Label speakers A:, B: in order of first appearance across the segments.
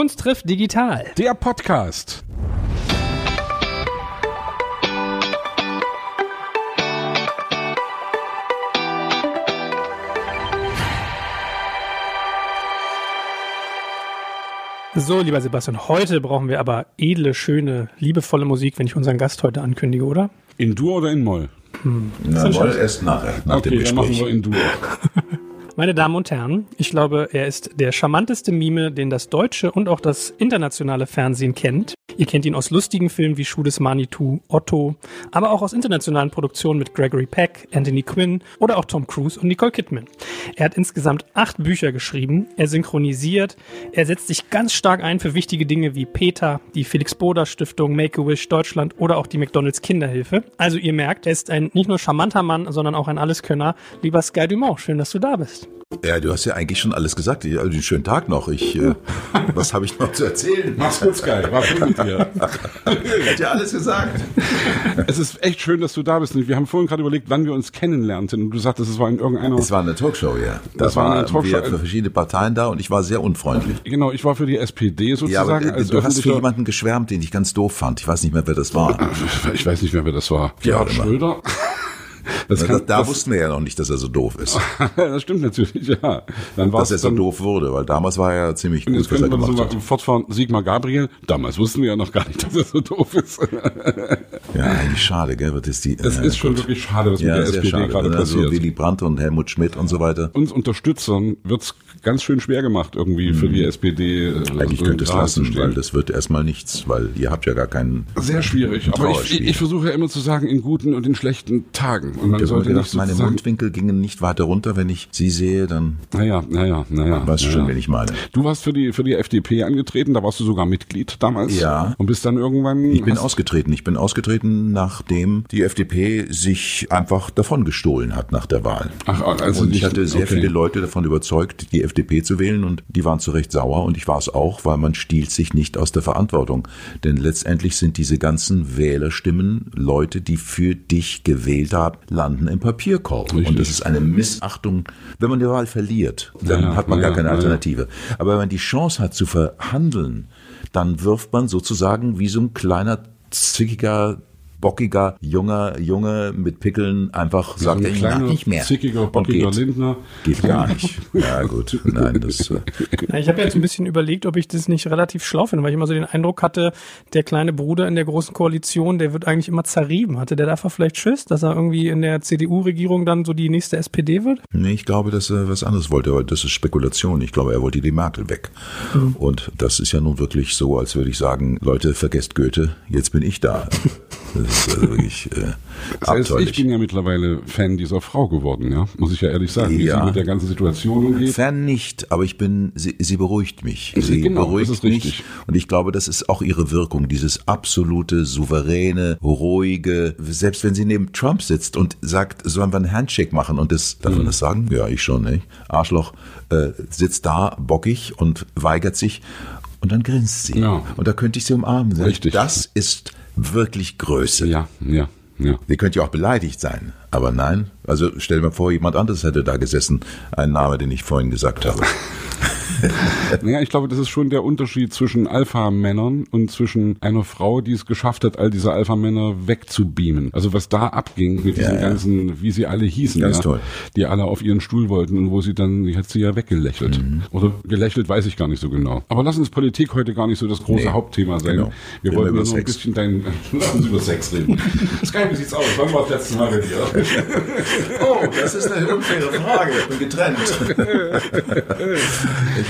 A: Kunst trifft digital.
B: Der Podcast.
A: So, lieber Sebastian, heute brauchen wir aber edle, schöne, liebevolle Musik, wenn ich unseren Gast heute ankündige, oder?
B: In Dur oder in Moll?
C: Hm. Na, Moll erst nachher, nach
B: okay,
C: dem Gespräch.
B: dann machen wir in Dur.
A: Meine Damen und Herren, ich glaube, er ist der charmanteste Mime, den das deutsche und auch das internationale Fernsehen kennt. Ihr kennt ihn aus lustigen Filmen wie Schuh des Manitou, Otto, aber auch aus internationalen Produktionen mit Gregory Peck, Anthony Quinn oder auch Tom Cruise und Nicole Kidman. Er hat insgesamt acht Bücher geschrieben, er synchronisiert, er setzt sich ganz stark ein für wichtige Dinge wie PETA, die Felix Boda Stiftung, Make-A-Wish Deutschland oder auch die McDonalds Kinderhilfe. Also ihr merkt, er ist ein nicht nur charmanter Mann, sondern auch ein Alleskönner. Lieber Sky Dumont, schön, dass du da bist.
C: Ja, du hast ja eigentlich schon alles gesagt. Also einen schönen Tag noch. Ich, äh, was habe ich noch zu erzählen?
B: Mach's gut, Sky. War schön mit dir.
C: Hat ja alles gesagt.
B: Es ist echt schön, dass du da bist. Wir haben vorhin gerade überlegt, wann wir uns kennenlernten. Und du sagtest, es war in irgendeiner...
C: Es war eine Talkshow, ja. Da
B: Das war eine Talkshow.
C: wir für verschiedene Parteien da und ich war sehr unfreundlich.
B: Genau, ich war für die SPD sozusagen.
C: Ja, aber äh,
B: als
C: du hast für jemanden geschwärmt, den ich ganz doof fand. Ich weiß nicht mehr, wer das war.
B: Ich weiß nicht mehr, wer das war.
C: Ja,
B: Gerhard
C: immer.
B: Schröder? Das,
C: Da,
B: kann,
C: da
B: das,
C: wussten wir ja noch nicht, dass er so doof ist.
B: das stimmt natürlich, ja. Dann
C: Dass er
B: es
C: so
B: dann,
C: doof wurde, weil damals war er ja ziemlich gut,
B: jetzt
C: was er
B: so
C: gemacht
B: mal
C: hat.
B: fortfahren. Sigmar Gabriel, damals wussten wir ja noch gar nicht, dass er so doof ist.
C: Ja, eigentlich schade, gell? Was ist die,
B: Es
C: äh,
B: ist schon
C: gut.
B: wirklich schade, was mit
C: ja,
B: der
C: sehr
B: SPD
C: schade.
B: gerade
C: Also
B: passiert.
C: Willy Brandt und Helmut Schmidt und so weiter.
B: Uns Unterstützern wird's ganz schön schwer gemacht, irgendwie für die SPD. äh,
C: Mhm. Eigentlich
B: so
C: könnte es lassen,
B: stehen.
C: weil das wird erstmal nichts, weil ihr habt ja gar keinen.
B: Sehr schwierig. Aber ich, ich versuche ja immer zu sagen, in guten und in schlechten Tagen. Und man sollte
C: gedacht,
B: nicht
C: meine. Mundwinkel gingen nicht weiter runter, wenn ich sie sehe, dann
B: Naja, naja, naja.
C: weißt du
B: naja.
C: schon, wen ich meine.
B: Du warst für die, für die FDP angetreten, da warst du sogar Mitglied damals.
C: Ja.
B: Und bist dann irgendwann...
C: Ich bin ausgetreten. Ich bin ausgetreten, nachdem die FDP sich einfach davon gestohlen hat nach der Wahl.
B: Ach, also
C: und ich hatte sehr
B: okay.
C: viele Leute davon überzeugt, die FDP zu wählen und die waren zu Recht sauer und ich war es auch, weil man stiehlt sich nicht aus der Verantwortung. Denn letztendlich sind diese ganzen Wählerstimmen Leute, die für dich gewählt haben, landen im Papierkorb.
B: Richtig.
C: Und das ist eine Missachtung. Wenn man die Wahl verliert, dann
B: Ja,
C: hat man
B: ja,
C: gar keine
B: ja, ja.
C: Alternative. Aber wenn man die Chance hat zu verhandeln, dann wirft man sozusagen wie so ein kleiner, zickiger, bockiger, junger Junge mit Pickeln einfach sagt,
B: ein
C: er
B: kleiner,
C: mag nicht mehr.
B: zickiger,
C: Und
B: bockiger
C: geht.
B: Lindner.
C: Geht gar nicht. Ja gut, nein, das äh,
A: Ja, ich habe jetzt ein bisschen überlegt, ob ich das nicht relativ schlau finde, weil ich immer so den Eindruck hatte, der kleine Bruder in der großen Koalition, der wird eigentlich immer zerrieben. Hatte der davor vielleicht Schiss, dass er irgendwie in der CDU-Regierung dann so die nächste SPD wird?
C: nee, ich glaube, dass er was anderes wollte, aber das ist Spekulation. Ich glaube, er wollte die Merkel weg. Und das ist ja nun wirklich so, als würde ich sagen, Leute, vergesst Goethe, jetzt bin ich da. Das ist also wirklich äh,
B: Das heißt, ich
C: abenteuerlich.
B: bin ja mittlerweile Fan dieser Frau geworden, ja. Muss ich ja ehrlich sagen, wie
C: Ja.
B: sie mit der ganzen Situation umgeht.
C: Fan nicht, aber ich bin, sie, sie beruhigt mich.
B: Sie- genau,
C: beruhigt mich.
B: richtig.
C: Und ich glaube, das ist auch ihre Wirkung, dieses absolute, souveräne, ruhige, selbst wenn sie neben Trump sitzt und sagt, sollen wir einen Handshake machen und das, darf
B: Mhm.
C: man das sagen? Ja, ich schon, nicht? Arschloch, äh, sitzt da bockig und weigert sich und dann grinst sie.
B: Ja.
C: Und da könnte ich sie umarmen.
B: Richtig.
C: Das ist wirklich Größe.
B: Ja, ja, ja.
C: Sie könnte ja auch beleidigt sein. Aber nein, also stell dir mal vor, jemand anderes hätte da gesessen. Ein Name, den ich vorhin gesagt habe.
B: Naja, ich glaube, das ist schon der Unterschied zwischen Alpha-Männern und zwischen einer Frau, die es geschafft hat, all diese Alpha-Männer wegzubeamen. Also was da abging mit diesen
C: ja.
B: ganzen, wie sie alle hießen,
C: Ganz
B: ja,
C: toll.
B: die alle auf ihren Stuhl wollten und wo sie dann, die hat sie ja weggelächelt.
C: Mhm.
B: Oder gelächelt, weiß ich gar nicht so genau. Aber lass uns Politik heute gar nicht so das große
C: Nee,
B: Hauptthema sein.
C: genau.
B: Wir
C: Reden
B: wollten
C: wir
B: nur noch ein bisschen dein, lass uns über Sex reden. Sky, wie sieht's aus? Wann war das letzte Mal bei dir?
C: Oh, das ist eine unfaire Frage. Ich bin getrennt. ich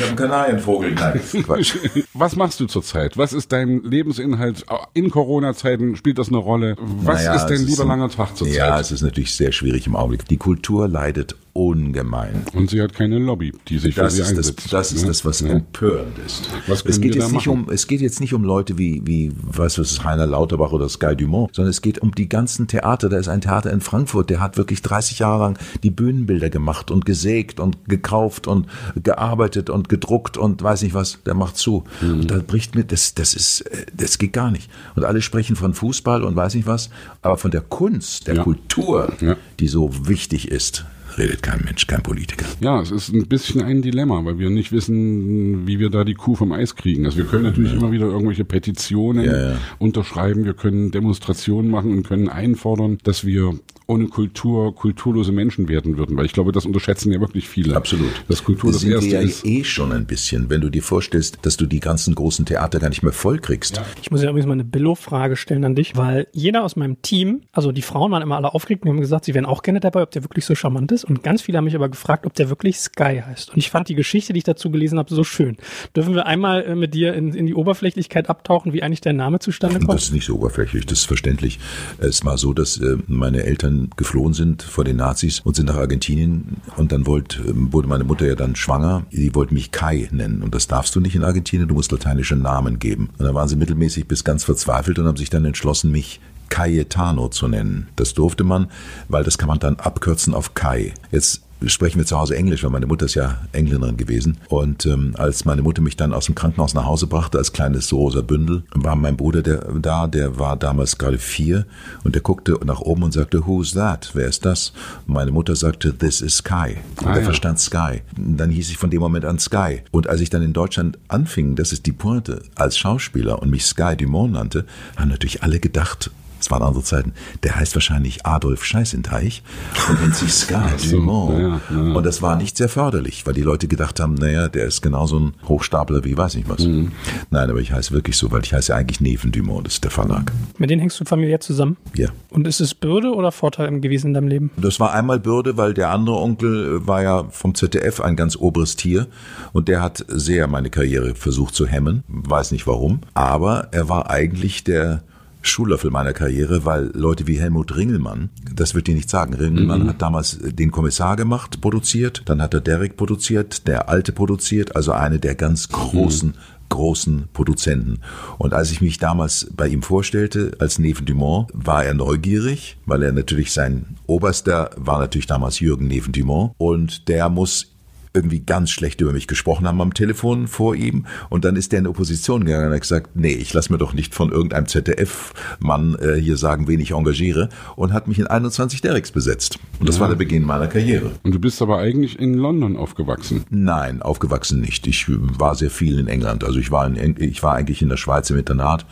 C: habe einen Kanarienvogel. Nein, Quatsch.
B: Was machst du zurzeit? Was ist dein Lebensinhalt? In Corona-Zeiten spielt das eine Rolle? Was
C: Naja,
B: ist dein lieber langer Tag zurzeit?
C: Ja, es ist natürlich sehr schwierig im Augenblick. Die Kultur leidet ungemein.
B: Und sie hat keine Lobby, die sich
C: Das
B: für sie
C: ist das,
B: einsetzt.
C: das ist
B: ne?
C: das, was
B: Ja.
C: empörend ist.
B: Was
C: es geht jetzt nicht
B: machen?
C: um, es geht jetzt nicht um Leute wie, wie, was ist Heiner Lauterbach oder Sky Dumont, sondern es geht um die ganzen Theater. Da ist ein Theater in Frankfurt, der hat wirklich 30 Jahre lang die Bühnenbilder gemacht und gesägt und gekauft und gearbeitet und gedruckt und weiß nicht was. Der macht zu.
B: Mhm.
C: Und da bricht mir, das, das ist, das geht gar nicht. Und alle sprechen von Fußball und weiß nicht was, aber von der Kunst, der
B: Ja.
C: Kultur,
B: Ja.
C: die so wichtig ist. Redet kein Mensch, kein Politiker.
B: Ja, es ist ein bisschen ein Dilemma, weil wir nicht wissen, wie wir da die Kuh vom Eis kriegen. Also wir können natürlich ja. immer wieder irgendwelche Petitionen ja, ja. unterschreiben, wir können Demonstrationen machen und können einfordern, dass wir ohne Kultur kulturlose Menschen werden würden, weil ich glaube, das unterschätzen ja wirklich viele.
C: Absolut.
B: Das Kultur das, das
C: Erste wir ja ist. eh schon ein bisschen, wenn du dir vorstellst, dass du die ganzen großen Theater gar nicht mehr voll kriegst. Ja.
A: Ich muss ja übrigens mal eine Billo-Frage stellen an dich, weil jeder aus meinem Team, also die Frauen waren immer alle aufgeregt und haben gesagt, sie wären auch gerne dabei, ob der wirklich so charmant ist. Und ganz viele haben mich aber gefragt, ob der wirklich Sky heißt. Und ich fand die Geschichte, die ich dazu gelesen habe, so schön. Dürfen wir einmal äh, mit dir in, in die Oberflächlichkeit abtauchen, wie eigentlich der Name zustande kommt?
C: Das ist nicht so oberflächlich, das ist verständlich. Es war so, dass äh, meine Eltern geflohen sind vor den Nazis und sind nach Argentinien und dann wollte, ähm, wurde meine Mutter ja dann schwanger. Die wollte mich Kai nennen und das darfst du nicht in Argentinien, du musst lateinische Namen geben. Und da waren sie mittelmäßig bis ganz verzweifelt und haben sich dann entschlossen, mich Cayetano zu nennen. Das durfte man, weil das kann man dann abkürzen auf Kai. Jetzt sprechen wir zu Hause Englisch, weil meine Mutter ist ja Engländerin gewesen. Und ähm, als meine Mutter mich dann aus dem Krankenhaus nach Hause brachte, als kleines rosa Bündel, war mein Bruder der, da, der war damals gerade vier und der guckte nach oben und sagte, Who's that? Wer ist das? Und meine Mutter sagte, This is Sky. Und ah, er ja. verstand Sky. Und dann hieß ich von dem Moment an Sky. Und als ich dann in Deutschland anfing, das ist die Pointe, als Schauspieler und mich Sky Dumont nannte, haben natürlich alle gedacht, es waren andere Zeiten, der heißt wahrscheinlich Adolf Scheißenteich und nennt sich Scar so, Dumont. Ja, ja. Und das war nicht sehr förderlich, weil die Leute gedacht haben, naja, der ist genauso ein Hochstapler wie weiß nicht was. Mhm. Nein, aber ich heiße wirklich so, weil ich heiße eigentlich Neven Dumont, das ist der Verlag.
A: Mit denen hängst du familiär zusammen?
C: Ja.
A: Und ist es Bürde oder Vorteil gewesen in deinem Leben?
C: Das war einmal Bürde, weil der andere Onkel war ja vom ZDF ein ganz oberes Tier und der hat sehr meine Karriere versucht zu hemmen, weiß nicht warum, aber er war eigentlich der Schullöffel meiner Karriere, weil Leute wie Helmut Ringelmann, das wird dir nicht sagen, Ringelmann mhm. hat damals den Kommissar gemacht, produziert, dann hat er Derek produziert, der Alte produziert, also eine der ganz großen mhm großen Produzenten. Und als ich mich damals bei ihm vorstellte als Neven Dumont, war er neugierig, weil er natürlich sein Oberster war natürlich damals Jürgen Neven Dumont und der muss irgendwie ganz schlecht über mich gesprochen haben am Telefon vor ihm. Und dann ist der in Opposition gegangen und hat gesagt, nee, ich lass mir doch nicht von irgendeinem ZDF-Mann äh, hier sagen, wen ich engagiere. Und hat mich in 21 Derricks besetzt. Und das ja. war der Beginn meiner Karriere.
B: Und du bist aber eigentlich in London aufgewachsen?
C: Nein, aufgewachsen nicht. Ich war sehr viel in England. Also ich war, in, ich war eigentlich in der Schweiz im Internat.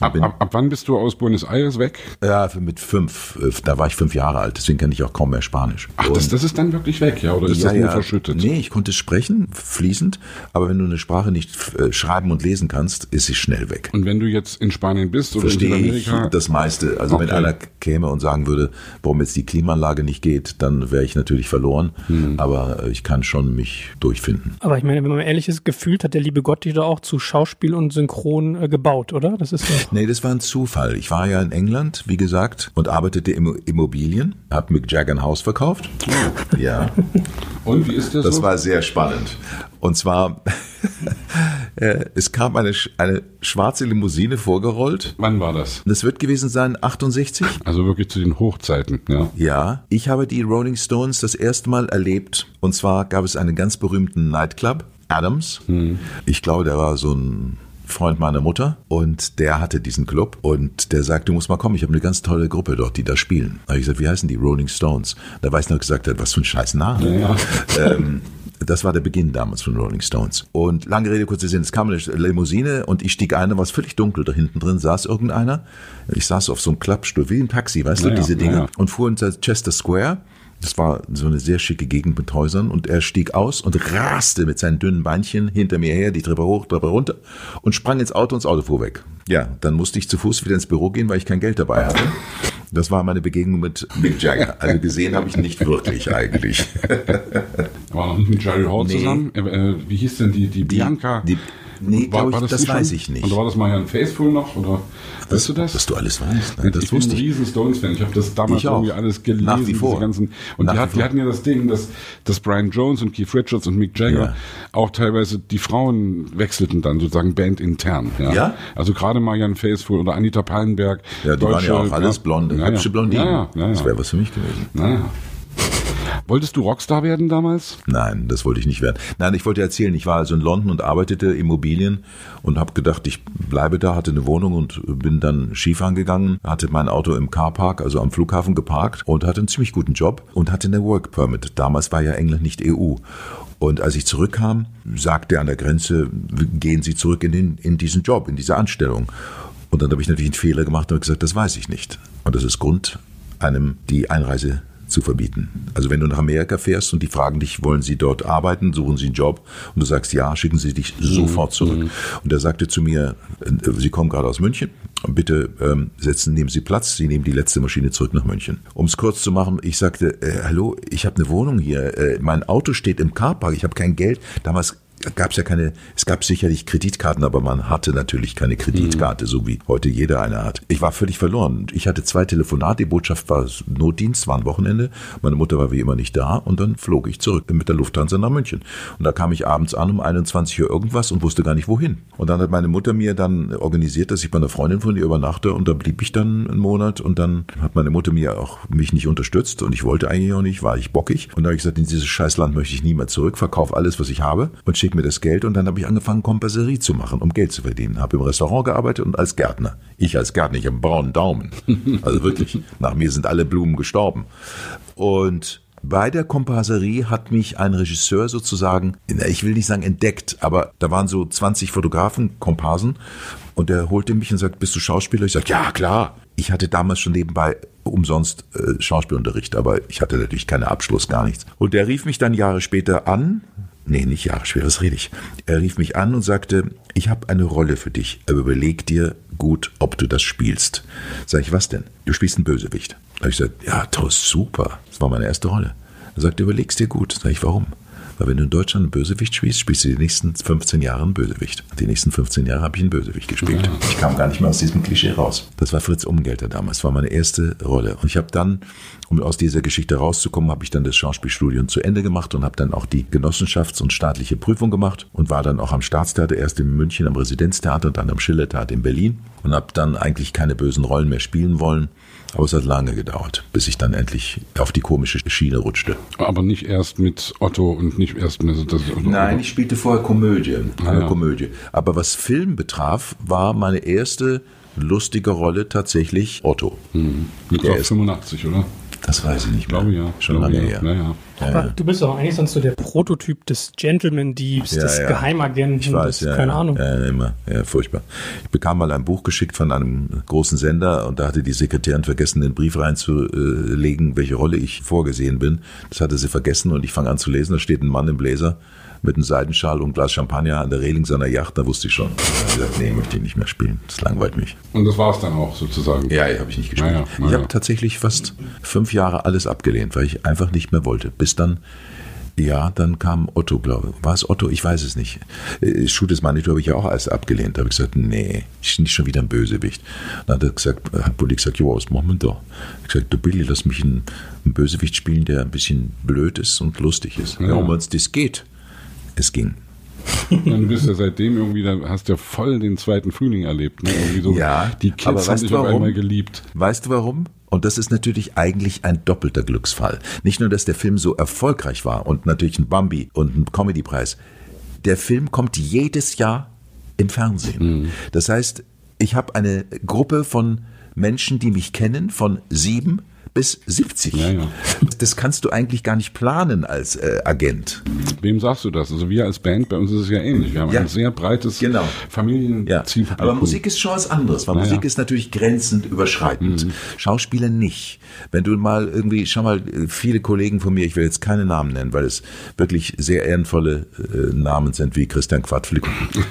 B: Ab, ab, ab wann bist du aus Buenos Aires weg?
C: Ja, mit fünf. Äh, da war ich fünf Jahre alt. Deswegen kenne ich auch kaum mehr Spanisch.
B: Ach, das, das ist dann wirklich weg, ja? Oder ist ja, das nur ja, verschüttet?
C: Nee, ich konnte sprechen, fließend, aber wenn du eine Sprache nicht äh, schreiben und lesen kannst, ist sie schnell weg.
B: Und wenn du jetzt in Spanien bist
C: oder Verstehe in Südamerika? ich das meiste. Also okay. wenn einer käme und sagen würde, warum jetzt die Klimaanlage nicht geht, dann wäre ich natürlich verloren, hm. aber äh, ich kann schon mich durchfinden.
A: Aber ich meine, wenn man ehrlich ist, gefühlt hat der liebe Gott dich da auch zu Schauspiel und Synchron äh, gebaut, oder?
C: Das ist ja Nee, das war ein Zufall. Ich war ja in England, wie gesagt, und arbeitete im Immobilien, habe Mick Jagger ein Haus verkauft. ja.
B: Und wie ist das?
C: Das so? war sehr spannend. Und zwar, äh, es kam eine, eine schwarze Limousine vorgerollt.
B: Wann war das?
C: Das wird gewesen sein 68.
B: Also wirklich zu den Hochzeiten, ja.
C: Ja, ich habe die Rolling Stones das erste Mal erlebt. Und zwar gab es einen ganz berühmten Nightclub, Adams. Hm. Ich glaube, der war so ein Freund meiner Mutter und der hatte diesen Club und der sagte, du musst mal kommen, ich habe eine ganz tolle Gruppe dort, die da spielen. Da habe ich gesagt, wie heißen die? Rolling Stones. Da weiß ich noch gesagt, was für ein scheiß Name. Ja. ähm, das war der Beginn damals von Rolling Stones. Und lange Rede, kurzer Sinn, es kam eine Limousine und ich stieg ein, da war es völlig dunkel, da hinten drin saß irgendeiner. Ich saß auf so einem Klappstuhl, wie ein Taxi, weißt naja, du, diese Dinge. Naja. Und fuhr unter Chester Square. Das war so eine sehr schicke Gegend mit Häusern und er stieg aus und raste mit seinen dünnen Beinchen hinter mir her, die Treppe hoch, Treppe runter und sprang ins Auto und das Auto fuhr weg. Ja, dann musste ich zu Fuß wieder ins Büro gehen, weil ich kein Geld dabei hatte. Das war meine Begegnung mit Mick Jagger. Also gesehen habe ich nicht wirklich eigentlich.
B: War noch nicht mit Jerry Hall nee. zusammen? Äh, äh, wie hieß denn die, die Bianca? Die, die
C: Nee, war, war das, das weiß ich nicht.
B: Oder war das Marianne Faithful noch? Oder
C: das, weißt du das? Dass du alles weißt.
B: Ne? Das ich bin ein riesen Stones-Fan. Ich habe das damals irgendwie alles gelesen. Nach
C: wie vor.
B: Ganzen, und die, hat, die, hatten ja das Ding, dass, dass Brian Jones und Keith Richards und Mick Jagger ja. auch teilweise die Frauen wechselten dann sozusagen bandintern. Ja? ja? Also gerade Marianne Faithful oder Anita Pallenberg.
C: Ja, die Deutsche, waren ja auch alles blonde, ja, hübsche Blondinen. Ja, ja, ja, Das wäre was für mich gewesen.
B: Naja. Wolltest du Rockstar werden damals?
C: Nein, das wollte ich nicht werden. Nein, ich wollte erzählen, ich war also in London und arbeitete Immobilien und habe gedacht, ich bleibe da, hatte eine Wohnung und bin dann Skifahren gegangen, hatte mein Auto im Carpark, also am Flughafen geparkt und hatte einen ziemlich guten Job und hatte eine Work Permit. Damals war ja England nicht EU. Und als ich zurückkam, sagte er an der Grenze, gehen Sie zurück in, den, in diesen Job, in diese Anstellung. Und dann habe ich natürlich einen Fehler gemacht und gesagt, das weiß ich nicht. Und das ist Grund, einem die Einreise zu verbieten. Also wenn du nach Amerika fährst und die fragen dich, wollen sie dort arbeiten, suchen sie einen Job und du sagst ja, schicken sie dich sofort zurück. Mhm. Und er sagte zu mir, äh, sie kommen gerade aus München, bitte ähm, setzen, nehmen Sie Platz, Sie nehmen die letzte Maschine zurück nach München. Um es kurz zu machen, ich sagte, äh, hallo, ich habe eine Wohnung hier, äh, mein Auto steht im Carpark, ich habe kein Geld. Damals gab es ja keine, es gab sicherlich Kreditkarten, aber man hatte natürlich keine Kreditkarte, mhm. so wie heute jeder eine hat. Ich war völlig verloren. Ich hatte zwei Telefonate, die Botschaft war Notdienst, war ein Wochenende. Meine Mutter war wie immer nicht da und dann flog ich zurück mit der Lufthansa nach München. Und da kam ich abends an um 21 Uhr irgendwas und wusste gar nicht wohin. Und dann hat meine Mutter mir dann organisiert, dass ich bei einer Freundin von ihr übernachte und da blieb ich dann einen Monat und dann hat meine Mutter mir auch mich nicht unterstützt und ich wollte eigentlich auch nicht, war ich bockig. Und da habe ich gesagt, in dieses Scheißland möchte ich nie mehr zurück, verkaufe alles, was ich habe und schicke mir das Geld und dann habe ich angefangen, Kompasserie zu machen, um Geld zu verdienen. Habe im Restaurant gearbeitet und als Gärtner. Ich als Gärtner, ich habe einen braunen Daumen. Also wirklich, nach mir sind alle Blumen gestorben. Und bei der Komparserie hat mich ein Regisseur sozusagen, ich will nicht sagen entdeckt, aber da waren so 20 Fotografen, Komparsen, und der holte mich und sagt, bist du Schauspieler? Ich sage, ja, klar. Ich hatte damals schon nebenbei umsonst äh, Schauspielunterricht, aber ich hatte natürlich keinen Abschluss, gar nichts. Und der rief mich dann Jahre später an, nee, nicht Jahre später, was rede ich? Er rief mich an und sagte, ich habe eine Rolle für dich, aber überleg dir gut, ob du das spielst. Sag ich, was denn? Du spielst einen Bösewicht. Da habe ich gesagt, ja, toll, super. Das war meine erste Rolle. Er sagte, überleg's dir gut. Sag ich, warum? Weil wenn du in Deutschland einen Bösewicht spielst, spielst du die nächsten 15 Jahre einen Bösewicht. Die nächsten 15 Jahre habe ich einen Bösewicht gespielt. Ja. Ich kam gar nicht mehr aus diesem Klischee raus. Das war Fritz Umgelter damals. Das war meine erste Rolle. Und ich habe dann, um aus dieser Geschichte rauszukommen, habe ich dann das Schauspielstudium zu Ende gemacht und habe dann auch die Genossenschafts- und staatliche Prüfung gemacht und war dann auch am Staatstheater, erst in München am Residenztheater und dann am Schillertheater in Berlin und habe dann eigentlich keine bösen Rollen mehr spielen wollen aber es hat lange gedauert, bis ich dann endlich auf die komische Schiene rutschte.
B: Aber nicht erst mit Otto und nicht erst mit. Das,
C: Nein, ich spielte vorher Komödie. Eine ja. Komödie. Aber was Film betraf, war meine erste lustige Rolle tatsächlich Otto.
B: Mhm. Mit 85, oder?
C: Das weiß ich nicht mehr.
B: Glaube ja.
C: Schon lange her.
B: Ja, ja.
A: Aber du bist doch eigentlich sonst so der Prototyp des Gentleman-Diebs,
C: Ja,
A: des
C: ja.
A: Geheimagenten,
C: Ich weiß,
A: des,
C: ja,
A: keine
C: ja.
A: Ahnung.
C: Ja, immer. Ja, furchtbar. Ich bekam mal ein Buch geschickt von einem großen Sender und da hatte die Sekretärin vergessen, den Brief reinzulegen, welche Rolle ich vorgesehen bin. Das hatte sie vergessen und ich fange an zu lesen. Da steht ein Mann im Bläser mit einem Seidenschal und Glas Champagner an der Reling seiner Yacht. Da wusste ich schon. Ich gesagt, nee, möchte ich nicht mehr spielen. Das langweilt mich.
B: Und das war es dann auch sozusagen.
C: Ja, ja habe ich nicht gespielt.
B: Naja, naja.
C: Ich habe tatsächlich fast fünf Jahre alles abgelehnt, weil ich einfach nicht mehr wollte. Bis dann, ja, dann kam Otto, glaube ich. War es Otto? Ich weiß es nicht. Äh, Schuh des Manitou habe ich ja auch alles abgelehnt. Da habe ich gesagt, nee, ich bin nicht schon wieder ein Bösewicht. Dann hat er gesagt, hat Bulli gesagt, jo, was machen wir da? Ich habe gesagt, du Billy, lass mich einen, einen Bösewicht spielen, der ein bisschen blöd ist und lustig ist. Ja,
B: Ja.
C: um uns das geht. Es ging.
B: Dann bist du ja seitdem irgendwie, dann hast du ja voll den zweiten Frühling erlebt. Ne? So,
C: Ja,
B: die Kids
C: aber
B: haben
C: weißt
B: dich
C: du
B: auf
C: warum?
B: einmal geliebt.
C: Weißt du warum? Und das ist natürlich eigentlich ein doppelter Glücksfall. Nicht nur, dass der Film so erfolgreich war und natürlich ein Bambi und ein Comedypreis. Der Film kommt jedes Jahr im Fernsehen. Das heißt, ich habe eine Gruppe von Menschen, die mich kennen, von sieben bis 70.
B: Ja, ja.
C: Das kannst du eigentlich gar nicht planen als äh, Agent.
B: Wem sagst du das? Also wir als Band, bei uns ist es ja ähnlich. Wir haben
C: Ja.
B: ein sehr breites
C: Genau. Ja,
B: Familienzielpublikum.
C: aber Musik ist schon was anderes, weil
B: Naja.
C: Musik ist natürlich grenzend überschreitend. Schauspieler nicht. Wenn du mal irgendwie, schau mal, viele Kollegen von mir, ich will jetzt keine Namen nennen, weil es wirklich sehr ehrenvolle äh, Namen sind, wie Christian Quadflick.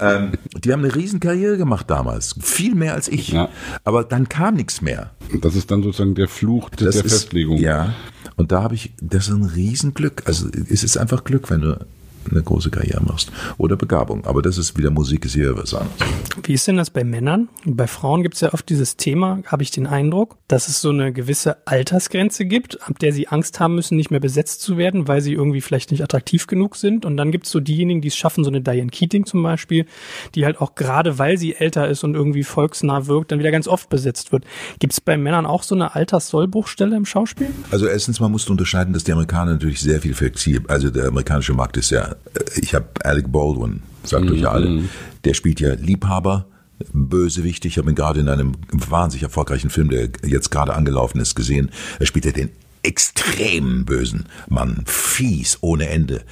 C: ähm, die haben eine Riesenkarriere gemacht damals. Viel mehr als ich.
B: Ja.
C: Aber dann kam nichts mehr.
B: Das ist dann sozusagen der Fluch des, der
C: ist,
B: Festlegung.
C: Ja. Und da habe ich, das ist ein Riesenglück. Also es ist einfach Glück, wenn du eine große Karriere machst. Oder Begabung. Aber das ist wieder Musik, ist hier was anderes.
A: Wie ist denn das bei Männern? Bei Frauen gibt es ja oft dieses Thema, habe ich den Eindruck, dass es so eine gewisse Altersgrenze gibt, ab der sie Angst haben müssen, nicht mehr besetzt zu werden, weil sie irgendwie vielleicht nicht attraktiv genug sind. Und dann gibt es so diejenigen, die es schaffen, so eine Diane Keating zum Beispiel, die halt auch gerade, weil sie älter ist und irgendwie volksnah wirkt, dann wieder ganz oft besetzt wird. Gibt es bei Männern auch so eine Alterssollbruchstelle im Schauspiel?
C: Also erstens mal musst du unterscheiden, dass die Amerikaner natürlich sehr viel flexibel, also der amerikanische Markt ist ja, ich habe Alec Baldwin, sagt mhm. euch ja alle, der spielt ja Liebhaber, Bösewicht. Ich habe ihn gerade in einem wahnsinnig erfolgreichen Film, der jetzt gerade angelaufen ist, gesehen. Er spielt ja den extrem bösen Mann, fies ohne Ende.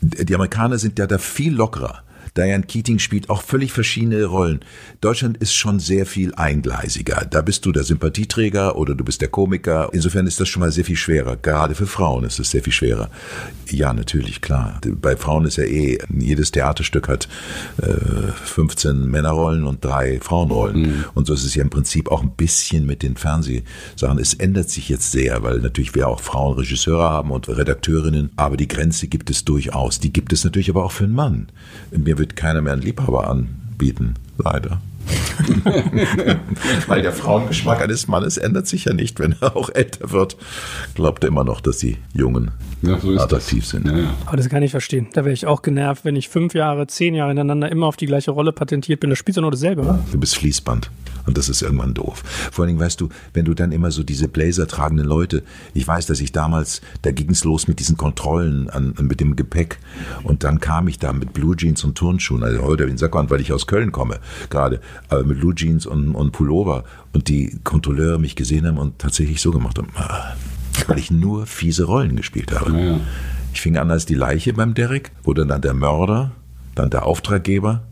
C: Die Amerikaner sind ja da viel lockerer. Diane Keating spielt auch völlig verschiedene Rollen. Deutschland ist schon sehr viel eingleisiger. Da bist du der Sympathieträger oder du bist der Komiker. Insofern ist das schon mal sehr viel schwerer. Gerade für Frauen ist es sehr viel schwerer. Ja, natürlich, klar. Bei Frauen ist ja eh, jedes Theaterstück hat äh, 15 Männerrollen und drei Frauenrollen. Mhm. Und so ist es ja im Prinzip auch ein bisschen mit den Fernsehsachen. Es ändert sich jetzt sehr, weil natürlich wir auch Frauenregisseure haben und Redakteurinnen. Aber die Grenze gibt es durchaus. Die gibt es natürlich aber auch für einen Mann. Mir wird keiner mehr einen Liebhaber anbieten, leider. Weil der Frauengeschmack eines Mannes ändert sich ja nicht, wenn er auch älter wird. Glaubt er immer noch, dass die Jungen ja, so attraktiv das. sind. Ja,
A: ja. Aber das kann ich verstehen. Da wäre ich auch genervt, wenn ich fünf Jahre, zehn Jahre hintereinander immer auf die gleiche Rolle patentiert bin. Da spielst du nur dasselbe, oder?
C: Du bist Fließband. Und das ist irgendwann doof. Vor allen Dingen, weißt du, wenn du dann immer so diese Blazer tragenden Leute, ich weiß, dass ich damals, da ging es los mit diesen Kontrollen an, mit dem Gepäck. Und dann kam ich da mit Blue Jeans und Turnschuhen, also heute in Sackmann, weil ich aus Köln komme, gerade, aber mit Blue Jeans und, und Pullover. Und die Kontrolleure mich gesehen haben und tatsächlich so gemacht haben, ah, weil ich nur fiese Rollen gespielt habe. Ja. Ich fing an als die Leiche beim Derek, wurde dann der Mörder, dann der Auftraggeber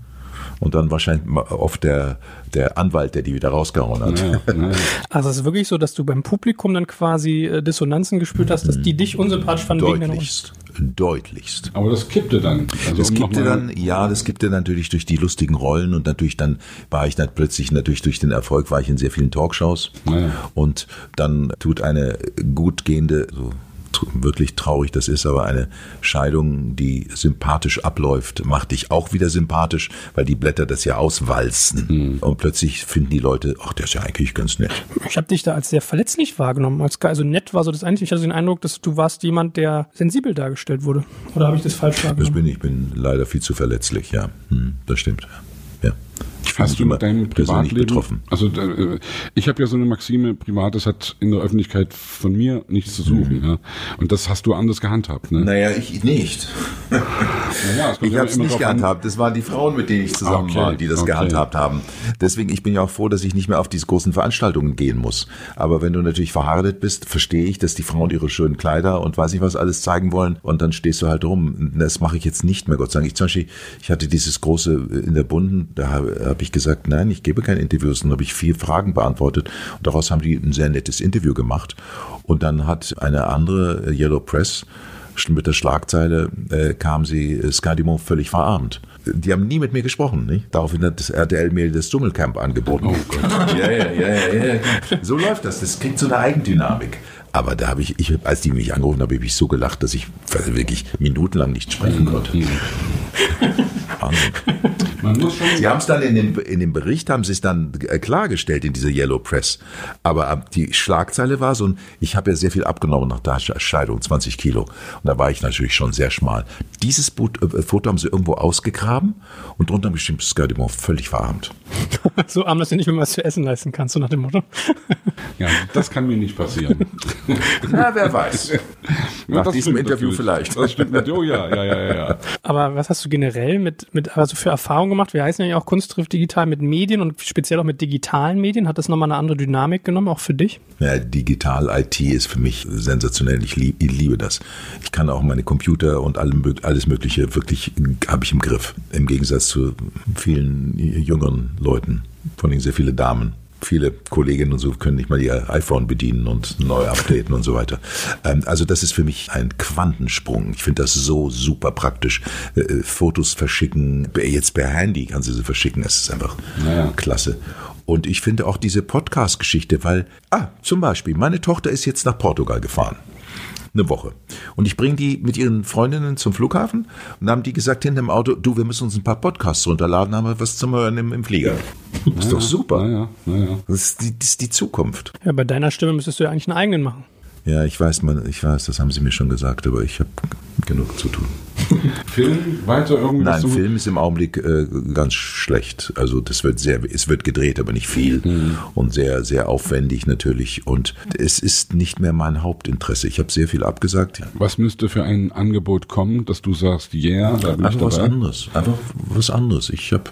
C: und dann wahrscheinlich oft der, der Anwalt, der die wieder rausgehauen hat. Ja, ja.
A: Also es ist wirklich so, dass du beim Publikum dann quasi äh, Dissonanzen gespürt hast, dass die dich unsympathisch fanden
C: Deutlichst. Deutlichst.
B: Aber das kippte dann.
C: Also das um kippte dann, ja, das kippte natürlich durch die lustigen Rollen und natürlich dann war ich dann plötzlich natürlich durch den Erfolg war ich in sehr vielen Talkshows ja. und dann tut eine gut gehende so wirklich traurig das ist, aber eine Scheidung, die sympathisch abläuft, macht dich auch wieder sympathisch, weil die Blätter das ja auswalzen. Mhm. Und plötzlich finden die Leute, ach, der ist ja eigentlich ganz nett.
A: Ich habe dich da als sehr verletzlich wahrgenommen. Als, also nett war so das Einzige. Ich hatte den Eindruck, dass du warst jemand, der sensibel dargestellt wurde. Oder habe ich das falsch wahrgenommen?
C: Das bin ich. Ich bin leider viel zu verletzlich, ja. Hm, das stimmt. Ja.
B: Hast du mit deinem Privatleben betroffen? Also äh, ich habe ja so eine Maxime, Privates hat in der Öffentlichkeit von mir nichts zu suchen. Mhm. Ja. Und das hast du anders gehandhabt. Ne?
C: Naja, ich nicht. naja, ich habe es nicht gehandhabt. Das waren die Frauen, mit denen ich zusammen okay, war, die das okay. gehandhabt haben. Deswegen, ich bin ja auch froh, dass ich nicht mehr auf diese großen Veranstaltungen gehen muss. Aber wenn du natürlich verheiratet bist, verstehe ich, dass die Frauen ihre schönen Kleider und weiß ich was alles zeigen wollen. Und dann stehst du halt rum. Das mache ich jetzt nicht mehr, Gott sei Dank. Ich zum Beispiel, ich hatte dieses große in der Bunden, da habe habe ich gesagt, nein, ich gebe keine Interviews. Dann habe ich vier Fragen beantwortet und daraus haben die ein sehr nettes Interview gemacht. Und dann hat eine andere äh, Yellow Press mit der Schlagzeile äh, kam sie äh, Sky Dumont völlig verarmt. Die haben nie mit mir gesprochen. Nicht? Daraufhin hat das RTL mir das Dschungelcamp angeboten. Oh Gott. ja, ja, ja, ja, ja. So läuft das. Das kriegt so eine Eigendynamik. Aber da habe ich, ich, als die mich angerufen haben, habe ich so gelacht, dass ich wirklich minutenlang nicht sprechen konnte. Wahnsinn. Sie haben es dann in dem, in dem Bericht, haben sie es dann äh, klargestellt in dieser Yellow Press. Aber äh, die Schlagzeile war so, ich habe ja sehr viel abgenommen nach der Scheidung, 20 Kilo. Und da war ich natürlich schon sehr schmal. Dieses äh, Foto haben sie irgendwo ausgegraben und drunter haben geschrieben, Sky Dumont völlig verarmt.
A: so arm, dass du nicht mehr was zu essen leisten kannst, so nach dem Motto.
B: ja, das kann mir nicht passieren.
C: Na, wer weiß. Nach diesem Interview natürlich. vielleicht.
B: Das stimmt natürlich. Oh ja, ja, ja, ja.
A: Aber was hast du generell mit, mit also für Erfahrungen gemacht? Wir heißen ja auch Kunst trifft digital mit Medien und speziell auch mit digitalen Medien. Hat das nochmal eine andere Dynamik genommen, auch für dich?
C: Ja, digital IT ist für mich sensationell. Ich, lieb, ich liebe das. Ich kann auch meine Computer und alles Mögliche wirklich, habe ich im Griff. Im Gegensatz zu vielen jüngeren Leuten, vor allem sehr viele Damen viele Kolleginnen und so können nicht mal ihr iPhone bedienen und neu updaten und so weiter. Ähm, also das ist für mich ein Quantensprung. Ich finde das so super praktisch. Äh, äh, Fotos verschicken, jetzt per Handy kann sie sie verschicken. Es ist einfach naja. klasse. Und ich finde auch diese Podcast-Geschichte, weil, ah, zum Beispiel, meine Tochter ist jetzt nach Portugal gefahren. Eine Woche. Und ich bringe die mit ihren Freundinnen zum Flughafen und haben die gesagt hinter dem Auto, du, wir müssen uns ein paar Podcasts runterladen, haben wir was zum Hören im, im Flieger. Das ist doch super.
B: Ja, ja, ja.
C: Das, ist die, das ist die Zukunft.
A: Ja, bei deiner Stimme müsstest du ja eigentlich einen eigenen machen.
C: Ja, ich weiß, man, ich weiß, das haben sie mir schon gesagt, aber ich habe genug zu tun.
B: Film weiter irgendwie?
C: Nein, Film ist im Augenblick äh, ganz schlecht. Also das wird sehr, es wird gedreht, aber nicht viel mhm. und sehr, sehr aufwendig natürlich. Und es ist nicht mehr mein Hauptinteresse. Ich habe sehr viel abgesagt.
B: Was müsste für ein Angebot kommen, dass du sagst, yeah, da bin
C: einfach ich was anderes, einfach was anderes. Ich habe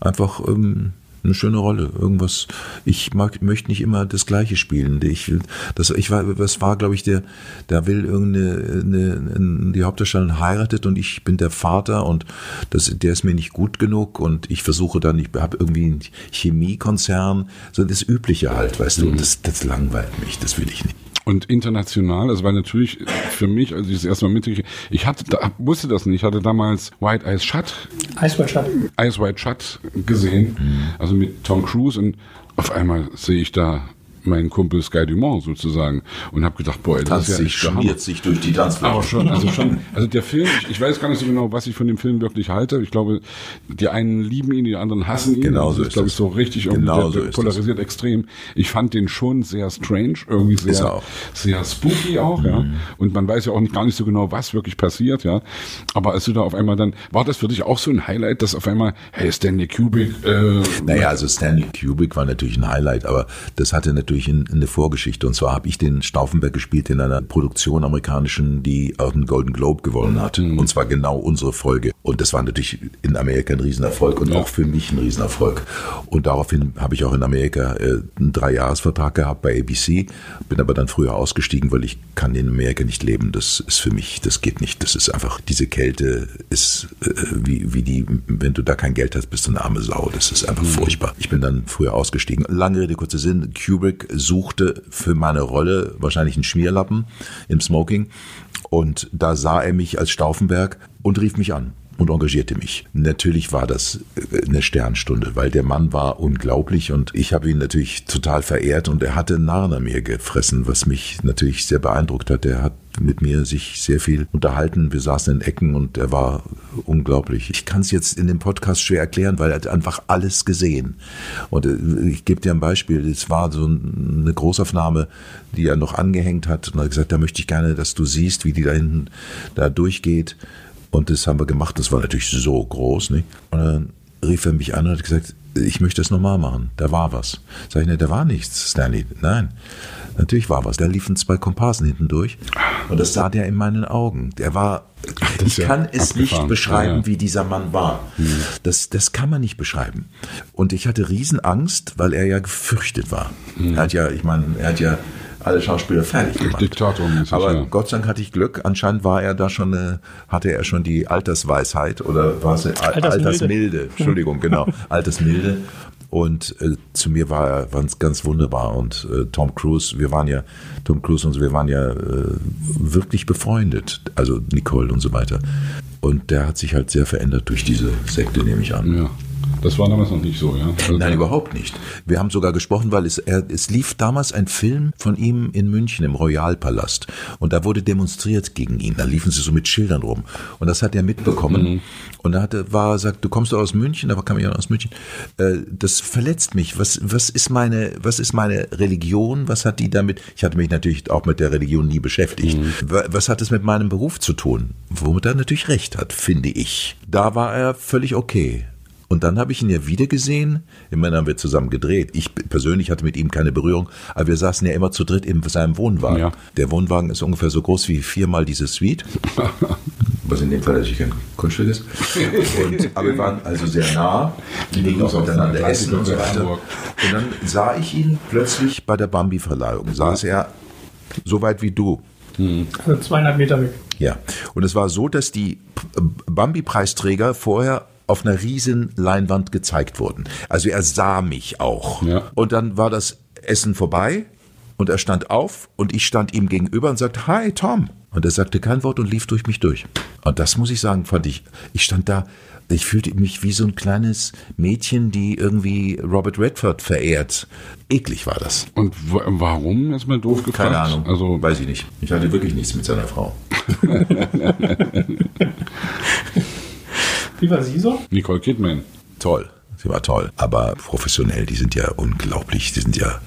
C: einfach ähm, eine schöne Rolle. Irgendwas. Ich mag, möchte nicht immer das Gleiche spielen. Ich will, das, ich war, das war, glaube ich, der, da will irgendeine, eine, die Hauptdarstellerin heiratet und ich bin der Vater und das, der ist mir nicht gut genug und ich versuche dann, ich habe irgendwie einen Chemiekonzern, so das Übliche halt, weißt du, und das, das langweilt mich, das will ich nicht.
B: Und international, das war natürlich für mich, als ich das erste Mal mitgekriegt ich hatte, da, wusste das nicht, ich hatte damals White Eyes Shut.
A: Ice White Shut.
B: Ice White Shut gesehen, mhm. also mit Tom Cruise und auf einmal sehe ich da mein Kumpel Sky Dumont sozusagen und habe gedacht, boah,
C: das ist ja sich, schmiert sich durch die Tanzfläche.
B: Aber schon, also schon, also der Film, ich, ich, weiß gar nicht so genau, was ich von dem Film wirklich halte. Ich glaube, die einen lieben ihn, die anderen hassen ihn.
C: Genau so
B: ist, glaube ich, so richtig genau so polarisiert das. extrem. Ich fand den schon sehr strange, irgendwie sehr, sehr spooky auch, mhm. ja. Und man weiß ja auch nicht, gar nicht so genau, was wirklich passiert, ja. Aber als du da auf einmal dann, war das für dich auch so ein Highlight, dass auf einmal, hey, Stanley Kubrick,
C: äh, Naja, also Stanley Kubrick war natürlich ein Highlight, aber das hatte natürlich natürlich in, in eine Vorgeschichte. Und zwar habe ich den Stauffenberg gespielt in einer Produktion amerikanischen, die auch einen Golden Globe gewonnen hat. Mhm. Und zwar genau unsere Folge. Und das war natürlich in Amerika ein Riesenerfolg und ja. auch für mich ein Riesenerfolg. Und daraufhin habe ich auch in Amerika äh, einen Dreijahresvertrag gehabt bei ABC, bin aber dann früher ausgestiegen, weil ich kann in Amerika nicht leben. Das ist für mich, das geht nicht. Das ist einfach, diese Kälte ist äh, wie, wie die, wenn du da kein Geld hast, bist du eine arme Sau. Das ist einfach mhm. furchtbar. Ich bin dann früher ausgestiegen. Lange Rede, kurzer Sinn. Kubrick suchte für meine Rolle wahrscheinlich einen Schmierlappen im Smoking und da sah er mich als Stauffenberg und rief mich an und engagierte mich. Natürlich war das äh, eine Sternstunde, weil der Mann war unglaublich und ich habe ihn natürlich total verehrt und er hatte Narren an mir gefressen, was mich natürlich sehr beeindruckt hat. Er hat mit mir sich sehr viel unterhalten. Wir saßen in Ecken und er war unglaublich. Ich kann es jetzt in dem Podcast schwer erklären, weil er hat einfach alles gesehen. Und äh, ich gebe dir ein Beispiel. Es war so eine Großaufnahme, die er noch angehängt hat und er hat gesagt, da möchte ich gerne, dass du siehst, wie die da hinten da durchgeht. Und das haben wir gemacht. Das war natürlich so groß. Nicht? Und dann rief er mich an und hat gesagt, ich möchte das nochmal machen. Da war was. Sag ich, ne, da war nichts, Stanley. Nein, natürlich war was. Da liefen zwei Komparsen hinten durch. Und das sah der in meinen Augen. Der war, ich ja kann es nicht beschreiben, ja, ja. wie dieser Mann war. Mhm. Das, das kann man nicht beschreiben. Und ich hatte Riesenangst, weil er ja gefürchtet war. Mhm. Er hat ja, ich meine, er hat ja alle Schauspieler fertig gemacht. Diktator Aber ja. Gott sei Dank hatte ich Glück. Anscheinend war er da schon, eine, hatte er schon die Altersweisheit oder war es Altersmilde. Altersmilde. Entschuldigung, genau. Altersmilde. Und äh, zu mir war er ganz, ganz wunderbar. Und äh, Tom Cruise, wir waren ja, Tom Cruise und so, wir waren ja äh, wirklich befreundet. Also Nicole und so weiter. Und der hat sich halt sehr verändert durch diese Sekte, nehme ich an.
B: Ja. Das war damals noch nicht so, ja?
C: Also Nein, überhaupt nicht. Wir haben sogar gesprochen, weil es, er, es lief damals ein Film von ihm in München im Royalpalast. Und da wurde demonstriert gegen ihn. Da liefen sie so mit Schildern rum. Und das hat er mitbekommen. Mhm. Und da hatte, war, sagt, du kommst doch aus München, da kam ich ja aus München. Äh, das verletzt mich. Was, was ist meine, was ist meine Religion? Was hat die damit? Ich hatte mich natürlich auch mit der Religion nie beschäftigt. Mhm. Was hat es mit meinem Beruf zu tun? Womit er natürlich recht hat, finde ich. Da war er völlig okay. Und dann habe ich ihn ja wieder gesehen. Immerhin haben wir zusammen gedreht. Ich persönlich hatte mit ihm keine Berührung, aber wir saßen ja immer zu dritt in seinem Wohnwagen. Ja. Der Wohnwagen ist ungefähr so groß wie viermal diese Suite. Was in dem Fall natürlich kein Kunststück ist. Und, aber wir waren also sehr nah, die liegen auch miteinander essen und so weiter. Und dann sah ich ihn plötzlich bei der Bambi-Verleihung. Saß er so weit wie du.
A: Also zweieinhalb Meter weg.
C: Ja, und es war so, dass die Bambi-Preisträger vorher auf einer riesen Leinwand gezeigt wurden. Also er sah mich auch. Ja. Und dann war das Essen vorbei und er stand auf und ich stand ihm gegenüber und sagte, Hi Tom. Und er sagte kein Wort und lief durch mich durch. Und das muss ich sagen, fand ich, ich stand da, ich fühlte mich wie so ein kleines Mädchen, die irgendwie Robert Redford verehrt. Eklig war das.
B: Und warum, ist mal doof gefragt?
C: Keine Ahnung, also weiß ich nicht. Ich hatte wirklich nichts mit seiner Frau.
A: wie war sie so?
B: Nicole Kidman.
C: Toll, sie war toll. Aber professionell, die sind ja unglaublich, die sind ja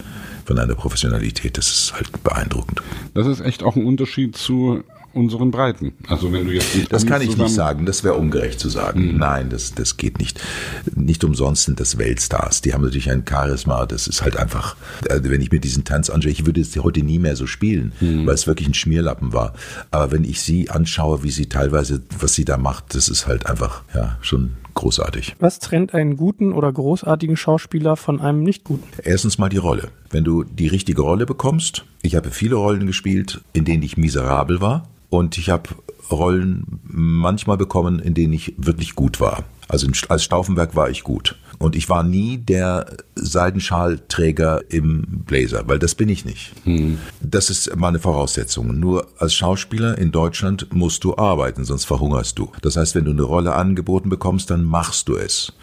C: von einer Professionalität, das ist halt beeindruckend.
B: Das ist echt auch ein Unterschied zu unseren Breiten. Also wenn du jetzt
C: das kann ich nicht sagen, das wäre ungerecht zu sagen. Mhm. Nein, das das geht nicht. Nicht umsonst sind das Weltstars. Die haben natürlich ein Charisma. Das ist halt einfach. Also wenn ich mir diesen Tanz anschaue, ich würde es heute nie mehr so spielen, mhm. weil es wirklich ein Schmierlappen war. Aber wenn ich sie anschaue, wie sie teilweise, was sie da macht, das ist halt einfach ja schon großartig.
A: Was trennt einen guten oder großartigen Schauspieler von einem nicht guten?
C: Erstens mal die Rolle. Wenn du die richtige Rolle bekommst, ich habe viele Rollen gespielt, in denen ich miserabel war und ich habe Rollen manchmal bekommen, in denen ich wirklich gut war. Also als Stauffenberg war ich gut. Und ich war nie der Seidenschalträger im Blazer, weil das bin ich nicht. Hm. Das ist meine Voraussetzung. Nur als Schauspieler in Deutschland musst du arbeiten, sonst verhungerst du. Das heißt, wenn du eine Rolle angeboten bekommst, dann machst du es.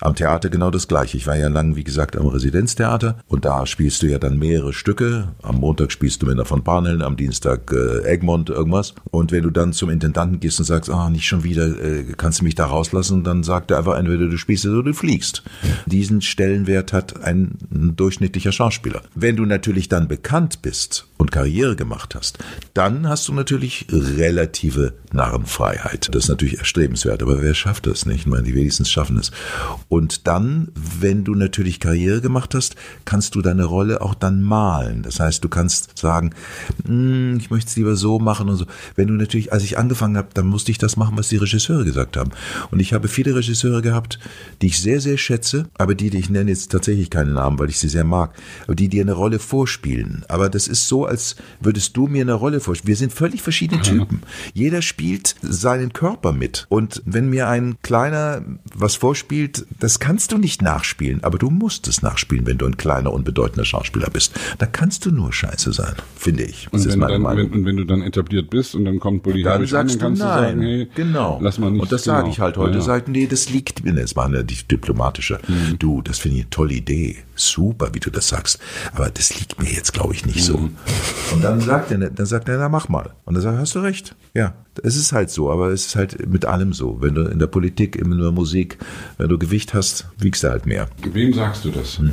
C: Am Theater genau das Gleiche. Ich war ja lang, wie gesagt, am Residenztheater und da spielst du ja dann mehrere Stücke. Am Montag spielst du Männer von Barneln, am Dienstag äh, Egmont irgendwas. Und wenn du dann zum Intendanten gehst und sagst, ah, oh, nicht schon wieder, äh, kannst du mich da rauslassen, dann sagt er einfach entweder du spielst oder du fliegst. Diesen Stellenwert hat ein durchschnittlicher Schauspieler. Wenn du natürlich dann bekannt bist und Karriere gemacht hast, dann hast du natürlich relative Narrenfreiheit. Das ist natürlich erstrebenswert, aber wer schafft das nicht? Ich meine, die wenigstens schaffen es. Und dann, wenn du natürlich Karriere gemacht hast, kannst du deine Rolle auch dann malen. Das heißt, du kannst sagen, hm, ich möchte es lieber so machen und so. Wenn du natürlich, als ich angefangen habe, dann musste ich das machen, was die Regisseure gesagt haben. Und ich habe viele Regisseure gehabt, die ich sehr, sehr schätze, aber die, ich nenne jetzt tatsächlich keinen Namen, weil ich sie sehr mag, aber die dir eine Rolle vorspielen. Aber das ist so, als würdest du mir eine Rolle vorspielen. Wir sind völlig verschiedene Typen. Jeder spielt seinen Körper mit. Und wenn mir ein kleiner was vorspielt, das kannst du nicht nachspielen, aber du musst es nachspielen, wenn du ein kleiner, unbedeutender Schauspieler bist. Da kannst du nur scheiße sein, finde ich.
B: Das und wenn, dann, wenn, und wenn du dann etabliert bist und dann kommt Bulli
C: dann sagst an, dann du nein. Du sagen, hey,
B: genau.
C: lass mal nicht. Und das genau. sage ich halt heute. Ja. Sagen, nee, das liegt mir. Das war eine diplomatische. Mhm. Du, das finde ich eine tolle Idee. Super, wie du das sagst. Aber das liegt mir jetzt, glaube ich, nicht mhm. so. Und dann sagt er, dann sagt er, na mach mal. Und dann sagt er, hast du recht. Ja, es ist halt so, aber es ist halt mit allem so. Wenn du in der Politik, in der Musik, wenn du Gewicht hast, wiegst du halt mehr.
B: Wem sagst du das? Mhm.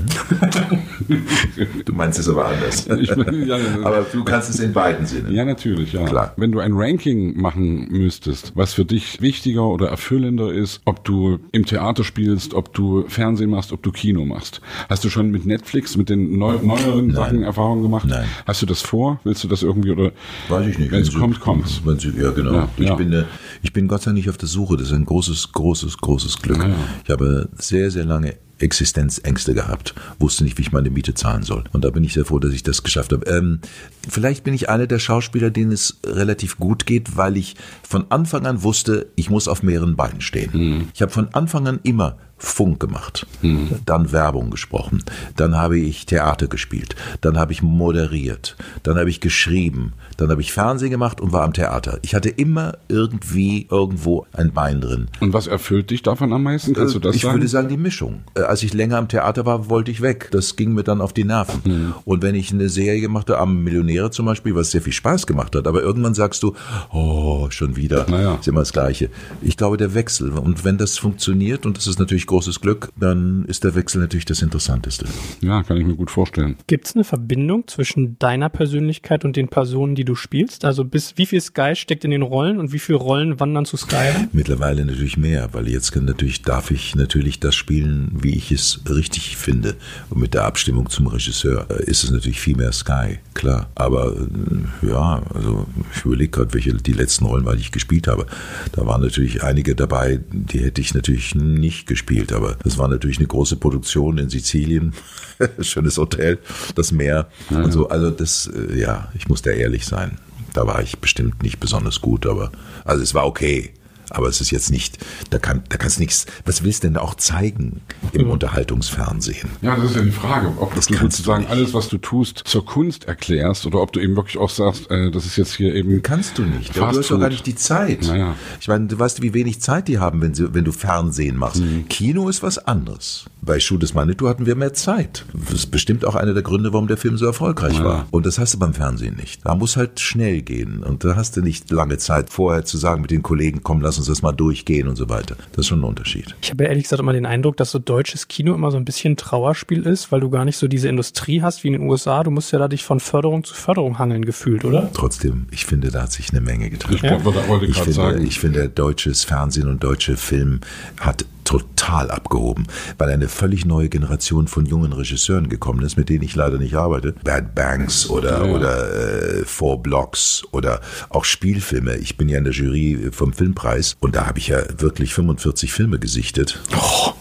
C: du meinst es aber anders. Ich, ja, aber du kannst es in beiden Sinnen.
B: Ja, natürlich, ja. Klar. Wenn du ein Ranking machen müsstest, was für dich wichtiger oder erfüllender ist, ob du im Theater spielst, ob du Fernsehen machst, ob du Kino machst. Hast du schon mit Netflix, mit den neu, neueren Nein. Sachen Erfahrungen gemacht?
C: Nein.
B: Hast du das vor? Willst du das irgendwie oder?
C: Weiß ich nicht.
B: Wenn es kommt, kommt.
C: Ja, genau. Ja, ich, ja. Bin, äh, ich bin Gott sei Dank nicht auf der Suche. Das ist ein großes, großes, großes Glück. Ja, ich habe sehr, sehr lange Existenzängste gehabt, wusste nicht, wie ich meine Miete zahlen soll. Und da bin ich sehr froh, dass ich das geschafft habe. Ähm, vielleicht bin ich einer der Schauspieler, denen es relativ gut geht, weil ich von Anfang an wusste, ich muss auf mehreren Beinen stehen. Mhm. Ich habe von Anfang an immer Funk gemacht, mhm. dann Werbung gesprochen, dann habe ich Theater gespielt, dann habe ich moderiert, dann habe ich geschrieben, dann habe ich Fernsehen gemacht und war am Theater. Ich hatte immer irgendwie irgendwo ein Bein drin.
B: Und was erfüllt dich davon am meisten? Kannst du das
C: ich
B: sagen?
C: Ich würde sagen die Mischung. Äh, als ich länger am Theater war, wollte ich weg. Das ging mir dann auf die Nerven. Mhm. Und wenn ich eine Serie gemacht habe, am Millionäre zum Beispiel, was sehr viel Spaß gemacht hat, aber irgendwann sagst du, oh, schon wieder, naja. ist immer das Gleiche. Ich glaube, der Wechsel. Und wenn das funktioniert, und das ist natürlich großes Glück, dann ist der Wechsel natürlich das Interessanteste.
B: Ja, kann ich mir gut vorstellen.
A: Gibt es eine Verbindung zwischen deiner Persönlichkeit und den Personen, die du spielst? Also bis wie viel Sky steckt in den Rollen und wie viele Rollen wandern zu Sky?
C: Mittlerweile natürlich mehr, weil jetzt kann natürlich darf ich natürlich das spielen, wie ich es richtig finde. Und mit der Abstimmung zum Regisseur äh, ist es natürlich viel mehr Sky, klar. Aber äh, ja, also ich überlege gerade, welche die letzten Rollen weil ich gespielt habe. Da waren natürlich einige dabei, die hätte ich natürlich nicht gespielt, aber das war natürlich eine große Produktion in Sizilien. Schönes Hotel, das Meer ja, und so. Also das, äh, ja, ich muss da ehrlich sein. Da war ich bestimmt nicht besonders gut, aber also es war okay. Aber es ist jetzt nicht, da kann, da kannst nichts, was willst du denn auch zeigen im mhm. Unterhaltungsfernsehen?
B: Ja, das ist ja die Frage, ob das du sozusagen du alles, was du tust, zur Kunst erklärst oder ob du eben wirklich auch sagst, äh, das ist jetzt hier eben.
C: Kannst du nicht. Du hast doch gar nicht die Zeit.
B: Naja.
C: Ich meine, du weißt, wie wenig Zeit die haben, wenn, sie, wenn du Fernsehen machst. Mhm. Kino ist was anderes. Bei Schuh des Manitou hatten wir mehr Zeit. Das ist bestimmt auch einer der Gründe, warum der Film so erfolgreich ja. war. Und das hast du beim Fernsehen nicht. Da muss halt schnell gehen. Und da hast du nicht lange Zeit vorher zu sagen mit den Kollegen, komm, lass uns das mal durchgehen und so weiter. Das ist schon ein Unterschied.
A: Ich habe ja ehrlich gesagt immer den Eindruck, dass so deutsches Kino immer so ein bisschen Trauerspiel ist, weil du gar nicht so diese Industrie hast wie in den USA. Du musst ja da dich von Förderung zu Förderung hangeln gefühlt, oder?
C: Trotzdem, ich finde, da hat sich eine Menge getan.
B: Ich, ja? ich,
C: finde, ich finde, deutsches Fernsehen und deutsche Film hat total abgehoben, weil eine völlig neue Generation von jungen Regisseuren gekommen ist, mit denen ich leider nicht arbeite. Bad Banks oder, ja. oder äh, Four Blocks oder auch Spielfilme. Ich bin ja in der Jury vom Filmpreis und da habe ich ja wirklich 45 Filme gesichtet. Oh.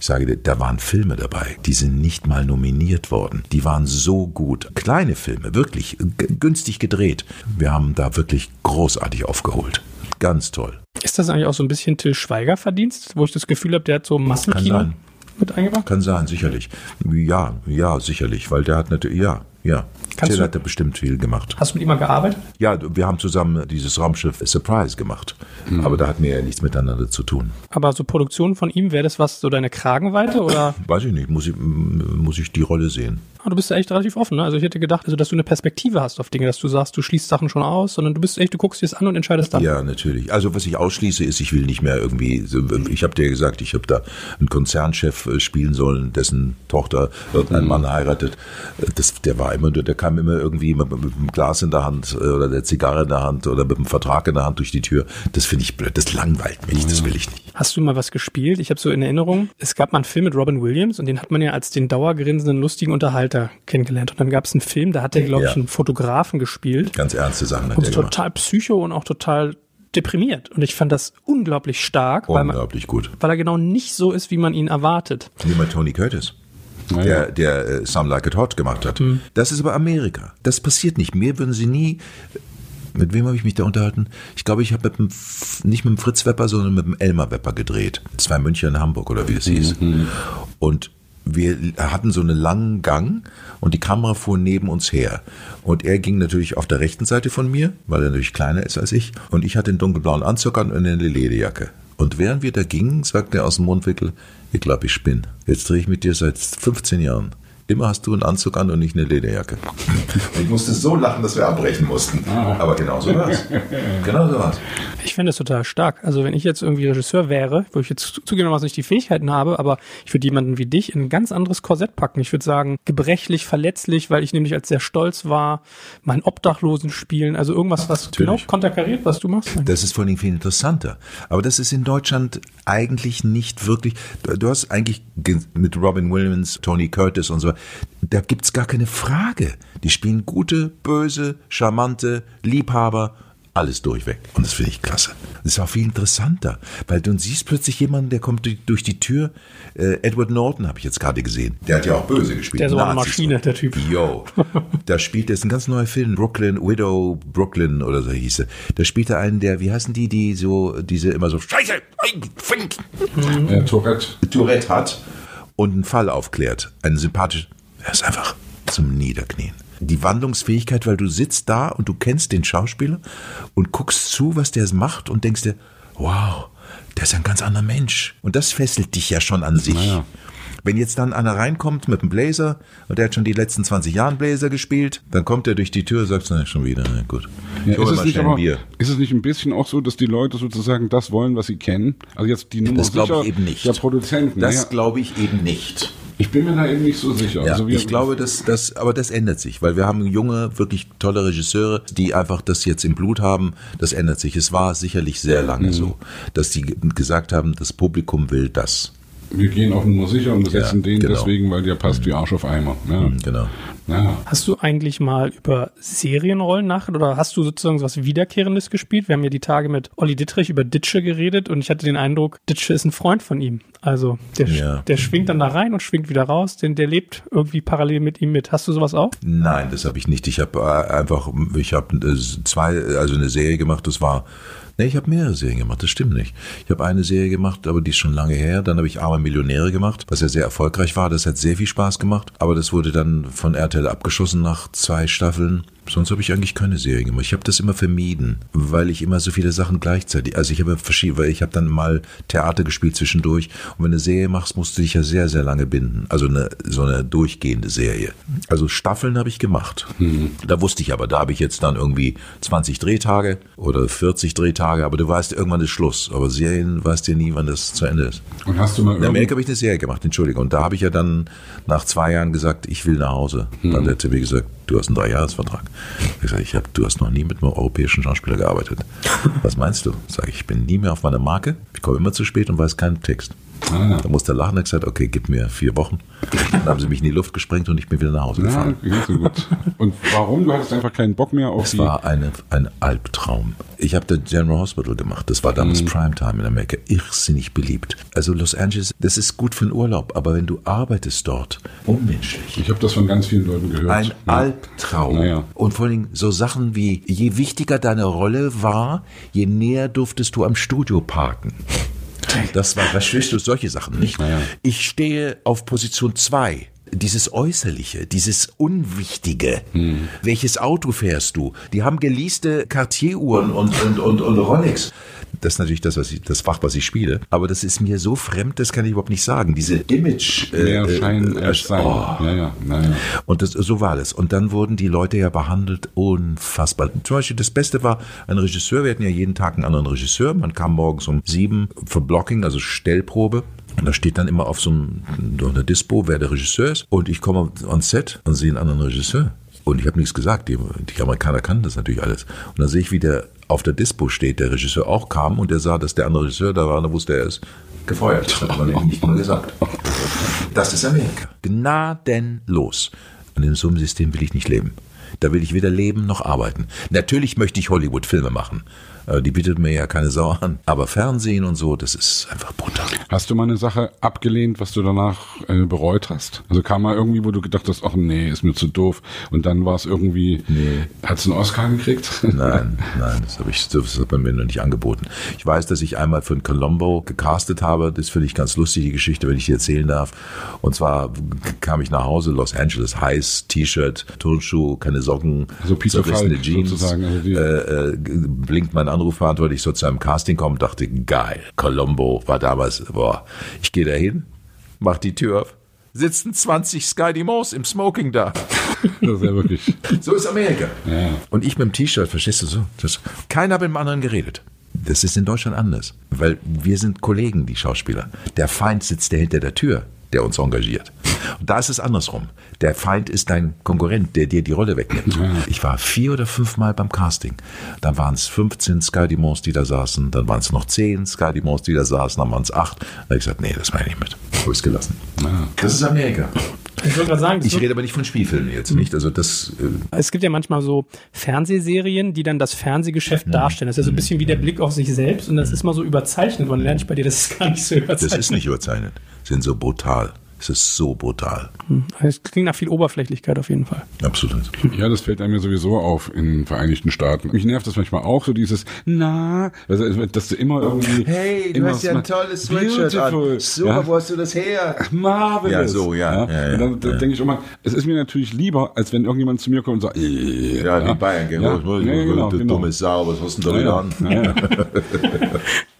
C: Ich sage dir, da waren Filme dabei, die sind nicht mal nominiert worden. Die waren so gut. Kleine Filme, wirklich günstig gedreht. Wir haben da wirklich großartig aufgeholt. Ganz toll.
A: Ist das eigentlich auch so ein bisschen Till Schweiger Verdienst, wo ich das Gefühl habe, der hat so Massenkino mit eingebracht?
C: Kann sein, sicherlich. Ja, ja, sicherlich, weil der hat natürlich, ja, ja. Kannst Till hat da bestimmt viel gemacht.
A: Hast du mit ihm mal gearbeitet?
C: Ja, wir haben zusammen dieses Raumschiff Surprise gemacht. Mhm. Aber da hatten wir ja nichts miteinander zu tun.
A: Aber so Produktionen von ihm, wäre das was, so deine Kragenweite oder?
C: Weiß ich nicht, muss ich, muss ich die Rolle sehen.
A: Ah, du bist ja echt relativ offen. Ne? Also ich hätte gedacht, also, dass du eine Perspektive hast auf Dinge, dass du sagst, du schließt Sachen schon aus, sondern du bist echt, du guckst dir es an und entscheidest dann.
C: Ja, natürlich. Also was ich ausschließe, ist, ich will nicht mehr irgendwie, ich habe dir gesagt, ich habe da einen Konzernchef äh, spielen sollen, dessen Tochter irgendein mhm. Mann heiratet. Das, der war immer, der kam immer irgendwie mit, mit einem Glas in der Hand äh, oder der Zigarre in der Hand oder mit einem Vertrag in der Hand durch die Tür. Das finde ich blöd, das langweilt mich, das will ich nicht.
A: Hast du mal was gespielt? Ich habe so in Erinnerung, es gab mal einen Film mit Robin Williams und den hat man ja als den dauergrinsenden, lustigen Unterhalter kennengelernt. Und dann gab es einen Film, da hat er, glaube ja. ich, einen Fotografen gespielt.
C: Ganz ernste Sachen.
A: Und total psycho und auch total deprimiert. Und ich fand das unglaublich stark.
C: Unglaublich
A: weil
C: man, gut.
A: Weil er genau nicht so ist, wie man ihn erwartet.
C: Wie bei Tony Curtis. Ja, der, der äh, Some Like It Hot gemacht hat. Mhm. Das ist aber Amerika. Das passiert nicht. Mir würden sie nie mit wem habe ich mich da unterhalten? Ich glaube, ich habe nicht mit dem Fritz Wepper, sondern mit dem Elmar Wepper gedreht. Zwei München in Hamburg oder wie es hieß. Mhm. Und wir hatten so einen langen Gang und die Kamera fuhr neben uns her. Und er ging natürlich auf der rechten Seite von mir, weil er natürlich kleiner ist als ich. Und ich hatte einen dunkelblauen Anzug an und eine Lederjacke. Und während wir da gingen, sagte er aus dem Mundwinkel, ich glaube, ich spinne. Jetzt drehe ich mit dir seit 15 Jahren. Immer hast du einen Anzug an und nicht eine Lederjacke. ich musste so lachen, dass wir abbrechen mussten. Ah. Aber genau so war's. Genau so war's.
A: Ich finde es total stark. Also wenn ich jetzt irgendwie Regisseur wäre, wo ich jetzt zugegebenermaßen nicht die Fähigkeiten habe, aber ich würde jemanden wie dich in ein ganz anderes Korsett packen. Ich würde sagen, gebrechlich, verletzlich, weil ich nämlich als sehr stolz war, meinen Obdachlosen spielen, also irgendwas, was Natürlich. genau konterkariert, was du machst.
C: Das ist vor allem viel interessanter. Aber das ist in Deutschland eigentlich nicht wirklich, du hast eigentlich mit Robin Williams, Tony Curtis und so da gibt's gar keine Frage. Die spielen gute, böse, charmante, Liebhaber, alles durchweg. Und das finde ich klasse. Das ist auch viel interessanter, weil du siehst plötzlich jemanden, der kommt durch die Tür. Äh, Edward Norton habe ich jetzt gerade gesehen. Der hat ja auch böse gespielt.
A: Der ist so eine Maschine, der Typ.
C: Yo. da spielt, das ist ein ganz neuer Film, Brooklyn, Widow Brooklyn oder so hieß er. Da spielt er einen, der, wie heißen die, die so, diese immer so, Scheiße, Fink.
B: Mhm. Ja, Tourette.
C: Tourette hat und einen Fall aufklärt. Einen sympathischen, er ist einfach zum Niederknien. Die Wandlungsfähigkeit, weil du sitzt da und du kennst den Schauspieler und guckst zu, was der macht und denkst dir, wow, der ist ein ganz anderer Mensch. Und das fesselt dich ja schon an sich. Naja. Wenn jetzt dann einer reinkommt mit einem Blazer und der hat schon die letzten 20 Jahre Blazer gespielt, dann kommt er durch die Tür und sagt, na, schon wieder, na gut.
B: Ja, ist, es nicht aber, ist es nicht ein bisschen auch so, dass die Leute sozusagen das wollen, was sie kennen? Also jetzt die Nummer
C: das glaube ich eben nicht.
B: der Produzenten.
C: Das ja. glaube ich eben nicht.
B: Ich bin mir da eben nicht so sicher.
C: Ja, also ich glaube, dass das, aber das ändert sich, weil wir haben junge, wirklich tolle Regisseure, die einfach das jetzt im Blut haben. Das ändert sich. Es war sicherlich sehr lange mhm. so, dass die gesagt haben, das Publikum will das
B: wir gehen auf Nummer sicher und besetzen ja, den genau. deswegen, weil der passt wie Arsch auf Eimer. Ja.
C: Mhm, genau.
A: Ja. Hast du eigentlich mal über Serienrollen nachgedacht oder hast du sozusagen was Wiederkehrendes gespielt? Wir haben ja die Tage mit Olli Dittrich über Ditsche geredet und ich hatte den Eindruck, Ditsche ist ein Freund von ihm. Also der, ja. der schwingt dann da rein und schwingt wieder raus, denn der lebt irgendwie parallel mit ihm mit. Hast du sowas auch?
C: Nein, das habe ich nicht. Ich habe äh, einfach, ich habe äh, zwei, also eine Serie gemacht, das war Nee, ich habe mehrere Serien gemacht, das stimmt nicht. Ich habe eine Serie gemacht, aber die ist schon lange her. Dann habe ich Arme Millionäre gemacht, was ja sehr erfolgreich war. Das hat sehr viel Spaß gemacht. Aber das wurde dann von RTL abgeschossen nach zwei Staffeln. Sonst habe ich eigentlich keine Serie gemacht. Ich habe das immer vermieden, weil ich immer so viele Sachen gleichzeitig. Also ich habe verschiedene, weil ich habe dann mal Theater gespielt zwischendurch. Und wenn du eine Serie machst, musst du dich ja sehr, sehr lange binden. Also eine so eine durchgehende Serie. Also Staffeln habe ich gemacht. Mhm. Da wusste ich aber, da habe ich jetzt dann irgendwie 20 Drehtage oder 40 Drehtage, aber du weißt, irgendwann ist Schluss. Aber Serien weißt du ja nie, wann das zu Ende ist.
B: Und hast du mal
C: In Amerika habe ich eine Serie gemacht, Entschuldigung. Und da habe ich ja dann nach zwei Jahren gesagt, ich will nach Hause. Mhm. Dann hat der TV gesagt, du hast einen Dreijahresvertrag. Ich sage, ich hab, du hast noch nie mit einem europäischen Schauspieler gearbeitet. Was meinst du? Sage ich, ich bin nie mehr auf meiner Marke, ich komme immer zu spät und weiß keinen Text. Ah. Da musste er lachen und gesagt, okay, gib mir vier Wochen. Dann haben sie mich in die Luft gesprengt und ich bin wieder nach Hause gefahren.
B: Ja, so gut. Und warum? Du hattest einfach keinen Bock mehr auf
C: Es war eine, ein Albtraum. Ich habe den General Hospital gemacht. Das war damals mhm. Primetime in Amerika. Irrsinnig beliebt. Also Los Angeles, das ist gut für den Urlaub, aber wenn du arbeitest dort, unmenschlich.
B: Ich habe das von ganz vielen Leuten gehört.
C: Ein ja. Albtraum. Naja. Und vor allem so Sachen wie, je wichtiger deine Rolle war, je näher durftest du am Studio parken. Das war, verstehst du, solche Sachen nicht. Ja. Ich stehe auf Position 2 dieses Äußerliche, dieses Unwichtige. Hm. Welches Auto fährst du? Die haben geleaste Cartier-Uhren und, und, und, und Rolex. Das ist natürlich das, was ich, das Fach, was ich spiele. Aber das ist mir so fremd, das kann ich überhaupt nicht sagen. Diese Image.
B: Mehr äh, Schein äh, sein. Oh. Ja, ja, ja.
C: Und das, so war das. Und dann wurden die Leute ja behandelt unfassbar. Zum Beispiel das Beste war ein Regisseur. Wir hatten ja jeden Tag einen anderen Regisseur. Man kam morgens um sieben für Blocking, also Stellprobe. Und da steht dann immer auf so einer Dispo, wer der Regisseur ist. Und ich komme ans Set und sehe einen anderen Regisseur. Und ich habe nichts gesagt. Die, die Amerikaner kannten das natürlich alles. Und dann sehe ich, wie der auf der Dispo steht, der Regisseur auch kam und der sah, dass der andere Regisseur da war und wusste er ist gefeuert. Das hat man nämlich nicht mal gesagt. Das ist Amerika. Gnadenlos. Und in so will ich nicht leben. Da will ich weder leben noch arbeiten. Natürlich möchte ich Hollywood-Filme machen. Äh, die bietet mir ja keine Sau an. Aber Fernsehen und so, das ist einfach brutal.
B: Hast du mal eine Sache abgelehnt, was du danach äh, bereut hast? Also kam mal irgendwie, wo du gedacht hast, ach nee, ist mir zu doof. Und dann war es irgendwie, nee. hat es einen Oscar gekriegt?
C: Nein, nein, das habe ich, das hat man mir noch nicht angeboten. Ich weiß, dass ich einmal für ein Colombo gecastet habe. Das finde ich ganz lustig, die Geschichte, wenn ich die erzählen darf. Und zwar kam ich nach Hause, Los Angeles, heiß, T-Shirt, Turnschuh, keine Socken,
B: also Peter Falk,
C: Jeans, sozusagen. Also äh, äh, blinkt mein Anrufbeantworter, ich so zu einem Casting komme, dachte, geil, Colombo war damals, boah, ich gehe da hin, mach die Tür auf, sitzen 20 Sky Dimos im Smoking da.
B: Das ist ja wirklich.
C: So ist Amerika. Ja. Und ich mit dem T-Shirt, verstehst du so? Das, keiner hat mit dem anderen geredet. Das ist in Deutschland anders, weil wir sind Kollegen, die Schauspieler. Der Feind sitzt der hinter der Tür der uns engagiert. Und da ist es andersrum. Der Feind ist dein Konkurrent, der dir die Rolle wegnimmt. Ich war vier oder fünf Mal beim Casting. Dann waren es 15 Sky die da saßen. Dann waren es noch 10 Sky die da saßen. Dann waren es acht. Dann habe ich gesagt, nee, das meine ich mit. Habe ich es gelassen. Das ist Amerika.
A: Ich wollte gerade sagen,
C: ich rede aber nicht von Spielfilmen jetzt, nicht? Also das.
A: Äh es gibt ja manchmal so Fernsehserien, die dann das Fernsehgeschäft ja. darstellen. Das ist ja so ein bisschen wie der Blick auf sich selbst und das ist mal so überzeichnet. Und dann lerne ich bei dir, das ist gar nicht so überzeichnet.
C: Das ist nicht überzeichnet. Sind so brutal. Es ist so brutal.
A: Hm. Es klingt nach viel Oberflächlichkeit auf jeden Fall.
C: Absolut.
B: Ja, das fällt einem ja sowieso auf in den Vereinigten Staaten. Mich nervt das manchmal auch, so dieses, na, also, dass du immer irgendwie.
C: Hey, du hast ja ein tolles Sweatshirt an. Super, ja? wo hast du das her?
B: Marvelous.
C: Ja, so, ja.
B: ja. ja, ja dann, dann denke ich immer, es ist mir natürlich lieber, als wenn irgendjemand zu mir kommt und sagt,
C: äh, ja, die Bayern, ja, ja, genau, du genau. dumme Sau, was hast du denn da wieder an?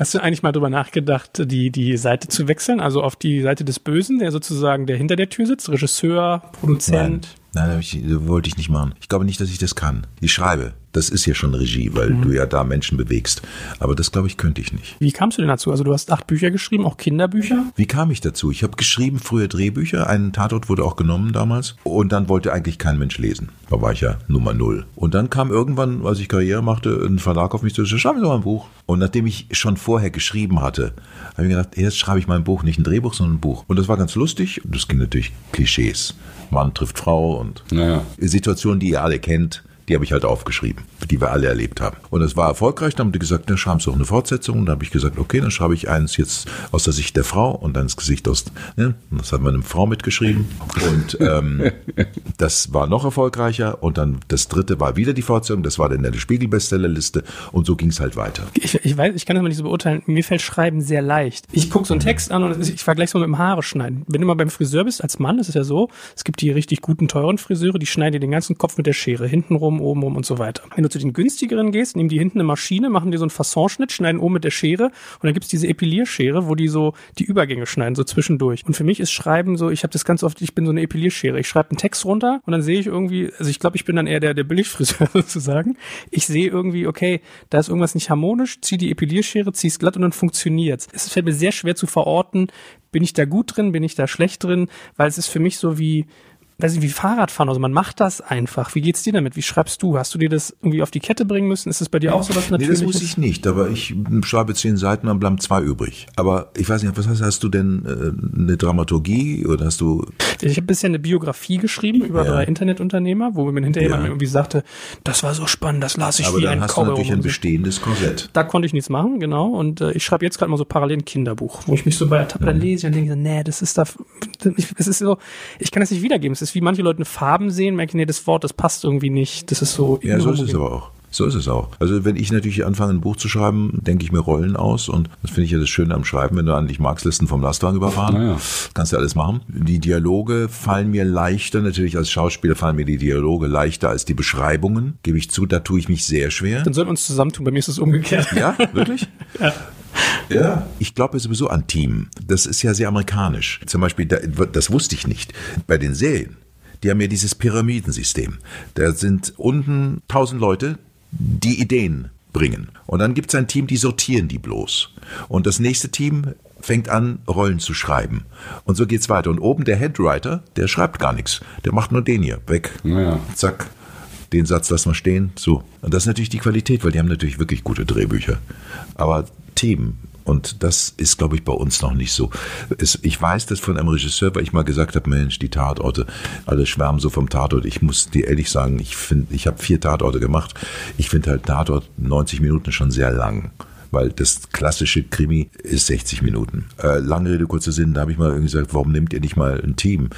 A: Hast du eigentlich mal drüber nachgedacht, die, die Seite zu wechseln, also auf die Seite des Bösen, der sozusagen, der hinter der Tür sitzt, Regisseur, Produzent?
C: Nein, Nein ich, wollte ich nicht machen. Ich glaube nicht, dass ich das kann. Ich schreibe. Das ist ja schon Regie, weil mhm. du ja da Menschen bewegst. Aber das, glaube ich, könnte ich nicht.
A: Wie kamst du denn dazu? Also du hast acht Bücher geschrieben, auch Kinderbücher?
C: Wie kam ich dazu? Ich habe geschrieben früher Drehbücher. Ein Tatort wurde auch genommen damals. Und dann wollte eigentlich kein Mensch lesen. Da war ich ja Nummer null. Und dann kam irgendwann, als ich Karriere machte, ein Verlag auf mich zu, schreib mir doch ein Buch. Und nachdem ich schon vorher geschrieben hatte, habe ich gedacht, jetzt schreibe ich mein Buch, nicht ein Drehbuch, sondern ein Buch. Und das war ganz lustig. Das ging natürlich Klischees. Mann trifft Frau und naja. Situationen, die ihr alle kennt Die habe ich halt aufgeschrieben, die wir alle erlebt haben. Und es war erfolgreich. Dann haben die gesagt, dann schreiben Sie doch eine Fortsetzung. Und dann habe ich gesagt, okay, dann schreibe ich eins jetzt aus der Sicht der Frau und dann das Gesicht aus. Ne? Und das hat meine Frau mitgeschrieben. Und ähm, das war noch erfolgreicher. Und dann das dritte war wieder die Fortsetzung. Das war dann in der Spiegel-Bestsellerliste. Und so ging es halt weiter.
A: Ich, ich weiß, ich kann das mal nicht so beurteilen. Mir fällt Schreiben sehr leicht. Ich gucke so einen Text an und ich vergleiche es mal mit dem Haare schneiden. Wenn du mal beim Friseur bist als Mann, ist es ja so, es gibt die richtig guten, teuren Friseure, die schneiden dir den ganzen Kopf mit der Schere. Hintenrum, obenrum und so weiter. Wenn du zu den günstigeren gehst, nehmen die hinten eine Maschine, machen dir so einen Fassonschnitt, schneiden oben mit der Schere und dann gibt's diese Epilierschere, wo die so die Übergänge schneiden, so zwischendurch. Und für mich ist Schreiben so, ich habe das ganz oft, ich bin so eine Epilierschere. Ich schreibe einen Text runter und dann sehe ich irgendwie, also ich glaube, ich bin dann eher der, der Billigfriseur sozusagen. Ich sehe irgendwie, okay, da ist irgendwas nicht harmonisch, zieh die Epilierschere, zieh's glatt und dann funktioniert's. Es fällt mir sehr schwer zu verorten, bin ich da gut drin, bin ich da schlecht drin, weil es ist für mich so wie, weiß ich, wie Fahrradfahren. Also man macht das einfach. Wie geht's dir damit? Wie schreibst du? Hast du dir das irgendwie auf die Kette bringen müssen? Ist es bei dir auch so was
C: Natürliches? Nee, das muss ich nicht, aber ich schreibe zehn Seiten, dann bleiben zwei übrig. Aber ich weiß nicht, was hast, hast du denn äh, eine Dramaturgie oder hast du?
A: Ich habe bisher eine Biografie geschrieben über ja. drei Internetunternehmer, wo mir hinterher ja. irgendwie sagte, das war so spannend, das las ich
C: aber
A: wie ein
C: Aber dann hast du natürlich ein bestehendes Korsett.
A: Da konnte ich nichts machen, genau. Und äh, ich schreibe jetzt gerade mal so parallel ein Kinderbuch, wo ich mich so bei der mhm. lese und denke, nee, das ist da, es ist so, ich kann das nicht wiedergeben. Es ist wie manche Leute eine Farbe Farben sehen, merke ich, nee, das Wort, das passt irgendwie nicht. Das ist so.
C: Ja, so ist es aber auch. So ist es auch. Also wenn ich natürlich anfange, ein Buch zu schreiben, denke ich mir Rollen aus und das finde ich ja das Schöne am Schreiben, wenn du eigentlich Markslisten vom Lastwagen überfahren, naja. kannst du alles machen. Die Dialoge fallen mir leichter, natürlich als Schauspieler fallen mir die Dialoge leichter als die Beschreibungen, gebe ich zu, da tue ich mich sehr schwer.
A: Dann sollten wir uns zusammentun, bei mir ist es umgekehrt.
C: Ja, wirklich? ja. Ja. Ich glaube sowieso an Team. Das ist ja sehr amerikanisch. Zum Beispiel, das wusste ich nicht. Bei den Serien die haben ja dieses Pyramidensystem. Da sind unten tausend Leute, die Ideen bringen. Und dann gibt es ein Team, die sortieren die bloß. Und das nächste Team fängt an, Rollen zu schreiben. Und so geht's weiter. Und oben der Headwriter, der schreibt gar nichts. Der macht nur den hier. Weg. Naja. Zack. Den Satz lassen wir stehen. So. Und das ist natürlich die Qualität, weil die haben natürlich wirklich gute Drehbücher. Aber Team, und das ist, glaube ich, bei uns noch nicht so. Es, ich weiß das von einem Regisseur, weil ich mal gesagt habe, Mensch, die Tatorte, alle schwärmen so vom Tatort. Ich muss dir ehrlich sagen, ich ich habe vier Tatorte gemacht. Ich finde halt Tatort 90 Minuten schon sehr lang weil das klassische Krimi ist 60 Minuten. Äh, lange Rede, kurzer Sinn, da habe ich mal irgendwie gesagt, warum nehmt ihr nicht mal ein Team?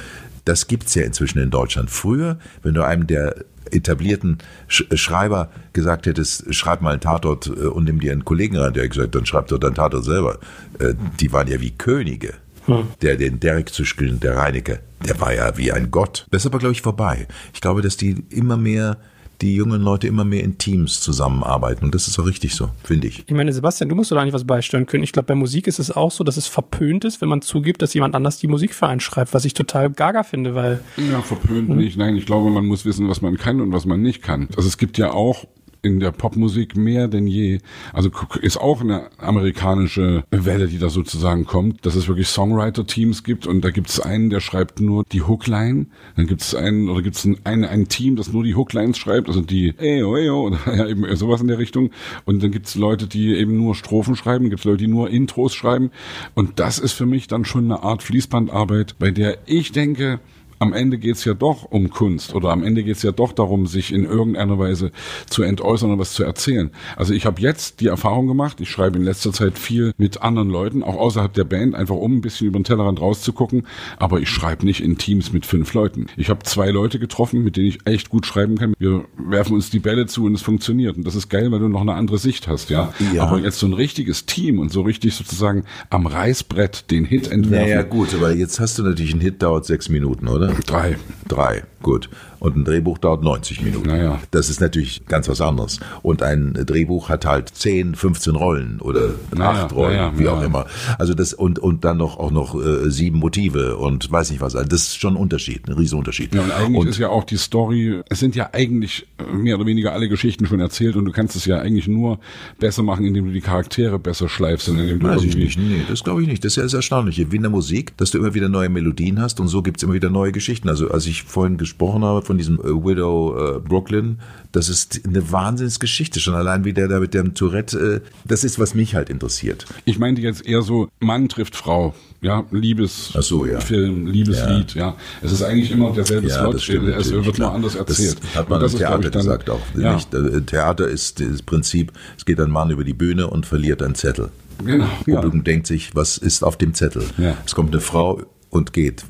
C: Das gibt's ja inzwischen in Deutschland. Früher, wenn du einem der etablierten Sch äh, Schreiber gesagt hättest, schreib mal einen Tatort äh, und nimm dir einen Kollegen rein, der hat gesagt, dann schreib doch deinen Tatort selber. Äh, die waren ja wie Könige. Hm. Der den Derek zu spielen, der Reinecke, der war ja wie ein Gott. Das ist aber, glaube ich, vorbei. Ich glaube, dass die immer mehr die jungen Leute immer mehr in Teams zusammenarbeiten. Und das ist auch richtig so, finde ich.
A: Ich meine, Sebastian, du musst doch eigentlich was beisteuern können. Ich glaube, bei Musik ist es auch so, dass es verpönt ist, wenn man zugibt, dass jemand anders die Musik für einen schreibt, was ich total gaga finde, weil.
B: Ja, verpönt hm. nicht. Nein, ich glaube, man muss wissen, was man kann und was man nicht kann. Also es gibt ja auch in der Popmusik mehr denn je. Also ist auch eine amerikanische Welle, die da sozusagen kommt, dass es wirklich Songwriter-Teams gibt. Und da gibt es einen, der schreibt nur die Hookline, dann gibt es einen oder gibt es ein, ein, ein Team, das nur die Hooklines schreibt, also die Eyo, Eyo oder ja, eben sowas in der Richtung. Und dann gibt es Leute, die eben nur Strophen schreiben, gibt es Leute, die nur Intros schreiben. Und das ist für mich dann schon eine Art Fließbandarbeit, bei der ich denke, am Ende geht es ja doch um Kunst oder am Ende geht es ja doch darum, sich in irgendeiner Weise zu entäußern und was zu erzählen. Also ich habe jetzt die Erfahrung gemacht, ich schreibe in letzter Zeit viel mit anderen Leuten, auch außerhalb der Band, einfach um ein bisschen über den Tellerrand rauszugucken, aber ich schreibe nicht in Teams mit fünf Leuten. Ich habe zwei Leute getroffen, mit denen ich echt gut schreiben kann. Wir werfen uns die Bälle zu und es funktioniert. Und das ist geil, weil du noch eine andere Sicht hast, ja. ja. Aber jetzt so ein richtiges Team und so richtig sozusagen am Reißbrett den Hit entwerfen.
C: Naja gut, aber jetzt hast du natürlich einen Hit, dauert sechs Minuten, oder?
B: Drei.
C: Drei, gut. Und ein Drehbuch dauert 90 Minuten.
B: Naja.
C: Das ist natürlich ganz was anderes. Und ein Drehbuch hat halt 10, 15 Rollen oder naja, 8 Rollen, naja, wie auch immer. Also das und und dann noch auch noch äh, sieben Motive und weiß nicht was. Also das ist schon ein Unterschied, ein Riesenunterschied.
B: Ja, und eigentlich und, ist ja auch die Story, es sind ja eigentlich mehr oder weniger alle Geschichten schon erzählt und du kannst es ja eigentlich nur besser machen, indem du die Charaktere besser schleifst. Indem
C: du weiß ich nicht. Nee, das glaube ich nicht. Das ist ja das Erstaunliche. Wie in der Musik, dass du immer wieder neue Melodien hast und so gibt's immer wieder neue Geschichten. Also als ich vorhin gesprochen habe, von diesem äh, Widow äh, Brooklyn, das ist eine Wahnsinnsgeschichte. Schon allein wie der da mit dem Tourette, äh, das ist, was mich halt interessiert.
B: Ich meinte jetzt eher so, Mann trifft Frau. Ja, Liebesfilm,
C: so, ja.
B: Liebeslied, ja. ja. Es ist eigentlich immer derselbe ja, Slot, stimmt, es wird nur anders erzählt.
C: Das hat man das im Theater dann, gesagt auch. Ja. Nicht, äh, Theater ist das Prinzip, es geht ein Mann über die Bühne und verliert einen Zettel. Genau. Publikum denkt sich, was ist auf dem Zettel? Es kommt eine Frau und geht.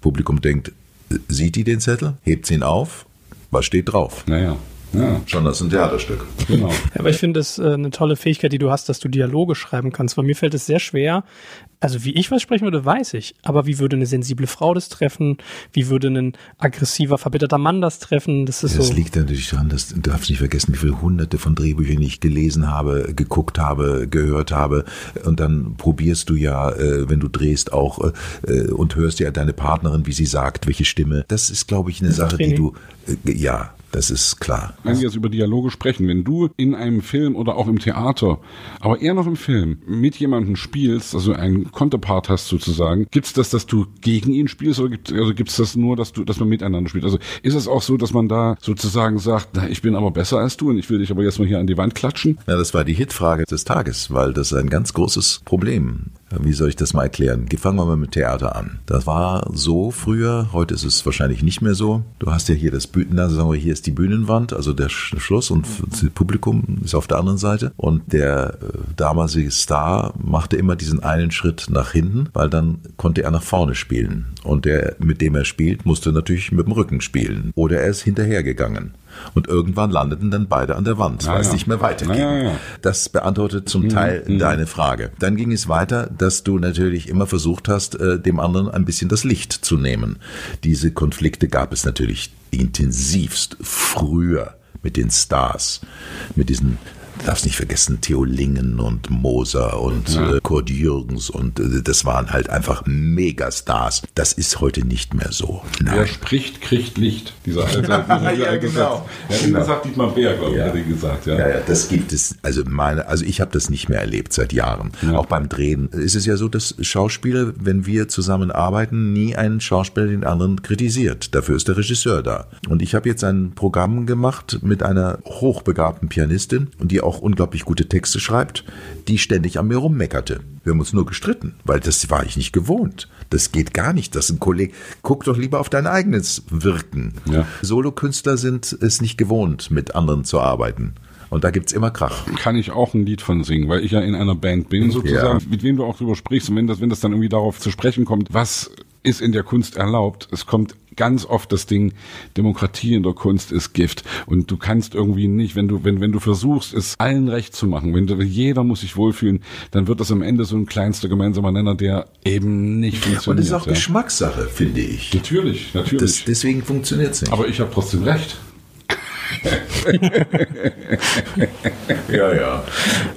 C: Publikum denkt, sieht die den Zettel? Hebt sie ihn auf? Was steht drauf?
B: Naja.
C: Ja. Schon das ist ein Theaterstück.
A: Genau. Ja, aber ich finde es äh, eine tolle Fähigkeit, die du hast, dass du Dialoge schreiben kannst. Weil mir fällt es sehr schwer. Also wie ich was sprechen würde, weiß ich. Aber wie würde eine sensible Frau das treffen? Wie würde ein aggressiver, verbitterter Mann das treffen? Das ist
C: ja,
A: das
C: so. liegt natürlich daran, dass du darfst nicht vergessen, wie viele hunderte von Drehbüchern ich gelesen habe, geguckt habe, gehört habe. Und dann probierst du ja, äh, wenn du drehst, auch äh, und hörst ja deine Partnerin, wie sie sagt, welche Stimme. Das ist, glaube ich, eine Sache, Training. die du äh, ja das ist klar.
B: Wenn wir jetzt über Dialoge sprechen, wenn du in einem Film oder auch im Theater, aber eher noch im Film, mit jemandem spielst, also einen Konterpart hast sozusagen, gibt's das, dass du gegen ihn spielst oder gibt also gibt's das nur, dass du, dass man miteinander spielt? Also ist es auch so, dass man da sozusagen sagt, na, ich bin aber besser als du und ich will dich aber jetzt mal hier an die Wand klatschen?
C: Ja, das war die Hitfrage des Tages, weil das ein ganz großes Problem wie soll ich das mal erklären? Fangen wir mal mit Theater an. Das war so früher, heute ist es wahrscheinlich nicht mehr so. Du hast ja hier das Bühnen, also sagen wir, hier ist die Bühnenwand, also der Schluss und das Publikum ist auf der anderen Seite. Und der äh, damalige Star machte immer diesen einen Schritt nach hinten, weil dann konnte er nach vorne spielen. Und der, mit dem er spielt, musste natürlich mit dem Rücken spielen. Oder er ist hinterhergegangen. Und irgendwann landeten dann beide an der Wand, weil es nicht mehr weiterging. Ja, ja. Das beantwortet zum mhm, Teil mhm. deine Frage. Dann ging es weiter, dass du natürlich immer versucht hast, äh, dem anderen ein bisschen das Licht zu nehmen. Diese Konflikte gab es natürlich intensivst früher mit den Stars, mit diesen darfst nicht vergessen, Theo Lingen und Moser und ja. äh, Kurt Jürgens und äh, das waren halt einfach Megastars. Das ist heute nicht mehr so.
B: Nein. Wer spricht, kriegt Licht. Dieser alte, dieser ja, genau. Ja, genau. Das hat Dietmar Bär, glaube ich, ja. gesagt. Ja.
C: ja, ja, das gibt es. Also meine, also ich habe das nicht mehr erlebt seit Jahren. Ja. Auch beim Drehen ist es ja so, dass Schauspieler, wenn wir zusammen arbeiten, nie einen Schauspieler den anderen kritisiert. Dafür ist der Regisseur da. Und ich habe jetzt ein Programm gemacht mit einer hochbegabten Pianistin und die auch unglaublich gute Texte schreibt, die ständig an mir rummeckerte. Wir haben uns nur gestritten, weil das war ich nicht gewohnt. Das geht gar nicht, dass ein Kollege, guck doch lieber auf dein eigenes Wirken. Ja. Solokünstler sind es nicht gewohnt, mit anderen zu arbeiten. Und da gibt's immer Krach.
B: Kann ich auch ein Lied von singen, weil ich ja in einer Band bin sozusagen, ja. mit wem du auch drüber sprichst. Und wenn das, wenn das dann irgendwie darauf zu sprechen kommt, was ist in der Kunst erlaubt? Es kommt ganz oft das Ding, Demokratie in der Kunst ist Gift. Und du kannst irgendwie nicht, wenn du, wenn, wenn du versuchst, es allen recht zu machen, wenn du, jeder muss sich wohlfühlen, dann wird das am Ende so ein kleinster gemeinsamer Nenner, der eben nicht funktioniert. Und
C: das ist auch ja. Geschmackssache, finde ich. Natürlich, natürlich. Das, deswegen funktioniert es nicht.
B: Aber ich habe trotzdem recht.
C: Ja, ja.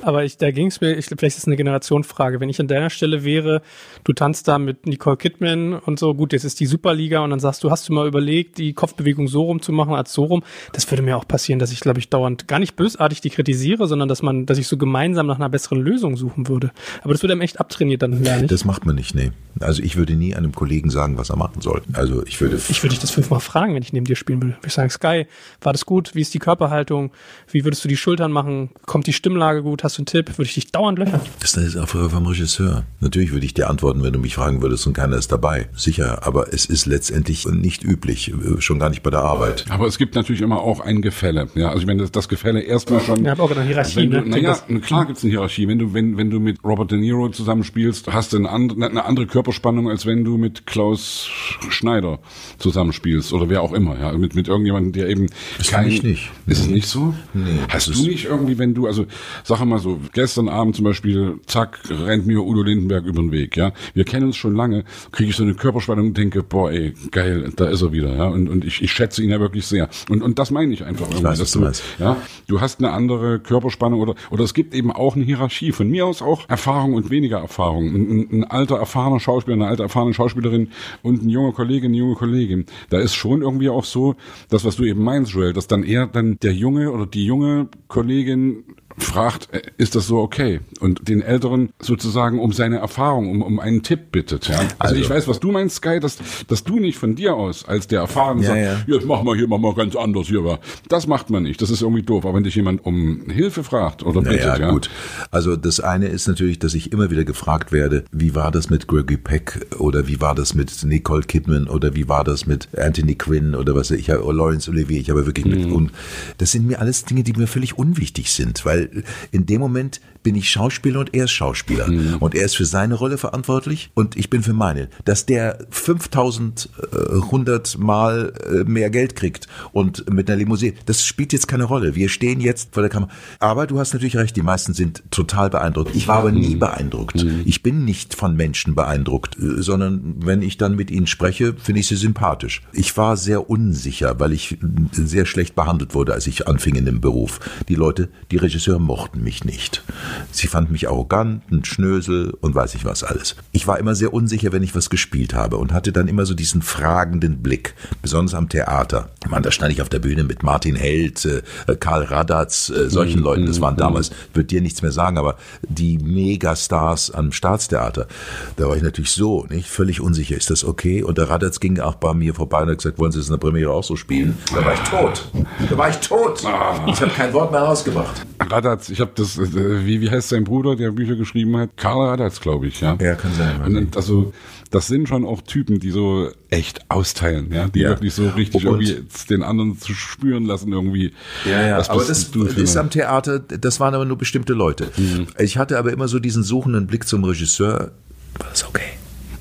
A: Aber ich, da ging es mir, ich, vielleicht ist es eine Generationfrage. Wenn ich an deiner Stelle wäre, du tanzt da mit Nicole Kidman und so, gut, jetzt ist die Superliga und dann sagst du, hast du mal überlegt, die Kopfbewegung so rum zu machen als so rum? Das würde mir auch passieren, dass ich, glaube ich, dauernd gar nicht bösartig die kritisiere, sondern dass man, dass ich so gemeinsam nach einer besseren Lösung suchen würde. Aber das würde einem echt abtrainiert dann lernen.
C: Das macht man nicht, nee. Also ich würde nie einem Kollegen sagen, was er machen soll. Also ich würde.
A: Ich würde dich das fünfmal fragen, wenn ich neben dir spielen würde. Ich sage, Sky, war das gut? Wie ist die Körperhaltung? Wie würdest du die Schultern machen? Kommt die Stimmlage gut? Hast du einen Tipp? Würde ich dich dauernd löchern?
C: Das ist eine Frage vom Regisseur. Natürlich würde ich dir antworten, wenn du mich fragen würdest und keiner ist dabei. Sicher, aber es ist letztendlich nicht üblich, schon gar nicht bei der Arbeit.
B: Aber es gibt natürlich immer auch ein Gefälle. Ja, also ich meine, das, das Gefälle erstmal schon.
A: Ja, aber auch eine Hierarchie.
B: Du, ne? Naja, klar gibt es eine Hierarchie. Wenn du, wenn, wenn du mit Robert De Niro zusammenspielst, hast du eine andere, eine andere Körperspannung, als wenn du mit Klaus Schneider zusammenspielst oder wer auch immer. Ja, mit, mit irgendjemandem, der eben.
C: Kann ich nicht.
B: Ist es nicht so?
C: Nee.
B: Hast du nicht irgendwie, wenn du, also sag mal so, gestern Abend zum Beispiel, zack, rennt mir Udo Lindenberg über den Weg, ja. Wir kennen uns schon lange, kriege ich so eine Körperspannung und denke, boah, ey, geil, da ist er wieder, ja. Und, und ich, ich schätze ihn ja wirklich sehr. Und, und das meine ich einfach
C: ich irgendwie. Weiß, dass du,
B: weißt. ja, du hast eine andere Körperspannung oder, oder es gibt eben auch eine Hierarchie. Von mir aus auch Erfahrung und weniger Erfahrung. Ein, ein, ein alter, erfahrener Schauspieler, eine alte, erfahrene Schauspielerin und ein junger Kollege, eine junge Kollegin. Da ist schon irgendwie auch so, das, was du eben meinst, Joel, dass dann eher dann der Junge oder die junge Kollegin fragt, äh, ist das so okay? Und den Älteren sozusagen um seine Erfahrung, um, um einen Tipp bittet. Ja? Also, also ich weiß, was du meinst, Sky, dass, dass du nicht von dir aus als der Erfahrene ja, sagst, ja. jetzt mach mal hier, mach mal ganz anders hier. Das macht man nicht. Das ist irgendwie doof. Aber wenn dich jemand um Hilfe fragt oder bittet,
C: ja, ja. gut. Also das eine ist natürlich, dass ich immer wieder gefragt werde, wie war das mit Gregory Peck oder wie war das mit Nicole Kidman oder wie war das mit Anthony Quinn oder was ich habe, Lawrence Olivier. Ich habe wirklich mhm. mit, und das sind mir alles Dinge, die mir völlig unwichtig sind, weil in dem Moment bin ich Schauspieler und er ist Schauspieler. Mhm. Und er ist für seine Rolle verantwortlich und ich bin für meine. Dass der 5100 Mal äh, mehr Geld kriegt und mit einer Limousine, das spielt jetzt keine Rolle. Wir stehen jetzt vor der Kamera. Aber du hast natürlich recht, die meisten sind total beeindruckt. Ich war aber nie mhm. beeindruckt. Mhm. Ich bin nicht von Menschen beeindruckt, äh, sondern wenn ich dann mit ihnen spreche, finde ich sie sympathisch. Ich war sehr unsicher, weil ich sehr schlecht behandelt wurde, als ich anfing in dem Beruf. Die Leute, die Regisseure mochten mich nicht. Sie fand mich arrogant, ein Schnösel und weiß ich was alles. Ich war immer sehr unsicher, wenn ich was gespielt habe und hatte dann immer so diesen fragenden Blick, besonders am Theater. Man, da stand ich auf der Bühne mit Martin Held, äh, Karl Radatz, äh, solchen mhm. Leuten. Das waren mhm. damals, wird dir nichts mehr sagen, aber die Megastars am Staatstheater. Da war ich natürlich so, nicht völlig unsicher. Ist das okay? Und der Radatz ging auch bei mir vorbei und hat gesagt, wollen Sie das in der Premiere auch so spielen? Da war ich tot. Da war ich tot. Ah. Ich habe kein Wort mehr rausgebracht.
B: Radatz, ich habe das, äh, wie, wie heißt sein Bruder, der Bücher geschrieben hat? Karl Radatz, glaube ich, ja.
C: Ja, kann sein.
B: Und, also, das sind schon auch Typen, die so echt austeilen, ja, die ja. wirklich so richtig und, irgendwie den anderen zu spüren lassen irgendwie.
C: Ja, ja, aber das ist am Theater, das waren aber nur bestimmte Leute. Mhm. Ich hatte aber immer so diesen suchenden Blick zum Regisseur, war das okay?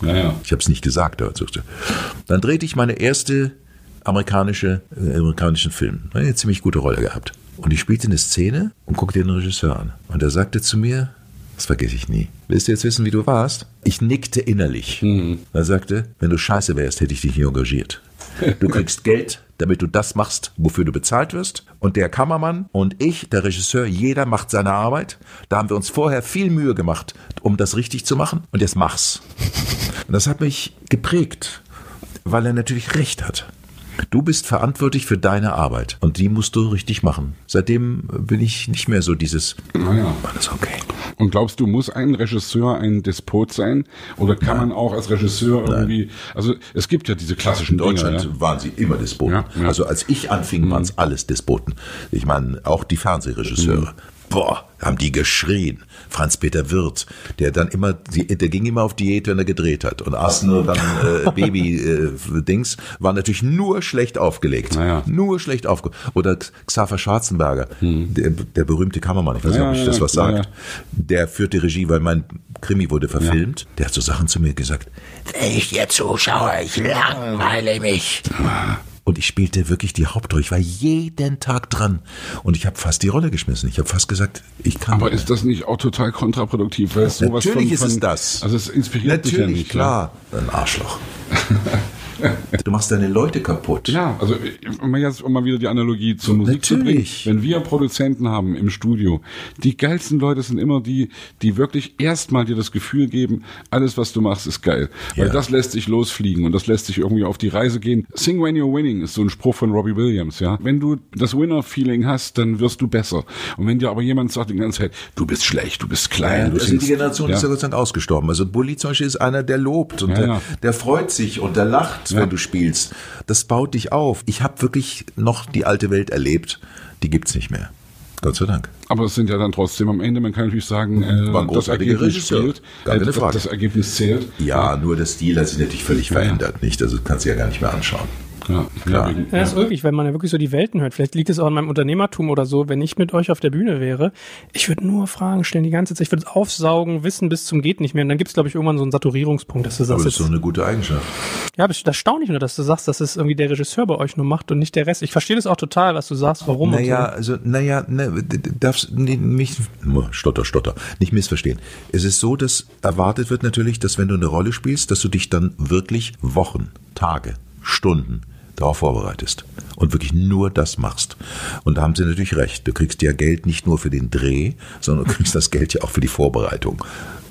C: Ja, ja. Ich habe es nicht gesagt, aber dann drehte ich meine erste amerikanische, äh, amerikanischen Film. Eine ziemlich gute Rolle gehabt. Und ich spielte eine Szene und guckte den Regisseur an. Und er sagte zu mir, das vergesse ich nie. Willst du jetzt wissen, wie du warst? Ich nickte innerlich. Mhm. Er sagte, wenn du scheiße wärst, hätte ich dich nie engagiert. Du kriegst Geld, damit du das machst, wofür du bezahlt wirst. Und der Kameramann und ich, der Regisseur, jeder macht seine Arbeit. Da haben wir uns vorher viel Mühe gemacht, um das richtig zu machen. Und jetzt mach's. Und das hat mich geprägt, weil er natürlich recht hat. Du bist verantwortlich für deine Arbeit und die musst du richtig machen. Seitdem bin ich nicht mehr so dieses,
B: naja. alles okay. Und glaubst du, muss ein Regisseur ein Despot sein? Oder kann Nein. man auch als Regisseur irgendwie, Nein. also es gibt ja diese klassischen
C: In Deutschland Dinge, ja? waren sie immer Despoten. Ja, ja. Also als ich anfing, mhm. waren es alles Despoten. Ich meine, auch die Fernsehregisseure. Mhm boah, haben die geschrien. Franz-Peter Wirth, der dann immer, der ging immer auf Diät, wenn er gedreht hat. Und aß nur dann äh, Baby-Dings, äh, war natürlich nur schlecht aufgelegt. Naja. Nur schlecht aufgelegt. Oder Xaver Schwarzenberger, hm. der, der berühmte Kameramann, ich weiß nicht, ob ich das was sagt. Ja. Der führte Regie, weil mein Krimi wurde verfilmt. Ja. Der hat so Sachen zu mir gesagt. Wenn ich dir zuschaue, ich langweile mich. Und ich spielte wirklich die Hauptrolle. Ich war jeden Tag dran. Und ich habe fast die Rolle geschmissen. Ich habe fast gesagt, ich kann.
B: Aber ist das nicht auch total kontraproduktiv?
C: Weil es Natürlich von, ist es das.
B: Also es inspiriert
C: Natürlich,
B: dich ja nicht.
C: klar. Ein Arschloch. Du machst deine Leute kaputt.
B: Ja, also um jetzt mal wieder die Analogie zur Musik Natürlich. zu bringen. Wenn wir Produzenten haben im Studio, die geilsten Leute sind immer die, die wirklich erstmal dir das Gefühl geben, alles was du machst ist geil. Ja. Weil das lässt sich losfliegen und das lässt sich irgendwie auf die Reise gehen. Sing when you're winning ist so ein Spruch von Robbie Williams, ja. Wenn du das Winner-Feeling hast, dann wirst du besser. Und wenn dir aber jemand sagt die ganze Zeit, du bist schlecht, du bist klein, ja,
C: du also die Generation ja. ist ja Gott sei Dank ausgestorben. Also Bulli zum Beispiel ist einer, der lobt und der, der freut sich und der lacht ja. wenn du spielst. Das baut dich auf. Ich habe wirklich noch die alte Welt erlebt. Die gibt's nicht mehr. Gott sei Dank.
B: Aber es sind ja dann trotzdem am Ende, man kann natürlich sagen, äh, das Ergebnis zählt. Äh, das, das, Ergebnis zählt.
C: Ja, nur der Stil hat sich natürlich völlig verändert, nicht? Also kannst du ja gar nicht mehr anschauen.
A: Ja, klar. Ja, das ist wirklich, wenn man ja wirklich so die Welten hört. Vielleicht liegt es auch an meinem Unternehmertum oder so. Wenn ich mit euch auf der Bühne wäre, ich würde nur Fragen stellen die ganze Zeit. Ich würde es aufsaugen, wissen bis zum geht nicht mehr. Und dann gibt es, glaube ich, irgendwann so einen Saturierungspunkt, dass du
C: sagst. Aber das ist so eine gute Eigenschaft.
A: Ja, aber das erstaunlich nur, dass du sagst, dass es irgendwie der Regisseur bei euch nur macht und nicht der Rest. Ich verstehe das auch total, was du sagst, warum.
C: Naja,
A: so.
C: also, naja, ne, darfst mich, stotter, stotter, nicht missverstehen. Es ist so, dass erwartet wird natürlich, dass wenn du eine Rolle spielst, dass du dich dann wirklich Wochen, Tage, Stunden darauf vorbereitest und wirklich nur das machst. Und da haben sie natürlich recht. Du kriegst ja Geld nicht nur für den Dreh, sondern du kriegst das Geld ja auch für die Vorbereitung.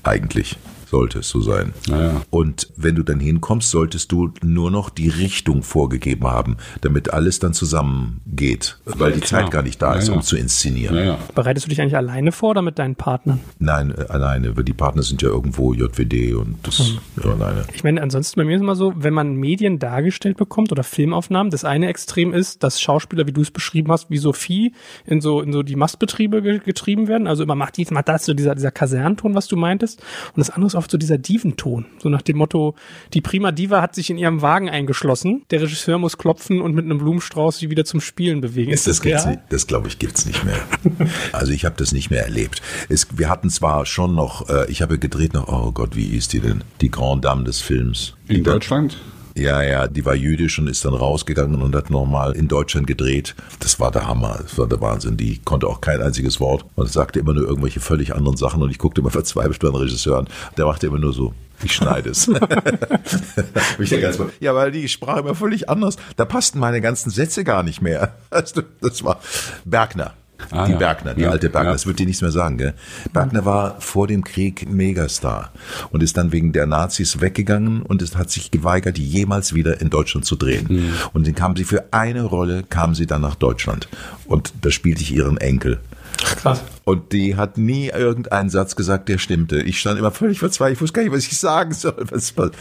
C: Eigentlich. Sollte es so sein.
B: Naja.
C: Und wenn du dann hinkommst, solltest du nur noch die Richtung vorgegeben haben, damit alles dann zusammengeht, weil die
B: Klar.
C: Zeit gar nicht da ist,
B: Ja, ja.
C: um zu inszenieren.
A: Bereitest du dich eigentlich alleine vor oder mit deinen Partnern?
C: Nein, äh, alleine, weil die Partner sind ja irgendwo JWD und das
B: Mhm.
C: ja, alleine.
A: Ich meine, ansonsten bei mir ist immer so, wenn man Medien dargestellt bekommt oder Filmaufnahmen, das eine Extrem ist, dass Schauspieler, wie du es beschrieben hast, wie Sophie in so, in so die Mastbetriebe ge getrieben werden. Also immer macht dies, macht das, so dieser, dieser Kasernton, was du meintest. Und das andere ist oft so dieser Diventon. So nach dem Motto, die Prima Diva hat sich in ihrem Wagen eingeschlossen. Der Regisseur muss klopfen und mit einem Blumenstrauß sie wieder zum Spielen bewegen. Ist
C: Das,
A: das,
C: gibt's das glaube ich, gibt's nicht mehr. Also ich habe das nicht mehr erlebt. Es, wir hatten zwar schon noch, äh, ich habe gedreht noch, oh Gott, wie hieß die denn? Die Grand Dame des Films.
B: In Deutschland?
C: Ja, ja, die war jüdisch und ist dann rausgegangen und hat nochmal in Deutschland gedreht. Das war der Hammer, das war der Wahnsinn. Die konnte auch kein einziges Wort und sagte immer nur irgendwelche völlig anderen Sachen und ich guckte immer verzweifelt beim Regisseur an. Der machte immer nur so, ich schneide es. Ich denke ja, weil die sprach immer völlig anders. Da passten meine ganzen Sätze gar nicht mehr. Das war Bergner.
B: Ah,
C: die
B: ja.
C: Bergner, die
B: Ja,
C: alte Bergner,
B: ja.
C: das wird dir nichts mehr sagen, gell? Bergner war vor dem Krieg Megastar und ist dann wegen der Nazis weggegangen und es hat sich geweigert, jemals wieder in Deutschland zu drehen.
B: Mhm.
C: Und dann kam sie für eine Rolle, kam sie dann nach Deutschland und da spielte ich ihren Enkel.
A: Krass.
C: Und die hat nie irgendeinen Satz gesagt, der stimmte. Ich stand immer völlig verzweifelt, ich wusste gar nicht, was ich sagen soll. Was, was.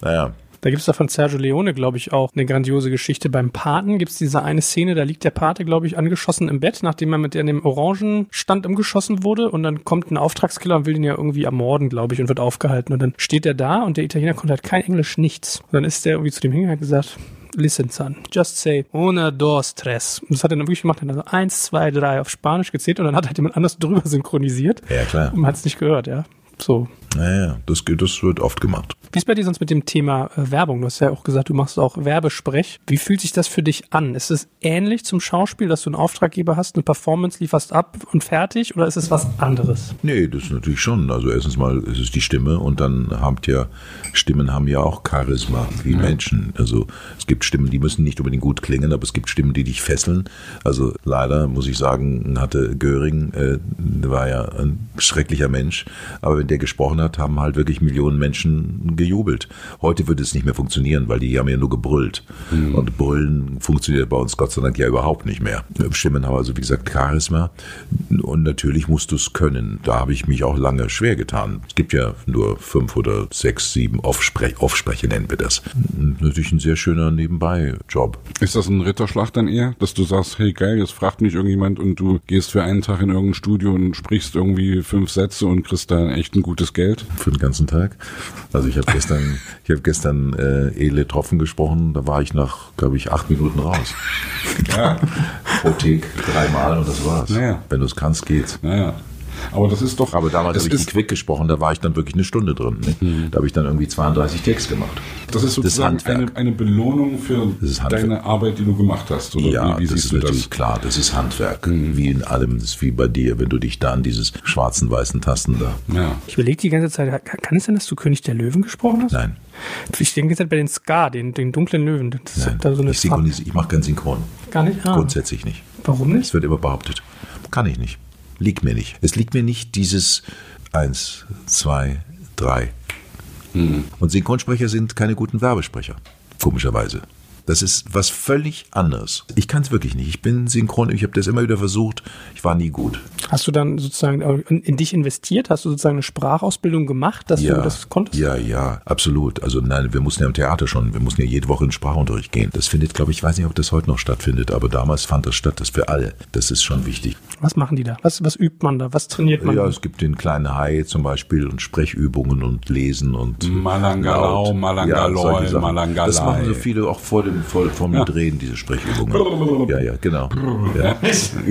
C: Naja,
A: Da gibt's da von Sergio Leone, glaube ich, auch eine grandiose Geschichte. Beim Paten gibt's diese eine Szene, da liegt der Pate, glaube ich, angeschossen im Bett, nachdem er mit dem Orangenstand umgeschossen wurde. Und dann kommt ein Auftragskiller und will ihn ja irgendwie ermorden, glaube ich, und wird aufgehalten. Und dann steht er da und der Italiener konnte halt kein Englisch, nichts. Und dann ist der irgendwie zu dem hat gesagt, Listen, son, just say una, dos, tres. Und das hat er dann wirklich gemacht. Er hat dann so eins, zwei, drei auf Spanisch gezählt und dann hat halt jemand anders drüber synchronisiert.
C: Ja, klar.
A: Und man hat's nicht gehört, ja. So.
C: naja, das, geht- das wird oft gemacht.
A: Wie ist bei dir sonst mit dem Thema äh, Werbung? Du hast ja auch gesagt, du machst auch Werbesprech. Wie fühlt sich das für dich an? Ist es ähnlich zum Schauspiel, dass du einen Auftraggeber hast, eine Performance lieferst ab und fertig oder ist es was anderes?
C: Nee, das ist natürlich schon. Also erstens mal ist es die Stimme und dann habt ja, Stimmen haben ja auch Charisma, wie Menschen. Also es gibt Stimmen, die müssen nicht unbedingt gut klingen, aber es gibt Stimmen, die dich fesseln. Also leider muss ich sagen, hatte Göring, äh, der war ja ein schrecklicher Mensch, aber wenn der gesprochen hat, haben halt wirklich Millionen Menschen gejubelt. Heute würde es nicht mehr funktionieren, weil die haben ja nur gebrüllt. Und Brüllen funktioniert bei uns Gott sei Dank ja überhaupt nicht mehr. Stimmen haben also, wie gesagt, Charisma. Und natürlich musst du es können. Da habe ich mich auch lange schwer getan. Es gibt ja nur fünf oder sechs, sieben Offsprech Offsprecher, nennen wir das. Natürlich ein sehr schöner Nebenbei-Job.
B: Ist das ein Ritterschlag dann eher, dass du sagst, hey geil, jetzt fragt mich irgendjemand und du gehst für einen Tag in irgendein Studio und sprichst irgendwie fünf Sätze und kriegst da echt ein gutes Geld?
C: Für den ganzen Tag. Also ich habe gestern, ich habe gestern äh, Ele Tropfen gesprochen, da war ich nach, glaube ich, acht Minuten raus.
B: Ja,
C: Pro Take dreimal und das war's.
B: Naja.
C: Wenn du es kannst, geht's.
B: naja. Aber das ist doch.
C: Aber damals
B: es
C: habe ich die
B: ist,
C: Quick gesprochen, da war ich dann wirklich eine Stunde drin. Ne? Da habe ich dann irgendwie 32 Takes gemacht.
B: das ist sozusagen
C: Handwerk.
B: eine, eine Belohnung für
C: Das
B: deine Arbeit, die du gemacht hast. Oder
C: Ja,
B: wie, wie
C: das
B: siehst
C: ist
B: du
C: natürlich
B: das?
C: klar, das ist Handwerk. Wie in allem, das ist wie bei dir, wenn du dich da an dieses schwarzen, weißen Tasten da.
B: Ja.
A: Ich überlege die ganze Zeit, kann, es sein, dass du König der Löwen gesprochen hast?
C: Nein,
A: Ich denke jetzt bei den Ska, den, den dunklen Löwen. Das da so eine
C: ich, synchronisiere, ich mache keinen Synchron.
A: Gar nicht? Ah,
C: Grundsätzlich nicht.
A: warum
C: Es
A: nicht?
C: wird immer behauptet. Kann ich nicht. Liegt mir nicht. Es liegt mir nicht dieses eins, zwei, drei. Und Synchronsprecher sind keine guten Werbesprecher. Komischerweise. Das ist was völlig anderes. Ich kann es wirklich nicht. Ich bin synchron, ich habe das immer wieder versucht. Ich war nie gut.
A: Hast du dann sozusagen in, in dich investiert? Hast du sozusagen eine Sprachausbildung gemacht, dass du das konntest?
C: Ja, ja, absolut. Also nein, wir mussten ja im Theater schon, wir mussten ja jede Woche in Sprachunterricht gehen. Das findet, glaube ich, ich weiß nicht, ob das heute noch stattfindet, aber damals fand das statt, das für alle. Das ist schon wichtig.
A: Was machen die da? Was, was übt man da? Was trainiert man?
C: Ja, es gibt den kleinen Hai zum Beispiel und Sprechübungen und Lesen und
B: Malangalau. Malangaloi,
C: Sachen.
B: Malangalei.
C: Das machen so viele auch vor dem vor, vor dem Drehen, diese Sprechübungen. ja, ja, genau. Ja.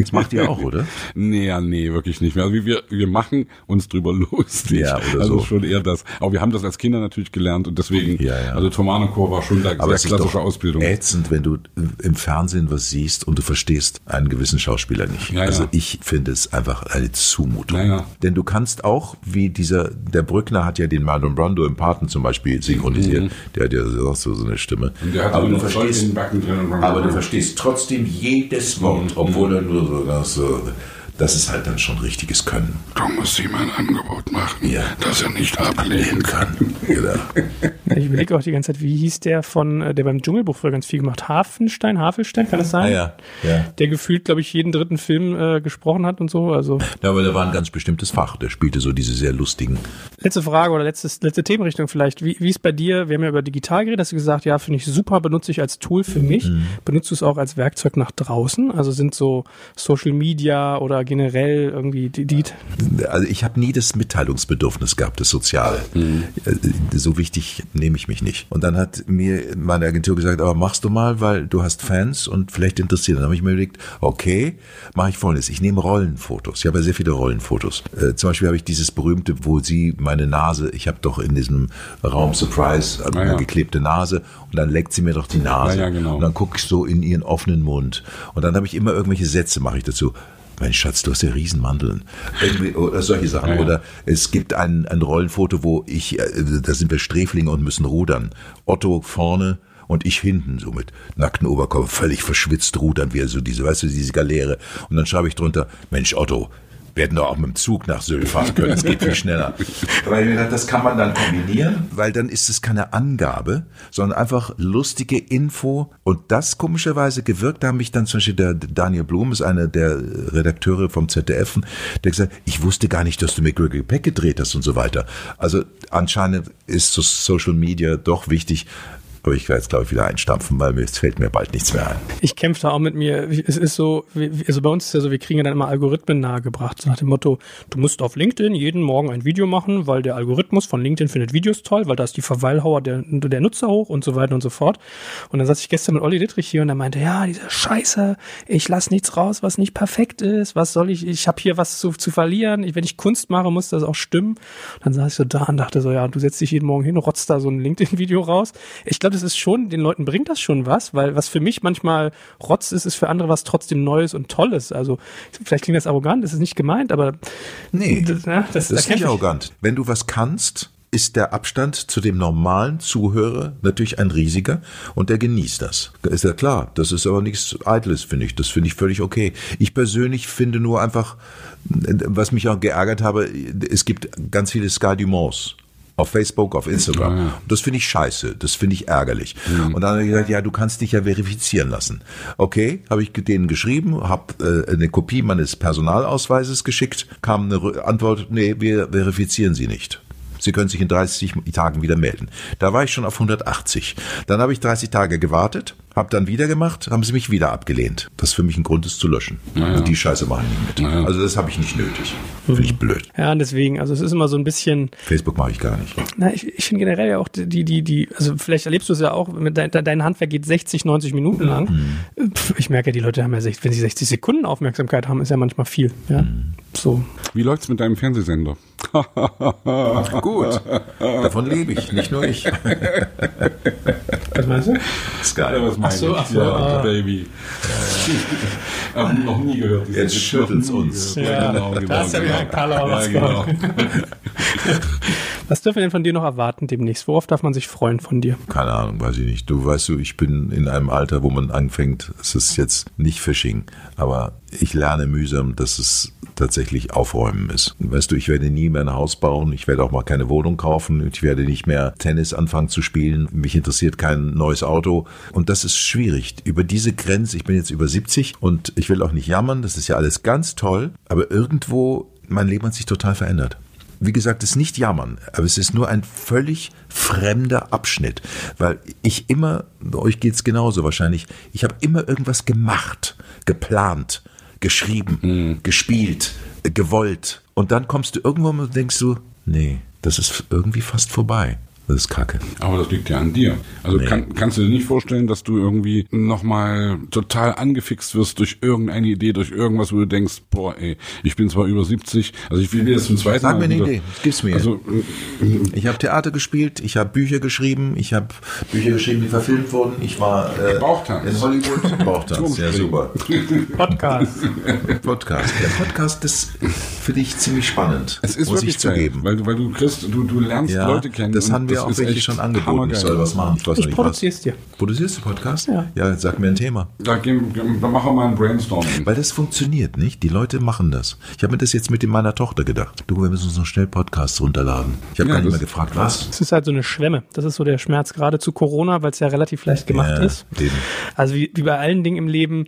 C: Das macht ihr auch, oder?
B: Nee, ja, nee, wirklich nicht mehr. Also wir, wir machen uns drüber lustig.
C: Ja, oder
B: also
C: so.
B: schon eher das. Aber wir haben das als Kinder natürlich gelernt und deswegen,
C: Ja, ja.
B: also Thomanenchor war schon da
C: Aber
B: sehr klassische Ausbildung.
C: ätzend, wenn du im Fernsehen was siehst und du verstehst einen gewissen Schauspieler nicht.
B: Ja,
C: also
B: ja.
C: ich finde es einfach eine Zumutung.
B: Ja, ja.
C: Denn du kannst auch, wie dieser, der Brückner hat ja den Marlon Brando im Paten zum Beispiel synchronisiert. Der hat ja auch so, so eine Stimme.
B: Mhm. Und der hat
C: aber,
B: immer
C: verstehst,
B: Backen drin und-
C: aber du verstehst trotzdem jedes Wort,
B: Mhm.
C: obwohl er nur so, das so das ist halt dann schon richtiges Können.
B: Du musst ihm ein Angebot machen, ja. das er nicht ablehnen kann.
A: genau. Ich überlege auch die ganze Zeit, wie hieß der von, äh, der beim Dschungelbuch früher ganz viel gemacht? Hafenstein, Hafelstein, kann das sein?
C: Ja, ja. ja.
A: Der gefühlt, glaube ich, jeden dritten Film äh, gesprochen hat und so. Also.
C: Ja, aber der war ein ganz bestimmtes Fach. Der spielte so diese sehr lustigen.
A: Letzte Frage oder letztes, letzte Themenrichtung vielleicht. Wie, wie ist bei dir? Wir haben ja über digital geredet, hast du gesagt, ja, finde ich super, benutze ich als Tool für mich. Mhm. Benutzt du es auch als Werkzeug nach draußen? Also sind so Social Media oder generell irgendwie die, die
C: Also ich habe nie das Mitteilungsbedürfnis gehabt, das Soziale. Mhm. So wichtig nehme ich mich nicht. Und dann hat mir meine Agentur gesagt, aber machst du mal, weil du hast Fans und vielleicht interessiert. Dann habe ich mir überlegt, okay, mache ich folgendes. Ich nehme Rollenfotos. Ich habe ja sehr viele Rollenfotos. Äh, zum Beispiel habe ich dieses berühmte, wo sie meine Nase, ich habe doch in diesem Raum Surprise eine ja. geklebte Nase und dann leckt sie mir doch die Nase. Ja, ja, genau. Und dann gucke ich so in ihren offenen Mund. Und dann habe ich immer irgendwelche Sätze, mache ich dazu mein Schatz, du hast ja Riesenmandeln. Irgendwie, oder solche Sachen. Ja, ja. Oder es gibt ein, ein Rollenfoto, wo ich, äh, da sind wir Sträflinge und müssen rudern. Otto vorne und ich hinten, so mit nackten Oberkörper, völlig verschwitzt rudern wir, so diese, weißt du, diese Galeere. Und dann schreibe ich drunter, Mensch, Otto, werden doch auch mit dem Zug nach Sylt fahren können. Es geht viel schneller. Weil ich das kann man dann kombinieren, weil dann ist es keine Angabe, sondern einfach lustige Info. Und das komischerweise gewirkt, da haben mich dann zum Beispiel der Daniel Blum, ist einer der Redakteure vom ZDF, der gesagt, ich wusste gar nicht, dass du mit Gregory Peck gedreht hast und so weiter. Also anscheinend ist Social Media doch wichtig, aber ich werde jetzt, glaube ich, wieder einstampfen, weil mir fällt mir bald nichts mehr ein.
A: Ich kämpfe da auch mit mir. Es ist so, also bei uns ist ja so, wir kriegen ja dann immer Algorithmen nahegebracht. So nach dem Motto, du musst auf LinkedIn jeden Morgen ein Video machen, weil der Algorithmus von LinkedIn findet Videos toll, weil da ist die Verweilhauer der, der Nutzer hoch und so weiter und so fort. Und dann saß ich gestern mit Olli Dittrich hier und er meinte, ja, diese Scheiße, ich lass nichts raus, was nicht perfekt ist. Was soll ich, ich habe hier was zu, zu verlieren. Ich, wenn ich Kunst mache, muss das auch stimmen. Dann saß ich so da und dachte so, ja, du setzt dich jeden Morgen hin, rotzt da so ein LinkedIn-Video raus. Ich glaube, das ist schon, den Leuten bringt das schon was, weil was für mich manchmal Rotz ist, ist für andere was trotzdem Neues und Tolles. Also vielleicht klingt das arrogant, das ist nicht gemeint, aber
C: nee, das, ja, das, das ist nicht arrogant. Wenn du was kannst, ist der Abstand zu dem normalen Zuhörer natürlich ein riesiger und der genießt das. Ist ja klar. Das ist aber nichts Eitles, finde ich. Das finde ich völlig okay. Ich persönlich finde nur einfach, was mich auch geärgert habe, es gibt ganz viele Sky Dumont auf Facebook, auf Instagram. Ja, ja. das finde ich scheiße, das finde ich ärgerlich. Mhm. Und dann habe ich gesagt, ja, du kannst dich ja verifizieren lassen. Okay, habe ich denen geschrieben, habe äh, eine Kopie meines Personalausweises geschickt, kam eine Antwort, nee, wir verifizieren sie nicht. Sie können sich in 30 Tagen wieder melden. Da war ich schon auf 180. Dann habe ich 30 Tage gewartet, habe dann wieder gemacht, haben sie mich wieder abgelehnt. Das ist für mich ein Grund, es zu löschen. Naja. Und die Scheiße mache ich nicht mit. Naja. Also das habe ich nicht nötig. Finde ich blöd.
A: Ja, deswegen, also es ist immer so ein bisschen.
C: Facebook mache ich gar nicht.
A: Na, ich, ich finde generell ja auch die, die, die, also vielleicht erlebst du es ja auch, mit dein, dein Handwerk geht 60, 90 Minuten lang. Mhm. Ich merke ja, die Leute haben ja, 60, wenn sie 60 Sekunden Aufmerksamkeit haben, ist ja manchmal viel. Ja, mhm. so.
B: Wie läuft's mit deinem Fernsehsender?
C: Gut. Davon lebe ich, nicht nur ich.
A: Was meinst du?
B: Sky. Ja, was meinst du? Ach so, ja, ah. Baby. Haben noch nie gehört.
C: Jetzt schüttelt's uns.
A: Ja, genau, genau. Da ist ja wieder ein Color ja, genau. Was dürfen wir denn von dir noch erwarten demnächst? Worauf darf man sich freuen von dir?
C: Keine Ahnung, weiß ich nicht. Du weißt du, ich bin in einem Alter, wo man anfängt, es ist jetzt nicht Phishing, aber ich lerne mühsam, dass es tatsächlich Aufräumen ist. Weißt du, ich werde nie mehr ein Haus bauen, ich werde auch mal keine Wohnung kaufen, ich werde nicht mehr Tennis anfangen zu spielen, mich interessiert kein neues Auto. Und das ist schwierig. Über diese Grenze, ich bin jetzt über 70 und ich will auch nicht jammern, das ist ja alles ganz toll, aber irgendwo mein Leben hat sich total verändert. Wie gesagt, es ist nicht jammern, aber es ist nur ein völlig fremder Abschnitt, weil ich immer, euch geht's genauso wahrscheinlich, ich habe immer irgendwas gemacht, geplant, geschrieben, mhm. gespielt, gewollt und dann kommst du irgendwo und denkst du, nee, das ist irgendwie fast vorbei. Das ist kacke.
B: Aber das liegt ja an dir. Also nee. kann, kannst du dir nicht vorstellen, dass du irgendwie nochmal total angefixt wirst durch irgendeine Idee, durch irgendwas, wo du denkst, boah, ey, ich bin zwar über 70, also ich will dir das zum zweiten
C: Sag Mal. Sag mir eine Idee, gib's mir. Also, äh, ich habe Theater gespielt, ich habe Bücher geschrieben, ich habe Bücher geschrieben, die verfilmt wurden. Ich war äh, in Hollywood. Bauchtanz, ja super.
A: Podcast.
C: Podcast. Der Podcast ist für dich ziemlich spannend.
B: Es ist muss wirklich ich zugeben. Weil, weil du kriegst, du, du lernst ja, Leute kennen.
C: Das haben wir auch welche schon angeboten. Ich soll was machen.
A: Ich, weiß ich produziere es dir.
C: Produzierst du Podcast?
A: Ja.
C: Ja, sag mir ein Thema.
B: Da, gehen, da machen wir mal ein Brainstorming.
C: Weil das funktioniert, nicht? Die Leute machen das. Ich habe mir das jetzt mit meiner Tochter gedacht. Du, wir müssen uns noch schnell Podcasts runterladen. Ich habe ja, gar nicht mehr gefragt, was.
A: Es ist halt so eine Schwemme. Das ist so der Schmerz gerade zu Corona, weil es ja relativ leicht gemacht ja, ist. Eben. Also wie, wie bei allen Dingen im Leben,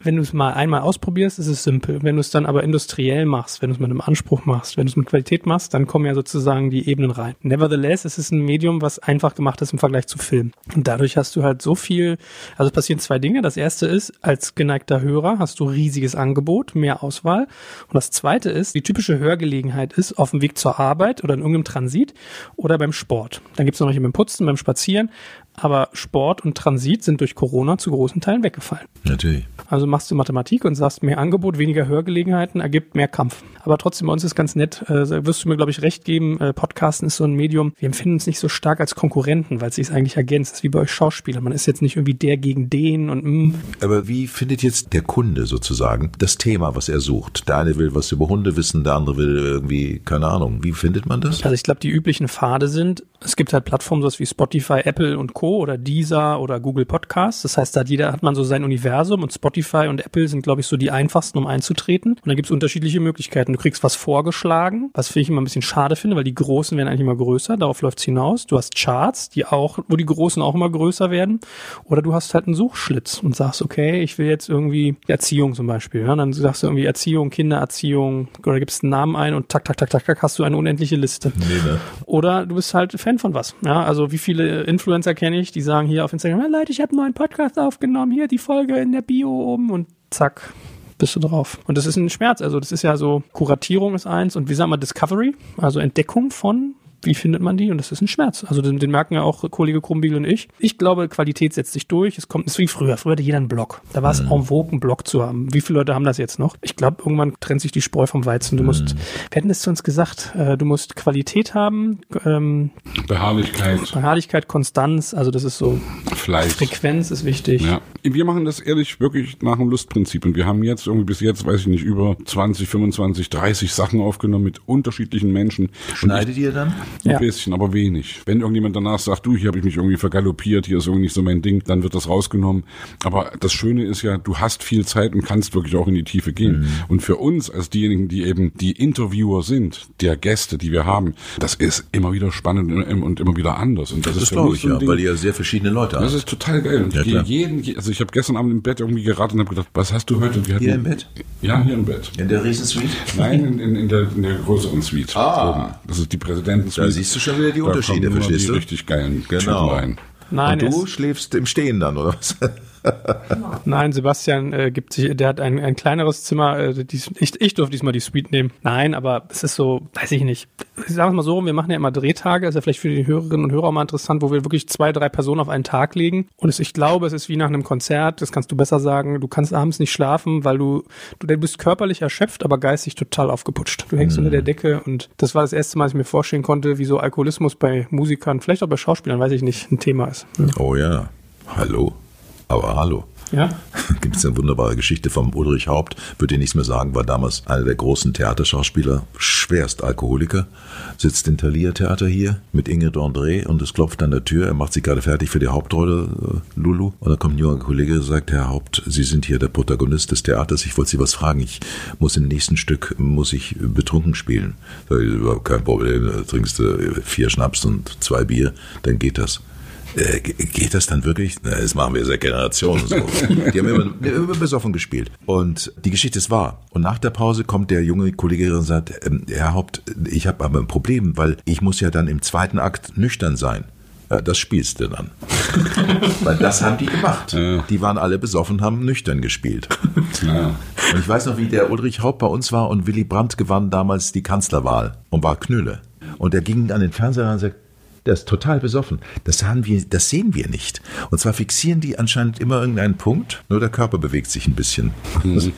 A: wenn du es mal einmal ausprobierst, ist es simpel. Wenn du es dann aber industriell machst, wenn du es mit einem Anspruch machst, wenn du es mit Qualität machst, dann kommen ja sozusagen die Ebenen rein. Nevertheless, es ist ein Medium, was einfach gemacht ist im Vergleich zu Film. Und dadurch hast du halt so viel, also es passieren zwei Dinge. Das erste ist, als geneigter Hörer hast du riesiges Angebot, mehr Auswahl. Und das zweite ist, die typische Hörgelegenheit ist auf dem Weg zur Arbeit oder in irgendeinem Transit oder beim Sport. Dann gibt es noch nicht beim Putzen, beim Spazieren aber Sport und Transit sind durch Corona zu großen Teilen weggefallen.
C: Natürlich.
A: Also machst du Mathematik und sagst, mehr Angebot, weniger Hörgelegenheiten ergibt mehr Kampf. Aber trotzdem, bei uns ist ganz nett, äh, wirst du mir, glaube ich, recht geben, äh, Podcasten ist so ein Medium, wir empfinden uns nicht so stark als Konkurrenten, weil es sich eigentlich ergänzt. Das ist wie bei euch Schauspielern. Man ist jetzt nicht irgendwie der gegen den und mm.
C: Aber wie findet jetzt der Kunde sozusagen das Thema, was er sucht? Der eine will was über Hunde wissen, der andere will irgendwie, keine Ahnung. Wie findet man das?
A: Also ich glaube, die üblichen Pfade sind, es gibt halt Plattformen sowas wie Spotify, Apple und Co. oder Deezer oder Google Podcasts. Das heißt, da hat jeder hat man so sein Universum und Spotify und Apple sind, glaube ich, so die einfachsten, um einzutreten. Und da gibt es unterschiedliche Möglichkeiten. Du kriegst was vorgeschlagen, was ich immer ein bisschen schade finde, weil die Großen werden eigentlich immer größer. Darauf läuft's hinaus. Du hast Charts, die auch, wo die Großen auch immer größer werden. Oder du hast halt einen Suchschlitz und sagst, okay, ich will jetzt irgendwie Erziehung zum Beispiel. Ja? Dann sagst du irgendwie Erziehung, Kindererziehung oder gibst einen Namen ein und tak, tak, tak, tak, tak hast du eine unendliche Liste. Nee, ne? Oder du bist halt Fan von was. Ja, also wie viele Influencer kenne ich, die sagen hier auf Instagram, hey Leute, ich habe einen neuen Podcast aufgenommen, hier die Folge in der Bio oben und zack, bist du drauf. Und das ist ein Schmerz. Also das ist ja so, Kuratierung ist eins und wie sagen wir Discovery, also Entdeckung von wie findet man die? Und das ist ein Schmerz. Also den, den merken ja auch Kollege Krumbiegel und ich. Ich glaube, Qualität setzt sich durch. Es kommt, es ist wie früher. Früher hatte jeder einen Blog. Da war es mhm. en vogue, einen Blog zu haben. Wie viele Leute haben das jetzt noch? Ich glaube, irgendwann trennt sich die Spreu vom Weizen. Du musst, mhm. wir hätten es zu uns gesagt, äh, du musst Qualität haben, ähm,
B: Beharrlichkeit.
A: Beharrlichkeit, Konstanz, also das ist so
B: Fleiß.
A: Frequenz ist wichtig.
B: Ja. Wir machen das ehrlich wirklich nach dem Lustprinzip. Und wir haben jetzt irgendwie bis jetzt, weiß ich nicht, über 20, 25, 30 Sachen aufgenommen mit unterschiedlichen Menschen.
C: Schneidet ihr dann?
B: Ein ja. bisschen, aber wenig. Wenn irgendjemand danach sagt, du, hier habe ich mich irgendwie vergaloppiert, hier ist irgendwie nicht so mein Ding, dann wird das rausgenommen. Aber das Schöne ist ja, du hast viel Zeit und kannst wirklich auch in die Tiefe gehen. Mhm. Und für uns als diejenigen, die eben die Interviewer sind, der Gäste, die wir haben, das ist immer wieder spannend und immer wieder anders. Und
C: das, das ist glaube ich so ja, Ding, weil ihr sehr verschiedene Leute habt.
B: Das ist total geil. Und ja, ich jeden, also ich habe gestern Abend im Bett irgendwie geraten und habe gedacht, was hast du heute?
C: hier im Bett?
B: Ja, hier im Bett.
C: In der Riesensuite?
B: Nein, in, in, in, der, in der größeren Suite.
C: Ah.
B: Das ist die Präsidentensuite.
C: Da siehst du schon wieder die Unterschiede, verstehst
B: die
C: du?
B: richtig geilen genau. rein.
A: Nein,
C: Und du schläfst im Stehen dann, oder was?
A: Nein, Sebastian äh, gibt sich, der hat ein, ein kleineres Zimmer. Äh, dies, ich, ich durfte diesmal die Suite nehmen. Nein, aber es ist so, weiß ich nicht. Ich sage es mal so, wir machen ja immer Drehtage, ist ja vielleicht für die Hörerinnen und Hörer auch mal interessant, wo wir wirklich zwei, drei Personen auf einen Tag legen. Und es, ich glaube, es ist wie nach einem Konzert, das kannst du besser sagen. Du kannst abends nicht schlafen, weil du, du, du bist körperlich erschöpft, aber geistig total aufgeputscht. Du hängst mhm. unter der Decke und das war das erste Mal, dass ich mir vorstellen konnte, wie so Alkoholismus bei Musikern, vielleicht auch bei Schauspielern, weiß ich nicht, ein Thema ist.
C: Ja. Oh ja. Hallo. Aber hallo.
A: Ja.
C: Gibt es eine wunderbare Geschichte vom Ulrich Haupt, würde ich nichts mehr sagen, war damals einer der großen Theaterschauspieler, schwerst Alkoholiker, sitzt im Thalia Theater hier mit Ingrid André und es klopft an der Tür, er macht sich gerade fertig für die Hauptrolle, äh, Lulu, und dann kommt ein junger Kollege und sagt, Herr Haupt, Sie sind hier der Protagonist des Theaters, ich wollte Sie was fragen, ich muss im nächsten Stück, muss ich betrunken spielen. Sag ich, kein Problem, trinkst du vier Schnaps und zwei Bier, dann geht das. Äh, geht das dann wirklich? Na, das machen wir seit Generationen so. Die haben immer, immer besoffen gespielt. Und die Geschichte ist wahr. Und nach der Pause kommt der junge Kollege und sagt, ähm, Herr Haupt, ich habe aber ein Problem, weil ich muss ja dann im zweiten Akt nüchtern sein. Ja, das spielst du dann. Weil das haben die gemacht. Ja. Die waren alle besoffen, haben nüchtern gespielt. Ja. Und ich weiß noch, wie der Ulrich Haupt bei uns war und Willy Brandt gewann damals die Kanzlerwahl und war Knülle. Und er ging an den Fernseher und sagte, der ist total besoffen. Das, haben wir, das sehen wir nicht. Und zwar fixieren die anscheinend immer irgendeinen Punkt, nur der Körper bewegt sich ein bisschen.
A: Mhm.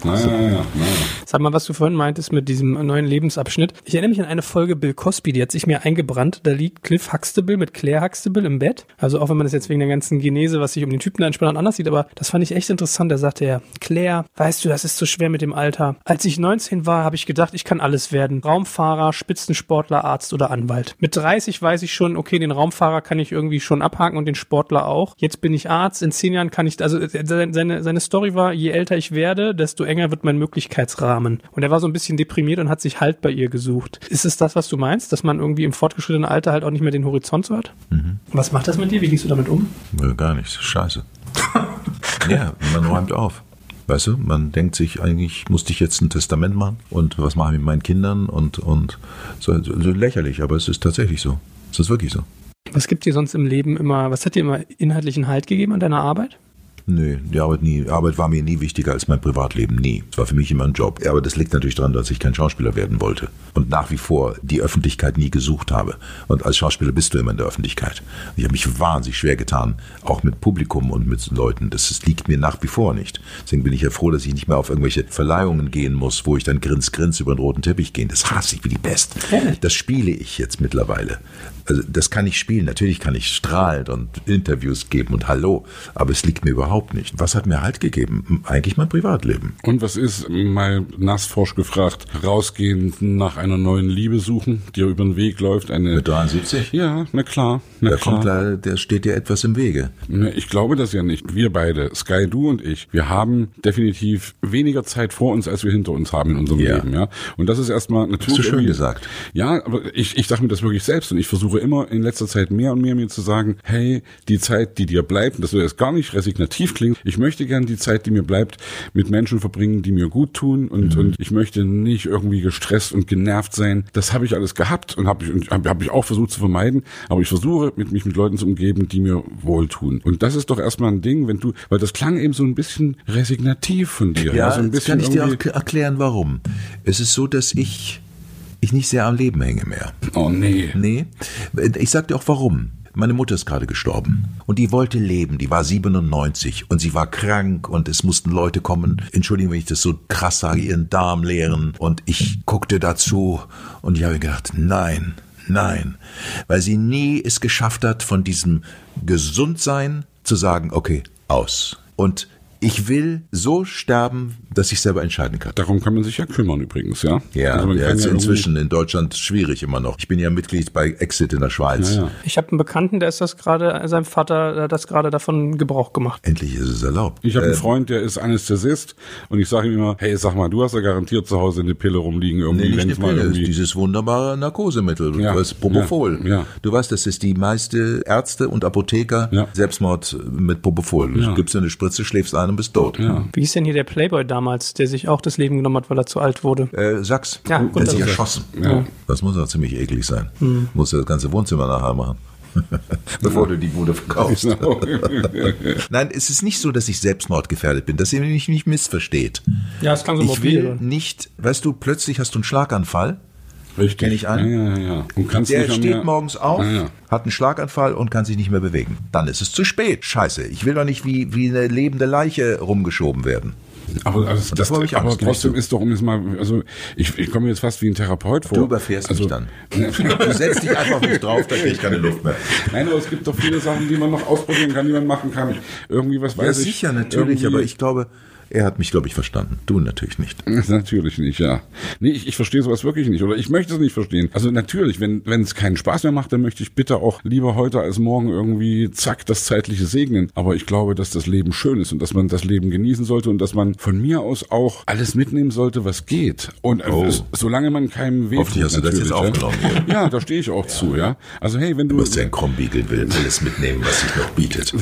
A: Sag mal, was du vorhin meintest mit diesem neuen Lebensabschnitt. Ich erinnere mich an eine Folge Bill Cosby, die hat sich mir eingebrannt. Da liegt Cliff Huxtable mit Claire Huxtable im Bett. Also auch wenn man das jetzt wegen der ganzen Genese, was sich um den Typen da entspannt anders sieht, aber das fand ich echt interessant. Da sagte er, Claire, weißt du, das ist so schwer mit dem Alter. Als ich 19 war, habe ich gedacht, ich kann alles werden. Raumfahrer, Spitzensportler, Arzt oder Anwalt. Mit 30 weiß ich schon, okay, okay, den Raumfahrer kann ich irgendwie schon abhaken und den Sportler auch. Jetzt bin ich Arzt, in zehn Jahren kann ich, also äh, seine, seine Story war, je älter ich werde, desto enger wird mein Möglichkeitsrahmen. Und er war so ein bisschen deprimiert und hat sich Halt bei ihr gesucht. Ist es das, was du meinst, dass man irgendwie im fortgeschrittenen Alter halt auch nicht mehr den Horizont so hat? Mhm. Was macht das mit dir? Wie gehst du damit um?
C: Ja, gar nichts. Scheiße. ja, man räumt auf. Weißt du, man denkt sich eigentlich, musste ich jetzt ein Testament machen und was mache ich mit meinen Kindern und, und so, so lächerlich, aber es ist tatsächlich so. Es ist wirklich so.
A: Was gibt dir sonst im Leben immer, was hat dir immer inhaltlichen Halt gegeben an deiner Arbeit?
C: Nö, die Arbeit nie. Arbeit war mir nie wichtiger als mein Privatleben, nie. Es war für mich immer ein Job. Aber das liegt natürlich daran, dass ich kein Schauspieler werden wollte. Und nach wie vor die Öffentlichkeit nie gesucht habe. Und als Schauspieler bist du immer in der Öffentlichkeit. Ich habe mich wahnsinnig schwer getan, auch mit Publikum und mit Leuten. Das, das liegt mir nach wie vor nicht. Deswegen bin ich ja froh, dass ich nicht mehr auf irgendwelche Verleihungen gehen muss, wo ich dann grins, grins über den roten Teppich gehe. Das hasse ich wie die Pest. Das spiele ich jetzt mittlerweile. Also das kann ich spielen. Natürlich kann ich strahlend und Interviews geben und Hallo. Aber es liegt mir überhaupt überhaupt nicht. Was hat mir Halt gegeben? Eigentlich mein Privatleben.
B: Und was ist, mal nassforsch gefragt, rausgehen nach einer neuen Liebe suchen, die über den Weg läuft? Eine
C: Mit 73?
B: Ja, na klar. Na
C: da
B: klar.
C: kommt leider, der steht dir etwas im Wege.
B: Ich glaube das ja nicht. Wir beide, Sky, du und ich, wir haben definitiv weniger Zeit vor uns, als wir hinter uns haben in unserem ja. Leben. Ja. Und das ist erstmal natürlich.
C: Hast du schön gesagt.
B: Ja, aber ich, ich sage mir das wirklich selbst und ich versuche immer in letzter Zeit mehr und mehr mir zu sagen, hey, die Zeit, die dir bleibt, und das jetzt gar nicht resignativ negativ klingt. Ich möchte gern die Zeit, die mir bleibt, mit Menschen verbringen, die mir gut tun und, mhm. und ich möchte nicht irgendwie gestresst und genervt sein. Das habe ich alles gehabt und habe ich, hab, hab ich auch versucht zu vermeiden, aber ich versuche, mit, mich mit Leuten zu umgeben, die mir wohltun. Und das ist doch erstmal ein Ding, wenn du, weil das klang eben so ein bisschen resignativ von dir.
C: Ja,
B: also ein
C: bisschen kann ich dir auch erklären, warum. Es ist so, dass ich ich nicht sehr am Leben hänge mehr.
B: Oh nee.
C: Nee. Ich sag dir auch warum. Meine Mutter ist gerade gestorben. Und die wollte leben, die war 97 und sie war krank. Und es mussten Leute kommen, entschuldigen, wenn ich das so krass sage, ihren Darm leeren. Und ich guckte dazu. Und ich habe gedacht, nein, nein, weil sie nie es geschafft hat, von diesem Gesundsein zu sagen, okay, aus. Und ich will so sterben, dass ich selber entscheiden kann.
B: Darum kann man sich ja kümmern übrigens, ja?
C: Ja, also ja ist ja inzwischen in Deutschland schwierig immer noch. Ich bin ja Mitglied bei Exit in der Schweiz. Ja, ja.
A: Ich habe einen Bekannten, der ist das gerade, sein Vater hat das gerade davon Gebrauch gemacht.
C: Endlich ist es erlaubt.
B: Ich habe einen äh, Freund, der ist Anästhesist und ich sage ihm immer, hey, sag mal, du hast ja garantiert zu Hause eine Pille rumliegen irgendwie,
C: nee, nicht eine Pille, irgendwie dieses wunderbare Narkosemittel, ja, das Propofol. Ja, ja. Du weißt, das ist die meiste Ärzte und Apotheker ja. Selbstmord mit Propofol. Ja. Du gibst dir eine Spritze, schläfst ein und bist tot.
A: Ja. Wie ist denn hier der Playboy damals, der sich auch das Leben genommen hat, weil er zu alt wurde?
C: Äh, Sachs.
A: Ja,
C: gut, der hat sich erschossen. Ja. Das muss auch ziemlich eklig sein. Hm. Muss das ganze Wohnzimmer nachher machen. Bevor du die Bude verkaufst. Genau. Nein, es ist nicht so, dass ich selbstmordgefährdet bin, dass ihr mich nicht missversteht.
A: Ja, es kann so
C: Ich will nicht, weißt du, plötzlich hast du einen Schlaganfall
B: Richtig.
C: Kenn ich einen.
B: Ja, ja, ja. Und kannst
C: der steht mehr... morgens auf, ja, ja. hat einen Schlaganfall und kann sich nicht mehr bewegen. Dann ist es zu spät. Scheiße. Ich will doch nicht wie, wie eine lebende Leiche rumgeschoben werden.
B: Aber, also das, das, aber trotzdem ist doch, um es mal, also ich, ich komme jetzt fast wie ein Therapeut vor.
C: Du überfährst also, mich dann. du setzt dich einfach nicht drauf, da kriege ich keine Luft mehr.
B: Nein, aber es gibt doch viele Sachen, die man noch ausprobieren kann, die man machen kann. Irgendwie was weiß ja,
C: ich. Ja, sicher, natürlich, aber ich glaube, er hat mich, glaube ich, verstanden. Du natürlich nicht.
B: Natürlich nicht, ja. Nee, ich, ich verstehe sowas wirklich nicht. Oder ich möchte es nicht verstehen. Also natürlich, wenn wenn es keinen Spaß mehr macht, dann möchte ich bitte auch lieber heute als morgen irgendwie zack das Zeitliche segnen. Aber ich glaube, dass das Leben schön ist und dass man das Leben genießen sollte und dass man von mir aus auch alles mitnehmen sollte, was geht. Und äh, oh. es, solange man keinem
C: weh Hoffentlich hast du das jetzt aufgenommen.
B: Ja, da stehe ich auch ja. zu, ja. Also hey, wenn du...
C: Du musst ja ein Krombiegel will alles mitnehmen, was sich noch bietet.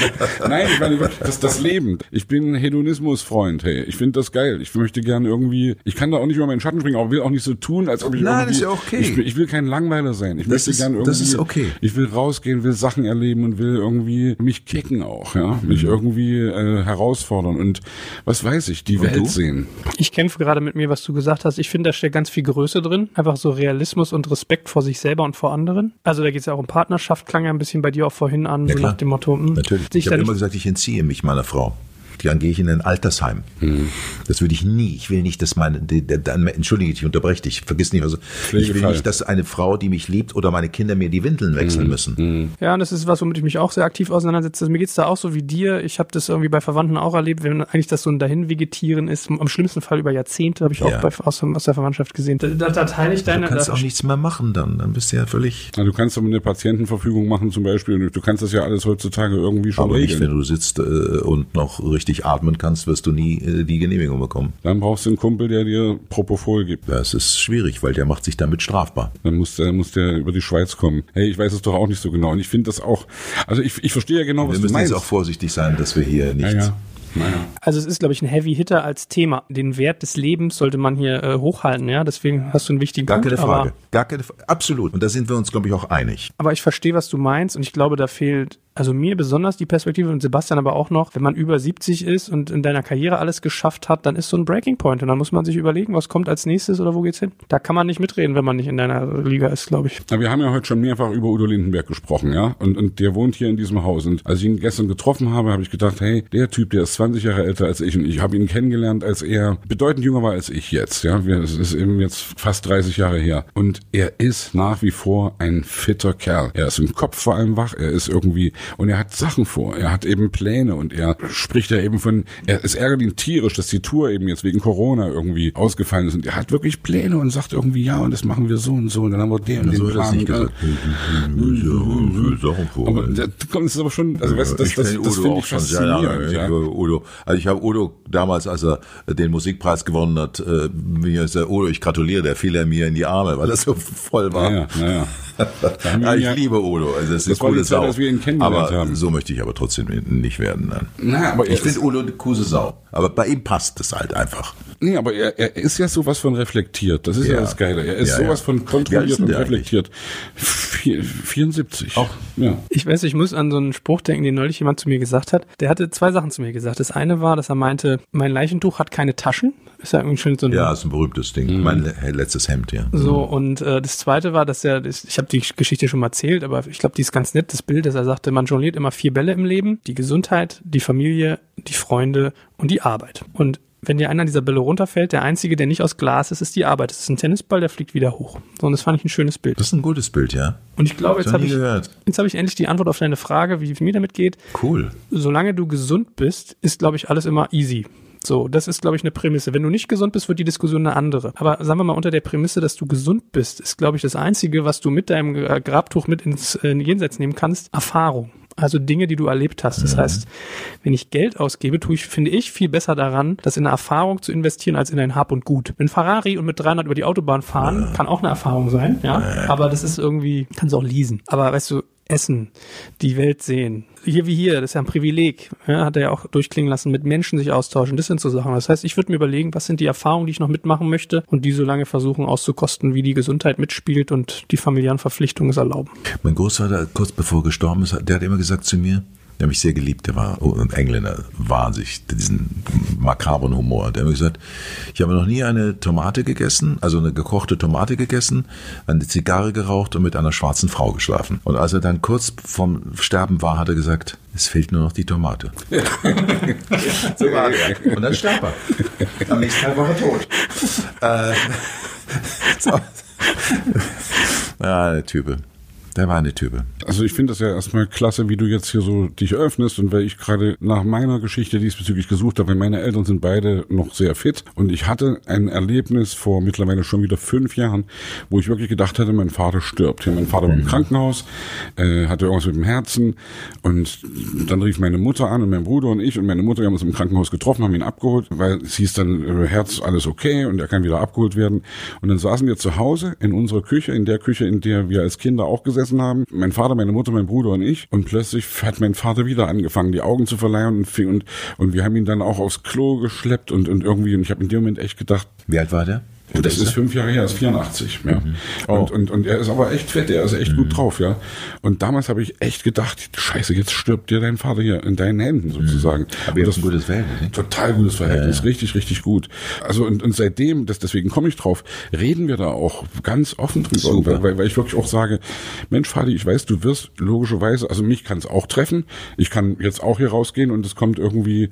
B: Nein, ich meine das, das Leben. Ich bin Hedonismus Freund, hey. Ich finde das geil. Ich möchte gerne irgendwie, ich kann da auch nicht über meinen Schatten springen, aber will auch nicht so tun, als ob ich
C: Nein,
B: irgendwie,
C: ist ja okay.
B: Ich, ich will kein Langweiler sein. Ich das möchte gerne irgendwie,
C: das ist okay.
B: ich will rausgehen, will Sachen erleben und will irgendwie mich kicken auch, ja. Mich mhm. irgendwie äh, herausfordern und was weiß ich, die und Welt du? sehen.
A: Ich kämpfe gerade mit mir, was du gesagt hast. Ich finde, da steckt ganz viel Größe drin. Einfach so Realismus und Respekt vor sich selber und vor anderen. Also da geht es ja auch um Partnerschaft, klang ja ein bisschen bei dir auch vorhin an,
C: ja,
A: so
C: klar.
A: nach dem Motto. Mh,
C: Natürlich. Ich habe immer gesagt, ich entziehe mich meiner Frau. Dann gehe ich in ein Altersheim. Mhm. Das würde ich nie. Ich will nicht, dass meine, die, die, die, entschuldige dich, unterbreche dich, vergiss nicht, also ich will nicht, dass eine Frau, die mich liebt oder meine Kinder mir die Windeln wechseln mhm. müssen. Mhm.
A: Ja, und das ist was, womit ich mich auch sehr aktiv auseinandersetze. Mir geht's da auch so wie dir. Ich habe das irgendwie bei Verwandten auch erlebt, wenn eigentlich das so ein Dahinvegetieren ist. Am schlimmsten Fall über Jahrzehnte habe ich ja. auch bei, aus, aus, der Verwandtschaft gesehen. Da, da, da teile ich deine.
C: Du kannst auch nichts mehr machen dann. Dann bist du ja völlig.
B: Ja, du kannst aber eine Patientenverfügung machen zum Beispiel. Du kannst das ja alles heutzutage irgendwie schon
C: Aber regeln. ich, wenn du sitzt äh, und noch richtig atmen kannst, wirst du nie äh, die Genehmigung bekommen.
B: Dann brauchst du einen Kumpel, der dir Propofol gibt.
C: Das ist schwierig, weil der macht sich damit strafbar.
B: Dann muss der, muss der über die Schweiz kommen. Hey, ich weiß es doch auch nicht so genau. Und ich finde das auch, also ich, ich verstehe ja genau,
C: was du meinst. Wir müssen jetzt auch vorsichtig sein, dass wir hier nicht ja, ja.
A: Also es ist, glaube ich, ein Heavy Hitter als Thema. Den Wert des Lebens sollte man hier äh, hochhalten, ja. Deswegen hast du einen wichtigen
C: Gar Punkt. Keine Frage. Gar keine Frage. Absolut. Und da sind wir uns, glaube ich, auch einig.
A: Aber ich verstehe, was du meinst und ich glaube, da fehlt also mir besonders die Perspektive und Sebastian aber auch noch, wenn man über 70 ist und in deiner Karriere alles geschafft hat, dann ist so ein Breaking Point. Und dann muss man sich überlegen, was kommt als nächstes oder wo geht's hin. Da kann man nicht mitreden, wenn man nicht in deiner Liga ist, glaube ich.
B: Ja, wir haben ja heute schon mehrfach über Udo Lindenberg gesprochen, ja, und, und der wohnt hier in diesem Haus. Und als ich ihn gestern getroffen habe, habe ich gedacht, hey, der Typ, der ist 20 Jahre älter als ich. Und ich habe ihn kennengelernt, als er bedeutend jünger war als ich jetzt, ja, es ist eben jetzt fast 30 Jahre her. Und er ist nach wie vor ein fitter Kerl. Er ist im Kopf vor allem wach, er ist irgendwie und er hat Sachen vor. Er hat eben Pläne und er spricht ja eben von, er, es ärgert ihn tierisch, dass die Tour eben jetzt wegen Corona irgendwie ausgefallen ist und er hat wirklich Pläne und sagt irgendwie, ja, und das machen wir so und so und dann haben wir den und den Plan. Nicht gesagt. aber da kommt es aber schon, also weißt, das, das, das, das finde ich faszinierend. Ja,
C: Udo. Also ich habe Udo damals, als er den Musikpreis gewonnen hat, äh, mir ist der Udo, ich gratuliere, der fiel er mir in die Arme, weil das so voll war. Ja, ja, ja. ich liebe Udo, also es ist eine coole Sau. Aber haben. so möchte ich aber trotzdem nicht werden. Nein. Na, aber ich finde Udo eine coole Sau. Aber bei ihm passt es halt einfach.
B: Nee, aber er, er ist ja sowas von reflektiert. Das ist ja, ja das Geile. Er ist ja, sowas ja. von kontrolliert und reflektiert. 74.
A: Auch. Ja. Ich weiß, ich muss an so einen Spruch denken, den neulich jemand zu mir gesagt hat. Der hatte zwei Sachen zu mir gesagt. Das eine war, dass er meinte, mein Leichentuch hat keine Taschen. Ist ja irgendwie schön so
C: ein Ja, ist ein berühmtes Ding. Mhm. Mein letztes Hemd, ja.
A: So, und äh, das zweite war, dass er, ich habe die Geschichte schon mal erzählt, aber ich glaube, die ist ganz nett, das Bild, dass er sagte, man jongliert immer vier Bälle im Leben. Die Gesundheit, die Familie, die Freunde und die Arbeit. Und wenn dir einer dieser Bälle runterfällt, der einzige, der nicht aus Glas ist, ist die Arbeit. Das ist ein Tennisball, der fliegt wieder hoch. So, und das fand ich ein schönes Bild.
C: Das ist ein gutes Bild, ja.
A: Und ich glaube, jetzt habe ich, jetzt hab ich endlich die Antwort auf deine Frage, wie es mir damit geht.
C: Cool.
A: Solange du gesund bist, ist, glaube ich, alles immer easy. So, das ist, glaube ich, eine Prämisse. Wenn du nicht gesund bist, wird die Diskussion eine andere. Aber sagen wir mal, unter der Prämisse, dass du gesund bist, ist, glaube ich, das Einzige, was du mit deinem Grabtuch mit ins äh, Jenseits nehmen kannst, Erfahrung. Also Dinge, die du erlebt hast. Das heißt, wenn ich Geld ausgebe, tue ich, finde ich, viel besser daran, das in eine Erfahrung zu investieren, als in ein Hab und Gut. Wenn Ferrari und mit 300 über die Autobahn fahren, kann auch eine Erfahrung sein, ja. Aber das ist irgendwie, kannst du auch leasen. Aber weißt du, essen, die Welt sehen. Hier wie hier, das ist ja ein Privileg, ja, hat er ja auch durchklingen lassen, mit Menschen sich austauschen, das sind so Sachen. Das heißt, ich würde mir überlegen, was sind die Erfahrungen, die ich noch mitmachen möchte und die so lange versuchen auszukosten, wie die Gesundheit mitspielt und die familiären Verpflichtungen es erlauben.
C: Mein Großvater, kurz bevor er gestorben ist, der hat immer gesagt zu mir, der mich sehr geliebt, der war ein Engländer, wahnsinnig, diesen makabren Humor. Der hat mir gesagt, ich habe noch nie eine Tomate gegessen, also eine gekochte Tomate gegessen, eine Zigarre geraucht und mit einer schwarzen Frau geschlafen. Und als er dann kurz vorm Sterben war, hat er gesagt, es fehlt nur noch die Tomate. so war Und dann starb er. Am nächsten Tag war er tot. äh, so. Ja, der Typ. Der war eine Type.
B: Also ich finde das ja erstmal klasse, wie du jetzt hier so dich öffnest und weil ich gerade nach meiner Geschichte diesbezüglich gesucht habe, weil meine Eltern sind beide noch sehr fit und ich hatte ein Erlebnis vor mittlerweile schon wieder fünf Jahren, wo ich wirklich gedacht hatte, mein Vater stirbt. Mein Vater war im mhm. Krankenhaus, äh, hatte irgendwas mit dem Herzen und dann rief meine Mutter an und mein Bruder und ich und meine Mutter, wir haben uns im Krankenhaus getroffen, haben ihn abgeholt, weil es hieß dann, äh, Herz, alles okay und er kann wieder abgeholt werden. Und dann saßen wir zu Hause in unserer Küche, in der Küche, in der wir als Kinder auch gesessen gegessen haben, mein Vater, meine Mutter, mein Bruder und ich. Und plötzlich hat mein Vater wieder angefangen, die Augen zu verleihen und, und, und wir haben ihn dann auch aufs Klo geschleppt und, und irgendwie, und ich habe in dem Moment echt gedacht.
C: Wie alt war der?
B: Und das ist fünf Jahre her, ist 84. Ja. Mhm. Oh. Und, und, und er ist aber echt fett, er ist echt mhm. gut drauf, ja. Und damals habe ich echt gedacht, scheiße, jetzt stirbt dir dein Vater hier in deinen Händen sozusagen. Mhm.
C: Aber das ist ein gutes Verhältnis. Ne?
B: Total gutes Verhältnis, ja, ja. richtig, richtig gut. Also und, und seitdem, das, deswegen komme ich drauf, reden wir da auch ganz offen drüber. Weil, weil ich wirklich auch sage, Mensch, Fadi, ich weiß, du wirst logischerweise, also mich kann es auch treffen. Ich kann jetzt auch hier rausgehen und es kommt irgendwie,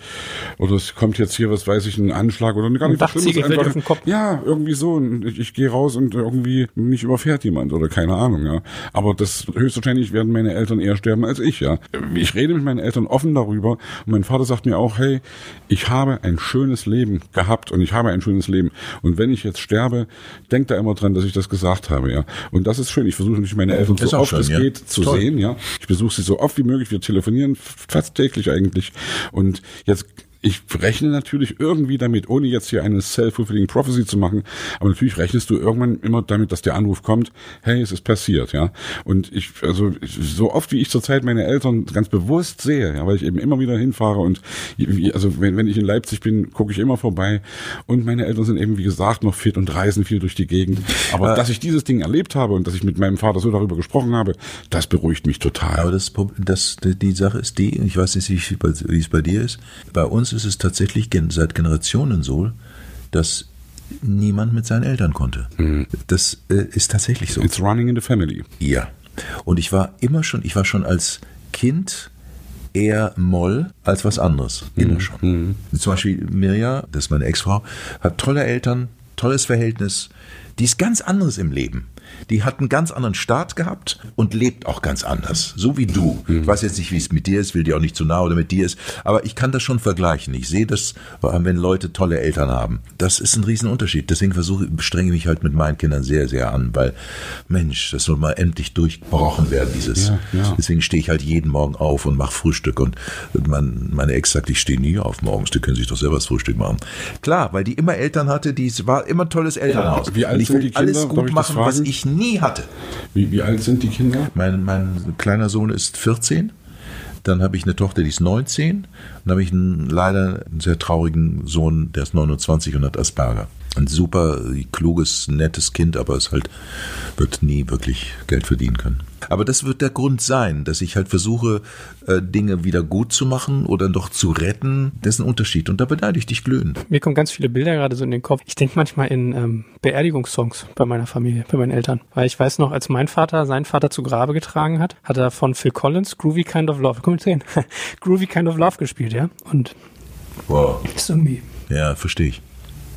B: oder es kommt jetzt hier, was weiß ich, ein Anschlag oder nicht
A: was Schlimmes. Einfach,
B: ja, irgendwie so. Ich, ich gehe raus und irgendwie mich überfährt jemand oder keine Ahnung, ja. Aber das höchstwahrscheinlich werden meine Eltern eher sterben als ich, ja. Ich rede mit meinen Eltern offen darüber und mein Vater sagt mir auch, hey, ich habe ein schönes Leben gehabt und ich habe ein schönes Leben. Und wenn ich jetzt sterbe, denkt da immer dran, dass ich das gesagt habe, ja. Und das ist schön. Ich versuche natürlich meine Eltern so oft schön, es ja. geht zu Toll. sehen, ja. Ich besuche sie so oft wie möglich. Wir telefonieren fast täglich eigentlich. Und jetzt ich rechne natürlich irgendwie damit, ohne jetzt hier eine self-fulfilling prophecy zu machen, aber natürlich rechnest du irgendwann immer damit, dass der Anruf kommt, hey, es ist passiert, ja. Und ich, also so oft wie ich zurzeit meine Eltern ganz bewusst sehe, ja, weil ich eben immer wieder hinfahre und also wenn, wenn ich in Leipzig bin, gucke ich immer vorbei und meine Eltern sind eben wie gesagt noch fit und reisen viel durch die Gegend. Aber äh, dass ich dieses Ding erlebt habe und dass ich mit meinem Vater so darüber gesprochen habe, das beruhigt mich total.
C: Aber das, das die Sache ist die, ich weiß nicht, wie es bei dir ist, bei uns ist es tatsächlich seit Generationen so, dass niemand mit seinen Eltern konnte. Mhm. Das äh, ist tatsächlich so.
B: It's running in the family.
C: Ja. Und ich war immer schon, ich war schon als Kind eher Moll als was anderes. Immer mhm. schon. Mhm. Zum Beispiel Mirja, das ist meine Ex-Frau, hat tolle Eltern, tolles Verhältnis. Die ist ganz anderes im Leben die hat einen ganz anderen Start gehabt und lebt auch ganz anders. So wie du. Mhm. Ich weiß jetzt nicht, wie es mit dir ist, will dir auch nicht zu nah oder mit dir ist, aber ich kann das schon vergleichen. Ich sehe das, wenn Leute tolle Eltern haben. Das ist ein Riesenunterschied. Deswegen versuche, strenge mich halt mit meinen Kindern sehr, sehr an, weil, Mensch, das soll mal endlich durchbrochen werden, dieses. Ja, ja. Deswegen stehe ich halt jeden Morgen auf und mache Frühstück und mein, meine Ex sagt, ich stehe nie auf morgens, die können sich doch selber das Frühstück machen. Klar, weil die immer Eltern hatte, die war immer tolles Elternhaus.
B: Ja, wie alt sind die Kinder?
C: Alles gut machen, was ich nie hatte.
B: Wie, wie alt sind die Kinder?
C: Mein, mein kleiner Sohn ist 14. Dann habe ich eine Tochter, die ist 19. Dann habe ich einen, leider einen sehr traurigen Sohn, der ist 29 und hat Asperger ein super kluges, nettes Kind, aber es halt wird nie wirklich Geld verdienen können. Aber das wird der Grund sein, dass ich halt versuche, äh, Dinge wieder gut zu machen oder doch zu retten. Das ist ein Unterschied und da beneide ich dich glühend.
A: Mir kommen ganz viele Bilder gerade so in den Kopf. Ich denke manchmal in ähm, Beerdigungssongs bei meiner Familie, bei meinen Eltern. Weil ich weiß noch, als mein Vater seinen Vater zu Grabe getragen hat, hat er von Phil Collins Groovy Kind of Love, komm sehen, Groovy Kind of Love gespielt, ja. Und
C: wow. ist irgendwie. Ja, verstehe ich.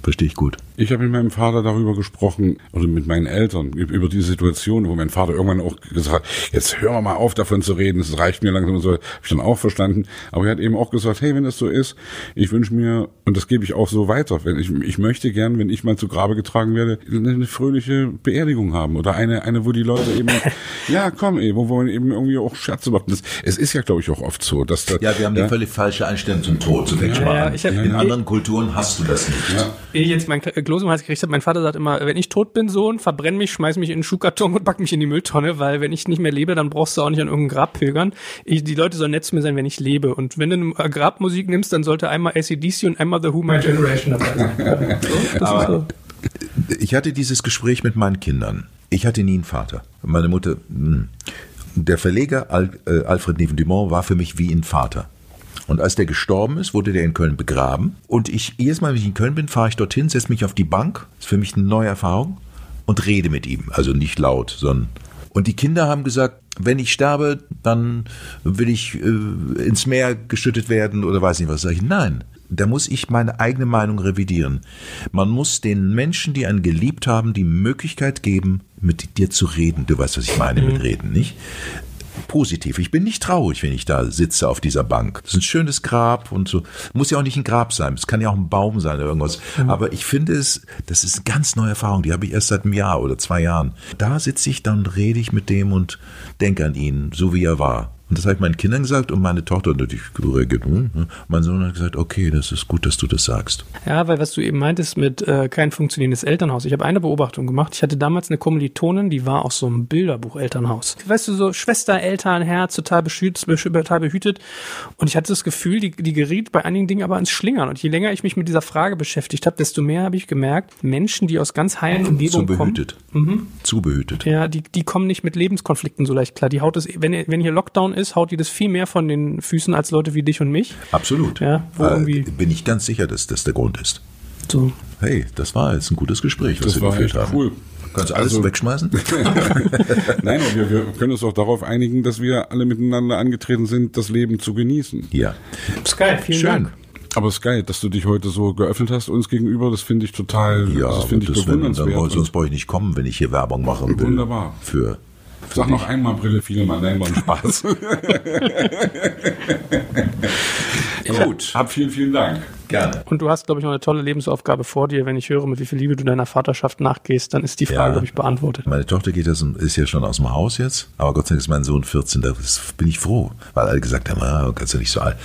C: Verstehe ich gut.
B: Ich habe mit meinem Vater darüber gesprochen, oder mit meinen Eltern, über diese Situation, wo mein Vater irgendwann auch gesagt hat, jetzt hören wir mal auf davon zu reden, es reicht mir langsam und so, habe ich dann auch verstanden. Aber er hat eben auch gesagt, hey, wenn das so ist, ich wünsche mir, und das gebe ich auch so weiter, wenn ich, ich möchte gern, wenn ich mal zu Grabe getragen werde, eine fröhliche Beerdigung haben oder eine, eine, wo die Leute eben, ja, komm, ey, wo, wo man eben irgendwie auch Scherze macht. Das, es ist ja, glaube ich, auch oft so, dass da,
C: Ja, wir haben ja, die völlig falsche Einstellung zum Tod, zu ja, ja, ich hab, In anderen Kulturen hast du das nicht. Ja.
A: Ich jetzt mein Kloß im Hals gekriegt mein Vater sagt immer, wenn ich tot bin, Sohn, verbrenn mich, schmeiß mich in einen Schuhkarton und pack mich in die Mülltonne, weil wenn ich nicht mehr lebe, dann brauchst du auch nicht an irgendein Grab pilgern. Ich, die Leute sollen nett zu mir sein, wenn ich lebe. Und wenn du eine Grabmusik nimmst, dann sollte einmal ACDC und einmal The Who My Generation dabei sein.
C: Aber so. Ich hatte dieses Gespräch mit meinen Kindern. Ich hatte nie einen Vater. Meine Mutter, hm. der Verleger äh, Alfred Neven Dumont war für mich wie ein Vater. Und als der gestorben ist, wurde der in Köln begraben. Und ich, jedes Mal, wenn ich in Köln bin, fahre ich dorthin, setze mich auf die Bank. Das ist für mich eine neue Erfahrung. Und rede mit ihm. Also nicht laut, sondern. Und die Kinder haben gesagt, wenn ich sterbe, dann will ich äh, ins Meer geschüttet werden oder weiß nicht was. Sag ich, nein. Da muss ich meine eigene Meinung revidieren. Man muss den Menschen, die einen geliebt haben, die Möglichkeit geben, mit dir zu reden. Du weißt, was ich meine mit mhm. reden, nicht? Positiv. Ich bin nicht traurig, wenn ich da sitze auf dieser Bank. Das ist ein schönes Grab und so. Muss ja auch nicht ein Grab sein. Es kann ja auch ein Baum sein oder irgendwas. Mhm. Aber ich finde es, das ist eine ganz neue Erfahrung. Die habe ich erst seit einem Jahr oder zwei Jahren. Da sitze ich, dann rede ich mit dem und denke an ihn, so wie er war. Und das habe ich meinen Kindern gesagt und meine Tochter natürlich reagiert. Hm, hm. Mein Sohn hat gesagt, okay, das ist gut, dass du das sagst.
A: Ja, weil was du eben meintest mit äh, kein funktionierendes Elternhaus. Ich habe eine Beobachtung gemacht. Ich hatte damals eine Kommilitonin, die war aus so einem Bilderbuch-Elternhaus. Weißt du, so Schwester, Eltern, Herz, total behütet, total behütet. Und ich hatte das Gefühl, die, die geriet bei einigen Dingen aber ins Schlingern. Und je länger ich mich mit dieser Frage beschäftigt habe, desto mehr habe ich gemerkt, Menschen, die aus ganz heilen Umgebungen
C: kommen. Zu behütet. Mhm. Zu behütet.
A: Ja, die, die kommen nicht mit Lebenskonflikten so leicht klar. Die haut es, wenn, wenn hier Lockdown ist, haut die das viel mehr von den Füßen als Leute wie dich und mich.
C: Absolut.
A: Ja,
C: wo äh, irgendwie bin ich ganz sicher, dass das der Grund ist. So. Hey, das war jetzt ein gutes Gespräch,
B: was das wir geführt haben. Cool.
C: Kannst du alles also, wegschmeißen?
B: Nein, wir, wir können uns auch darauf einigen, dass wir alle miteinander angetreten sind, das Leben zu genießen.
C: Ja.
A: Sky, vielen Schön. Dank.
B: Aber es ist geil, dass du dich heute so geöffnet hast uns gegenüber. Das finde ich total, ja, das finde ich bewundernswert.
C: Wenn, dann, sonst brauche ich nicht kommen, wenn ich hier Werbung machen will.
B: Wunderbar.
C: Für
B: Sag noch einmal Brille Fielmann, nein, war Spaß. Gut. Hab vielen, vielen Dank.
C: Gerne.
A: Und du hast, glaube ich, noch eine tolle Lebensaufgabe vor dir. Wenn ich höre, mit wie viel Liebe du deiner Vaterschaft nachgehst, dann ist die Frage, ja, glaube ich, beantwortet.
C: Meine Tochter geht das, ist ja schon aus dem Haus jetzt, aber Gott sei Dank ist mein Sohn 14, da bin ich froh, weil alle gesagt haben, ah, kannst du nicht so alt.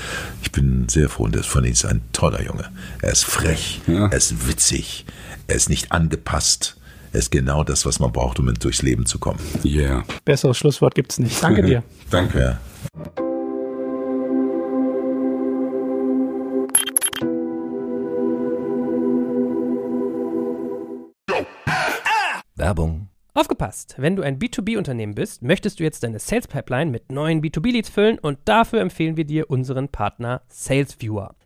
C: Ich bin sehr froh und von ihm ist ein toller Junge. Er ist frech, ja. er ist witzig, er ist nicht angepasst ist genau das, was man braucht, um durchs Leben zu kommen.
B: Yeah.
A: Besseres Schlusswort gibt es nicht. Danke dir.
B: Danke. Ja.
D: Werbung. Aufgepasst! Wenn du ein B2B-Unternehmen bist, möchtest du jetzt deine Sales Pipeline mit neuen B2B-Leads füllen und dafür empfehlen wir dir unseren Partner SalesViewer.